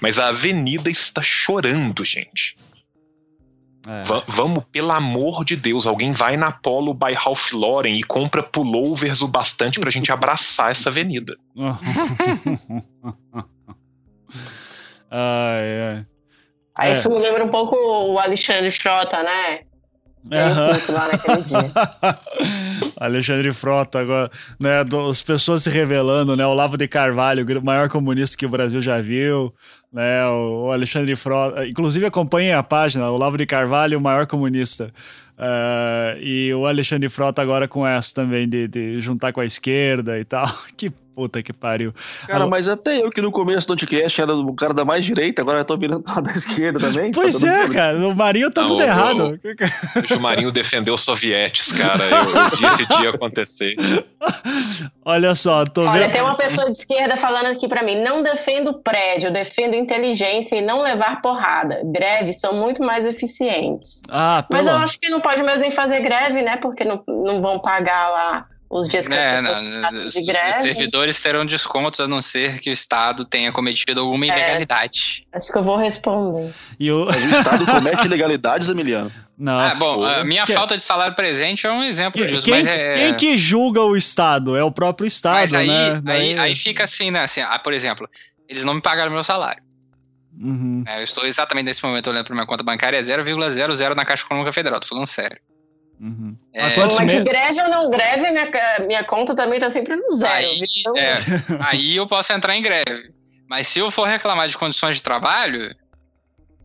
mas a avenida está chorando, gente. É. vamos, pelo amor de Deus, alguém vai na Polo by Ralph Lauren e compra pullovers o bastante pra gente abraçar essa avenida. ai, ai. Aí é. isso me lembra um pouco o Alexandre Frota, né? Uhum. lá naquele dia. Alexandre Frota agora, né, as pessoas se revelando, né, Olavo de Carvalho, o maior comunista que o Brasil já viu, né, o Alexandre Frota, inclusive acompanhem a página, Olavo de Carvalho, o maior comunista, uh, e o Alexandre Frota agora com essa também, de, de juntar com a esquerda e tal, que Puta que pariu. Cara, mas até eu que no começo do podcast era o cara da mais direita, agora eu tô virando da esquerda também. Pois tá é, cara. O Marinho tá Não, tudo errado. o Marinho defendeu os sovietes, cara. Eu, eu vi esse dia acontecer. Olha só, tô Olha, vendo. tem uma pessoa de esquerda falando aqui para mim: não defendo prédio, defendo inteligência e não levar porrada. Greves são muito mais eficientes. Ah, pelo... Mas eu acho que não pode mais nem fazer greve, né? Porque não, não vão pagar lá os dias que é, as pessoas não, de greve. Os servidores terão descontos a não ser que o Estado tenha cometido alguma é, ilegalidade. Acho que eu vou responder. E o... Mas o Estado comete ilegalidades, Emiliano? Não. Ah, bom, a minha que... falta de salário presente é um exemplo que, disso. Quem, mas é... quem que julga o Estado? É o próprio Estado, mas aí, né? Aí, aí fica assim, né? Assim, ah, por exemplo, eles não me pagaram meu salário. Uhum. É, eu estou exatamente nesse momento olhando para minha conta bancária, é 0,00 na Caixa Econômica Federal, tô falando sério. Uhum. É, mas de greve ou não greve, minha, minha conta também tá sempre no zero. Aí, então... é, aí eu posso entrar em greve. Mas se eu for reclamar de condições de trabalho,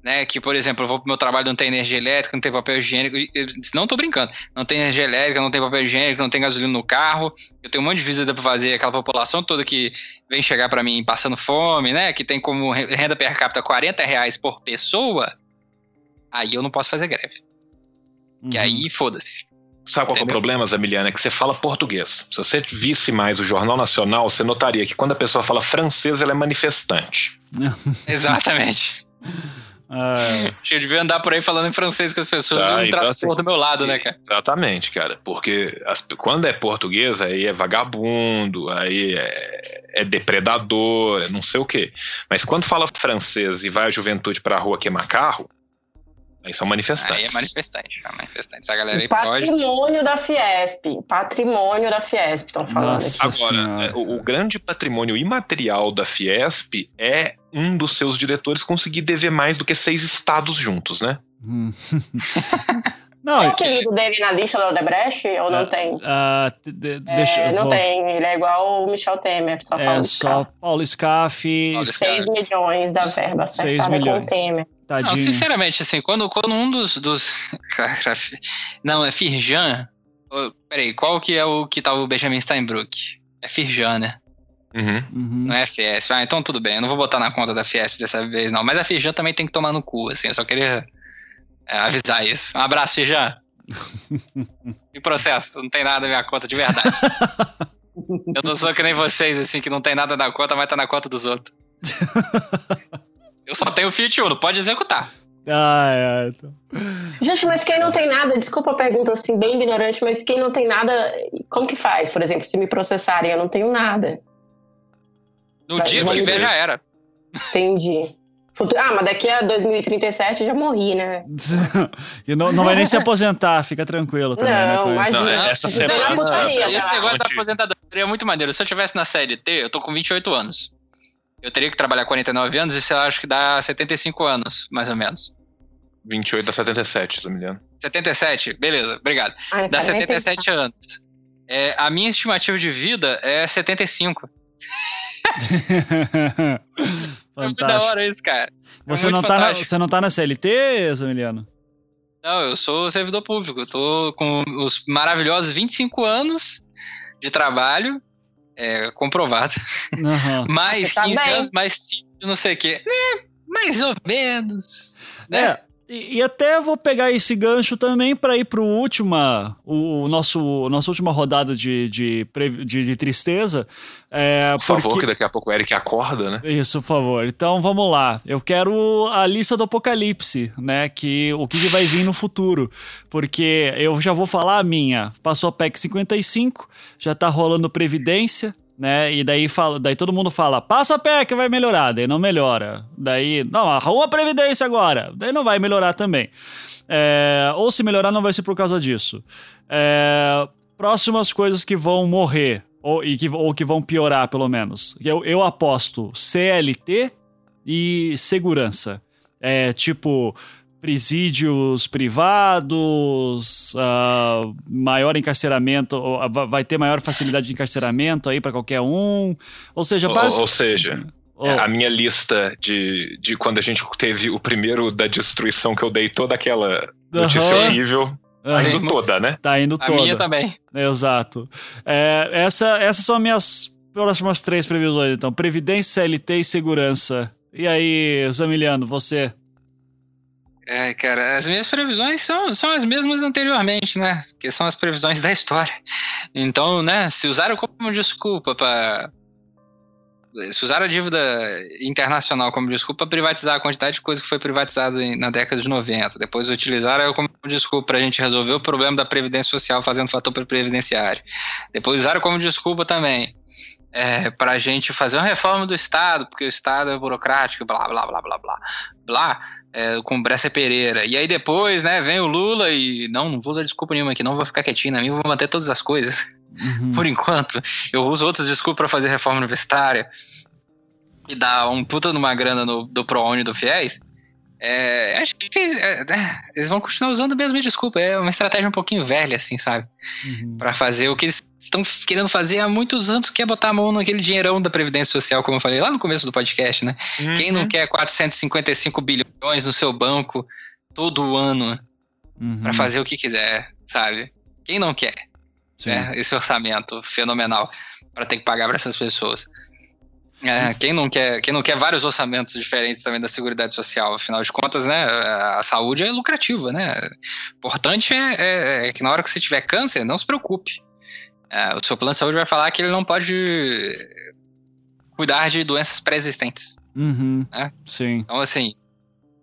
né, que, por exemplo, eu vou pro meu trabalho não tem energia elétrica, não tem papel higiênico, eu, não tô brincando, não tem energia elétrica, não tem papel higiênico, não tem gasolina no carro, eu tenho um monte de visita para fazer, aquela população toda que vem chegar para mim passando fome, né, que tem como renda per capita 40 reais por pessoa, aí eu não posso fazer greve. Uhum. Que aí, foda-se. Sabe qual é o problema, Zamiliana? É que você fala português. Se você visse mais o Jornal Nacional, você notaria que quando a pessoa fala francês, ela é manifestante. Exatamente. Ah. Eu devia andar por aí falando em francês com as pessoas tá, e então, assim, do meu lado, né, cara? Exatamente, cara. Porque as, quando é português, aí é vagabundo, aí é, é depredador, é não sei o quê. Mas quando fala francês e vai a juventude pra rua queimar carro, Aí são manifestantes. Aí é manifestante, é manifestante. A galera aí patrimônio pode... da Fiesp. Patrimônio da Fiesp, estão falando Nossa aqui. Agora, o, o, grande patrimônio imaterial da Fiesp é um dos seus diretores conseguir dever mais do que seis estados juntos, né? Hum. Não, tem o apelido dele na lista do Odebrecht ou não uh, tem? Uh, de, de, deixa, é, não vou... tem, ele é igual o Michel Temer, só é, Paulo só Paulo Scaff. 6 milhões da verba acertada milhões. com Temer. Tadinho. Não, sinceramente, assim, quando, quando um dos. dos... não, é Firjan. Peraí, qual que é o que tá o Benjamin Steinbrück? É Firjan, né? Uhum. Uhum. Não é Fiesp. Ah, então tudo bem. Eu não vou botar na conta da Fiesp dessa vez, não. Mas a Fijan também tem que tomar no cu, assim. Eu só queria é, avisar isso. Um abraço, Fijan. e processo. Não tem nada na minha conta, de verdade. Eu não sou que nem vocês, assim, que não tem nada na conta, mas tá na conta dos outros. Eu só tenho Fiat Uno, pode executar. Ai, ai, então. Gente, mas quem não tem nada, desculpa a pergunta assim, bem ignorante, mas quem não tem nada, como que faz? Por exemplo, se me processarem, eu não tenho nada. No Vai, dia que tiver, ver. já era. Entendi. Futu- Ah, mas daqui a 2037 eu já morri, né? e não, não vai nem se aposentar, fica tranquilo também, né? Não, isso. imagina. Não, é- essa é semana- putaria, Esse negócio da aposentadoria é muito maneiro. Se eu tivesse na CLT, eu tô com 28 anos. Eu teria que trabalhar 49 anos, isso eu acho que dá 75 anos, mais ou menos. 28 a 77, se não me engano. 77, beleza, obrigado. Ai, Dá cara, nem 77 anos. É, a minha estimativa de vida é 75. É muito da Fantástico. hora isso, cara. Você, É não tá na, fantástico. você não tá na CLT, Zamiliano? Não, eu sou servidor público. Eu tô com os maravilhosos 25 anos de trabalho, é, comprovado. Aham. Mais tá 15 bem. anos, mais 5, não sei o quê. É, mais ou menos. Né? É, e, e até vou pegar esse gancho também para ir pro última, o, o nosso nossa última rodada de, de, de, de tristeza. É, Por favor, porque- que daqui a pouco o Eric acorda, né? Isso, por favor. Então vamos lá. Eu quero a lista do apocalipse, né? Que o que, que vai vir no futuro. Porque eu já vou falar a minha. Passou a PEC 55, já tá rolando previdência, né? E daí fala, daí todo mundo fala: "Passa a PEC, vai melhorar". Daí não melhora. Daí, não, arruma a previdência agora. Daí não vai melhorar também. É, ou se melhorar não vai ser por causa disso. É, próximas coisas que vão morrer ou, e que, ou que vão piorar, pelo menos. Eu, eu aposto CLT e segurança. É tipo presídios privados, ah, maior encarceramento, ah, vai ter maior facilidade de encarceramento aí para qualquer um. Ou seja, Ou, basi- ou seja, ou- a minha lista de, de quando a gente teve o primeiro da destruição que eu dei toda aquela notícia Aham. horrível, tá indo toda, né? tá indo A toda. minha também. Exato. É, essa, essas são as minhas próximas três previsões, então. Previdência, CLT e segurança. E aí, Zamiliano, você? É, cara, as minhas previsões são, são as mesmas anteriormente, né? Que são as previsões da história. Então, né, se usaram como desculpa para se usaram a dívida internacional como desculpa privatizar a quantidade de coisa que foi privatizada na década de 90. Depois utilizaram como desculpa para a gente resolver o problema da previdência social fazendo fator previdenciário. Depois usaram como desculpa também é, para a gente fazer uma reforma do Estado, porque o Estado é burocrático, blá, blá, blá, blá, blá, blá, é, com Bressa Pereira. E aí depois, né, vem o Lula e, não, não vou usar desculpa nenhuma aqui, não vou ficar quietinho na minha, vou manter todas as coisas. Uhum. Por enquanto, eu uso outras desculpas para fazer reforma universitária e dar um puta numa grana no, do ProUni do FIES. É, acho que é, é, eles vão continuar usando a mesma desculpa. É uma estratégia um pouquinho velha, assim, sabe? Uhum. Pra fazer o que eles estão querendo fazer há muitos anos, que é botar a mão naquele dinheirão da Previdência Social, como eu falei lá no começo do podcast, né? Quem Uhum. não quer 455 bilhões no seu banco todo ano Uhum. pra fazer o que quiser, sabe? Quem não quer? Né, esse orçamento fenomenal para ter que pagar para essas pessoas. É, quem, não quer, quem não quer vários orçamentos diferentes também da Seguridade Social, afinal de contas, né, a saúde é lucrativa, né? Importante é, é- é que na hora que você tiver câncer, não se preocupe. É, o seu plano de saúde vai falar que ele não pode cuidar de doenças pré-existentes. Uhum. É? Sim. Então, assim,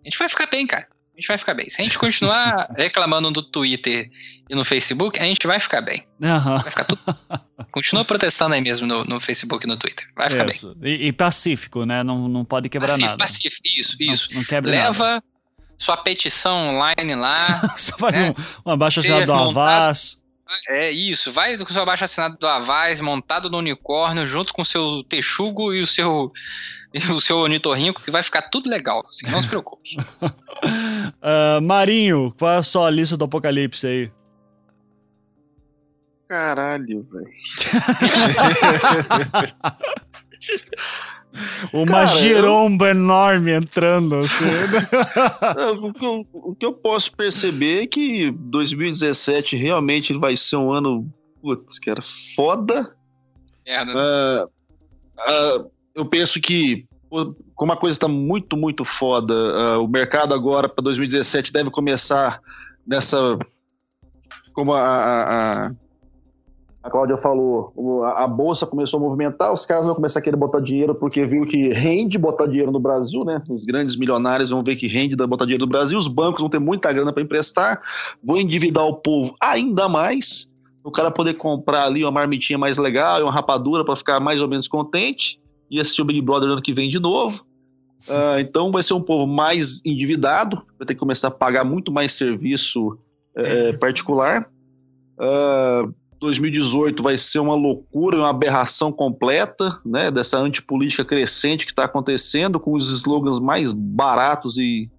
a gente vai ficar bem, cara. A gente vai ficar bem. Se a gente continuar reclamando do Twitter e no Facebook, a gente vai ficar bem. Aham. Vai ficar tudo. Continua protestando aí mesmo no, no Facebook e no Twitter. Vai ficar bem. Isso. E, e pacífico, né? Não, não pode quebrar Pacífico, nada. pacífico. Isso, Não- isso. Não, quebra nada. Leva sua petição online lá. Só faz né? um, um abaixo Ser assinado do Avaz. É isso. Vai com o seu abaixo assinado do Avaz, montado no unicórnio, junto com o seu texugo e o seu. E o seu ornitorrinco, que vai ficar tudo legal. Assim, não se preocupe. Ah, Marinho, qual é a sua lista do apocalipse aí? Caralho, velho. Uma Cara, giromba enorme entrando assim. Não, O que, eu, o que eu posso perceber é que 2017 realmente vai ser um ano, putz, cara, foda. Merda. Ah, uh, eu penso que como a coisa está muito, muito foda, uh, o mercado agora para 2017 deve começar nessa. Como a, a, a Cláudia falou, a, a, bolsa começou a movimentar, os caras vão começar a querer botar dinheiro porque viu que rende botar dinheiro no Brasil, né? Os grandes milionários vão ver que rende botar dinheiro no Brasil, os bancos vão ter muita grana para emprestar, vão endividar o povo ainda mais, o cara poder comprar ali uma marmitinha mais legal, uma rapadura para ficar mais ou menos contente e assistir o Big Brother ano que vem de novo. Uh, então vai ser um povo mais endividado, vai ter que começar a pagar muito mais serviço é, particular. Uh, 2018 vai ser uma loucura, uma aberração completa, né, dessa antipolítica crescente que está acontecendo, com os slogans mais baratos e,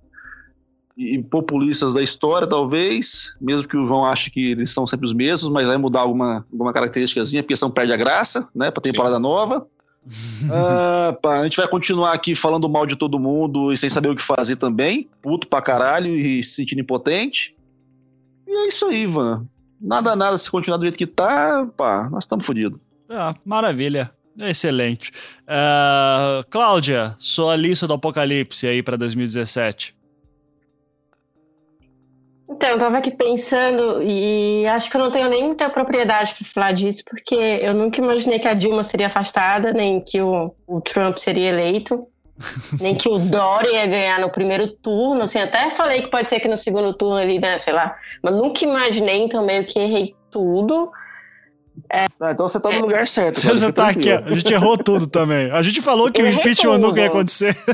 e, populistas da história, talvez, mesmo que o João ache que eles são sempre os mesmos, mas vai mudar alguma, alguma característicazinha, porque são perde a graça, né, para temporada Sim. nova ah, pá, a gente vai continuar aqui falando mal de todo mundo e sem saber o que fazer também. Puto pra caralho e se sentindo impotente. E é isso aí, Ivan. Nada, nada, se continuar do jeito que tá, pá, nós estamos fodidos. Ah, maravilha. Excelente. Uh, Cláudia, sua lista do apocalipse aí para 2017. Então, eu tava aqui pensando e acho que eu não tenho nem muita propriedade para falar disso, porque eu nunca imaginei que a Dilma seria afastada, nem que o, o Trump seria eleito, nem que o Dória ia ganhar no primeiro turno. Assim, até falei que pode ser que no segundo turno ali, né, sei lá, mas nunca imaginei, então meio que errei tudo. É. Ah, então você tá no lugar certo. Você tá aqui, a gente errou tudo também. A gente falou que eu o impeachment nunca ia acontecer.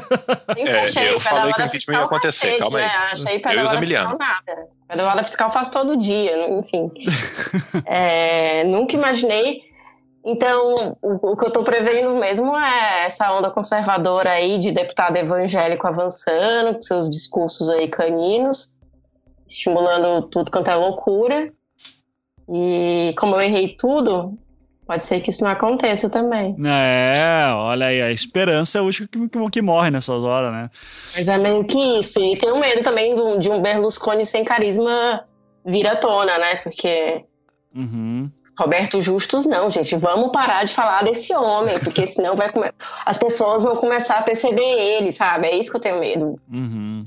É, eu falei que o impeachment ia acontecer, cacete, calma aí. Né? Achei pedalada fiscal nada. Pedalada fiscal faz todo dia, enfim. é, nunca imaginei. Então, o, o, que eu tô prevendo mesmo é essa onda conservadora aí de deputado evangélico avançando, com seus discursos aí caninos, estimulando tudo quanto é loucura. E como eu errei tudo, pode ser que isso não aconteça também. É, olha aí, a esperança é o último que, que, que morre nessas horas, né? Mas é meio que isso. E tenho medo também de um Berlusconi sem carisma vir à tona, né? Porque. Uhum. Roberto Justus, não, gente. Vamos parar de falar desse homem, porque senão vai come... as pessoas vão começar a perceber ele, sabe? É isso que eu tenho medo. Uhum.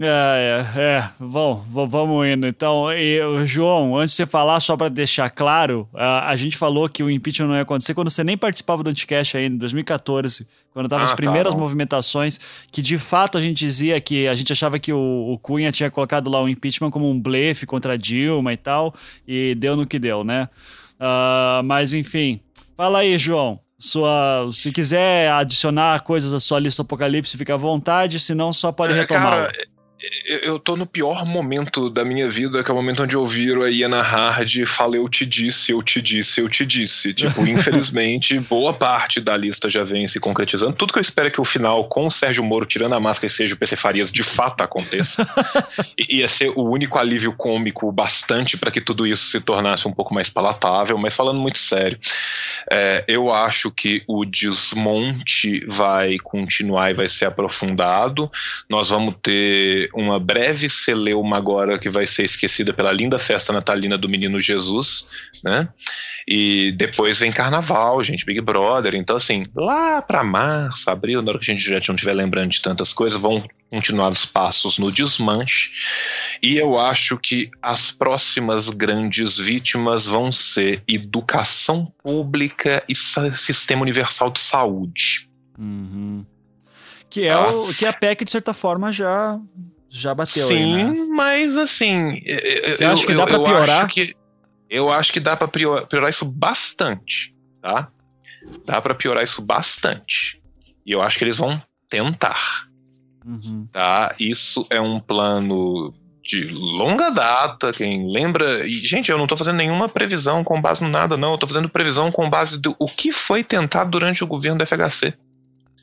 É, é, é. Bom, vamos indo. Então, e, João, antes de você falar, só para deixar claro, a, a, gente falou que o impeachment não ia acontecer quando você nem participava do Anticast ainda, em 2014, quando estavam ah, as tá primeiras tá movimentações, que de fato a gente dizia que a gente achava que o, o Cunha tinha colocado lá o impeachment como um blefe contra a Dilma e tal, e deu no que deu, né? Uh, mas enfim, fala aí, João sua. Se quiser adicionar coisas à sua lista Apocalipse, fica à vontade, senão só pode é, retomar. Cara, eu tô no pior momento da minha vida, que é o momento onde eu viro a Iana Hard fala eu te disse, eu te disse, eu te disse. Tipo, infelizmente, boa parte da lista já vem se concretizando. Tudo que eu espero é que o final, com o Sérgio Moro tirando a máscara e seja o PC Farias, de fato aconteça. e ia ser o único alívio cômico bastante para que tudo isso se tornasse um pouco mais palatável. Mas falando muito sério, é, eu acho que o desmonte vai continuar e vai ser aprofundado. Nós vamos ter uma breve celeuma agora que vai ser esquecida pela linda festa natalina do menino Jesus, né? E depois vem carnaval, gente, Big Brother. Então, assim, lá para março, abril, na hora que a gente já não estiver lembrando de tantas coisas, vão continuar os passos no desmanche. E eu acho que as próximas grandes vítimas vão ser educação pública e sistema universal de saúde. Uhum. Que é, ah. o, que a PEC, de certa forma, já já bateu Sim, aí, né? mas assim. Você eu, acha que dá para piorar? Acho que, eu acho que dá para piorar isso bastante, tá? Dá para piorar isso bastante. E eu acho que eles vão tentar. Uhum. Tá? Isso é um plano de longa data, quem lembra. E, gente, eu não estou fazendo nenhuma previsão com base no nada, não. Eu tô fazendo previsão com base do o que foi tentado durante o governo do FHC.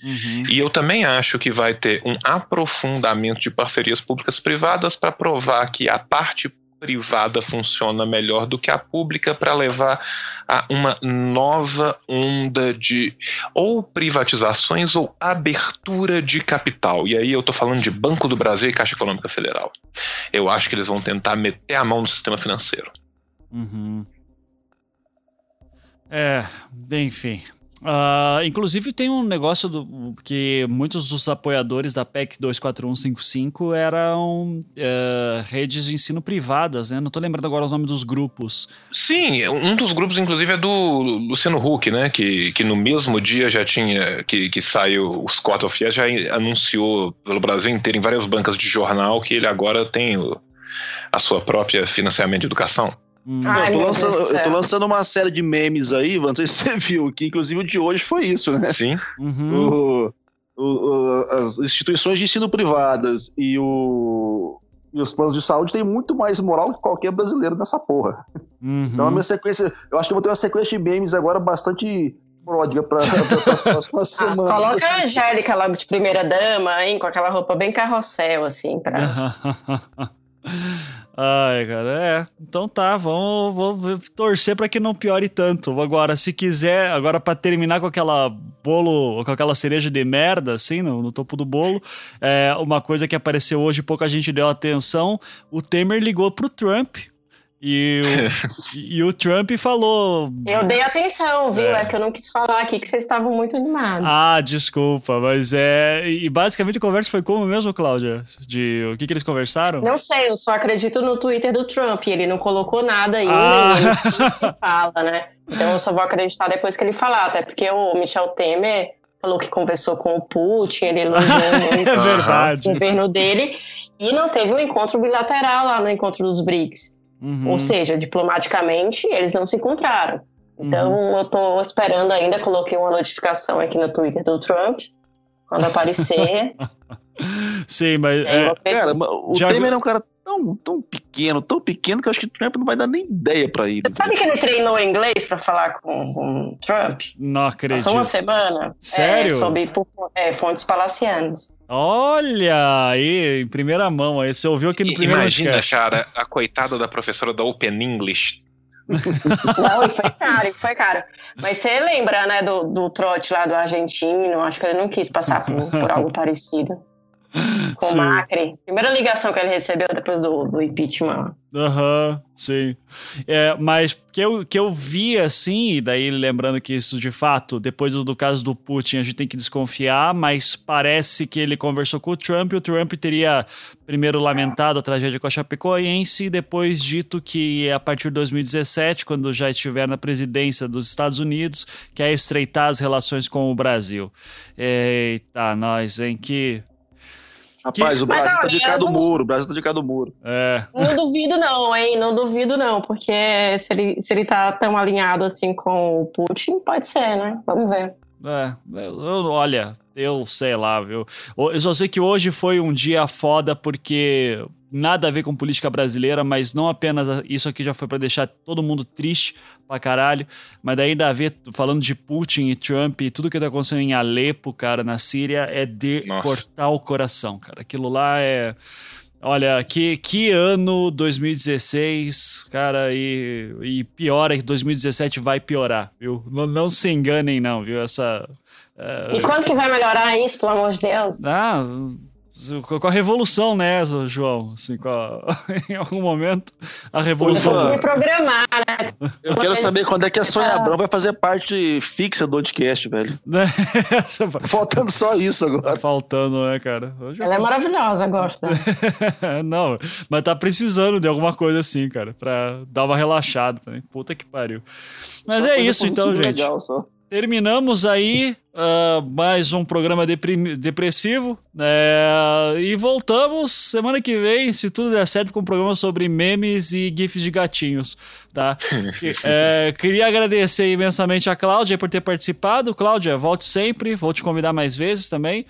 Uhum. E eu também acho que vai ter um aprofundamento de parcerias públicas privadas para provar que a parte privada funciona melhor do que a pública para levar a uma nova onda de ou privatizações ou abertura de capital. E aí eu estou falando de Banco do Brasil e Caixa Econômica Federal. Eu acho que eles vão tentar meter a mão no sistema financeiro. Uhum. É, enfim. Uh, inclusive tem um negócio do, que muitos dos apoiadores da PEC 24155 eram uh, redes de ensino privadas, né? Não tô lembrando agora os nomes dos grupos. Sim, um dos grupos, inclusive, é do Luciano Huck, né? Que, que no mesmo dia já tinha, que, que saiu os Court of já anunciou pelo Brasil inteiro, em várias bancas de jornal, que ele agora tem o, a sua própria financiamento de educação. Hum. Ai, eu, tô lançando, eu, tô lançando, uma série de memes aí, não sei se você viu, que inclusive o de hoje foi isso, né? Sim. Uhum. O, o, as instituições de ensino privadas e, o, e os planos de saúde têm muito mais moral que qualquer brasileiro nessa porra. Uhum. Então a minha sequência, eu acho que eu vou ter uma sequência de memes agora bastante pródiga para as próximas ah, semanas. Coloca a Angélica logo de primeira dama, hein, com aquela roupa bem carrossel, assim, pra. Ai, cara, é. Então tá, vamos, vamos torcer para que não piore tanto. Agora, se quiser, agora para terminar com aquela bolo, com aquela cereja de merda, assim, no, no topo do bolo, é, uma coisa que apareceu hoje pouca gente deu atenção: o Temer ligou pro Trump e o, e o Trump falou. Eu dei atenção, viu? É. é. que eu não quis falar aqui que vocês estavam muito animados. Ah, desculpa, mas é. E basicamente a conversa foi como mesmo, Cláudia? De o que, que eles conversaram? Não sei, eu só acredito no Twitter do Trump. Ele não colocou nada ainda, ah. ele fala, né? Então eu só vou acreditar depois que ele falar, até porque o Michel Temer falou que conversou com o Putin, ele elogiou muito é o governo dele. E não teve um encontro bilateral lá no encontro dos BRICS. Uhum. Ou seja, diplomaticamente, eles não se encontraram. Então, uhum. eu tô esperando ainda, coloquei uma notificação aqui no Twitter do Trump. Quando aparecer. Sim, mas. É, cara, o Já... Temer é um cara tão, tão pequeno, tão pequeno que eu acho que o Trump não vai dar nem ideia para ele. Você sabe que ele treinou inglês para falar com, o Trump? Não acredito. Passou uma semana. Sério? É, sobre é, fontes palacianos. Olha aí, em primeira mão. Aí você ouviu aqui no primeiro Imagina, podcast. cara, a coitada da professora da Open English. Não, e foi caro, e foi caro. Mas você lembra, né, do, do trote lá do argentino? Acho que ele não quis passar por, por algo parecido com o Macri. Primeira ligação que ele recebeu depois do, do impeachment. Aham, uhum, sim. É, mas que eu, que eu vi assim, e daí lembrando que isso de fato, depois do, do, caso do Putin, a gente tem que desconfiar, mas parece que ele conversou com o Trump e o Trump teria primeiro lamentado a tragédia com a Chapecoense e depois dito que a partir de 2017, quando já estiver na presidência dos Estados Unidos, quer estreitar as relações com o Brasil. Eita, nós, hein? Que Rapaz, que... o Brasil Mas, tá de cá do muro, o Brasil tá de cá do muro. É. Não duvido não, hein? Não duvido não, porque se ele, se ele tá tão alinhado assim com o Putin, pode ser, né? Vamos ver. É, eu, olha, eu sei lá, viu? Eu só sei que hoje foi um dia foda porque nada a ver com política brasileira, mas não apenas isso aqui já foi para deixar todo mundo triste pra caralho, mas daí ainda a ver, falando de Putin e Trump e tudo que tá acontecendo em Alepo, cara, na Síria, é de Nossa. cortar o coração, cara. Aquilo lá é. Olha, que, que ano 2016, cara, e, e piora que 2017 vai piorar, viu? Não, não se enganem, não, viu? Essa. Uh... E quando que vai melhorar isso, pelo amor de Deus? Ah com a revolução, né, João? Assim, a... em algum momento, a revolução. Me programar, né? Eu quero saber quando é que a Sônia ah. Abrão vai fazer parte fixa do podcast, velho. Tá faltando só isso agora. Tá faltando, né, cara? Hoje Ela é maravilhosa, gosta. Não, mas tá precisando de alguma coisa assim, cara, pra dar uma relaxada também. Puta que pariu. Mas só é isso, então, gente. Legal, só. Terminamos aí uh, mais um programa depressivo é, e voltamos semana que vem, se tudo der certo, com um programa sobre memes e gifs de gatinhos, tá? é, queria agradecer imensamente a Cláudia por ter participado. Cláudia, volte sempre, vou te convidar mais vezes também.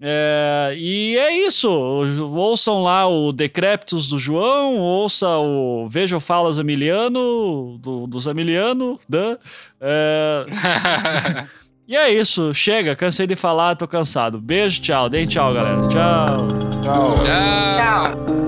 É, e é isso. Ouçam lá o Decréptos do João, ouça o Veja Falas Amiliano, do, do Zamiliano. Da, é... e é isso. Chega, cansei de falar, tô cansado. Beijo, tchau. Deem tchau, galera. Tchau. Tchau. Tchau.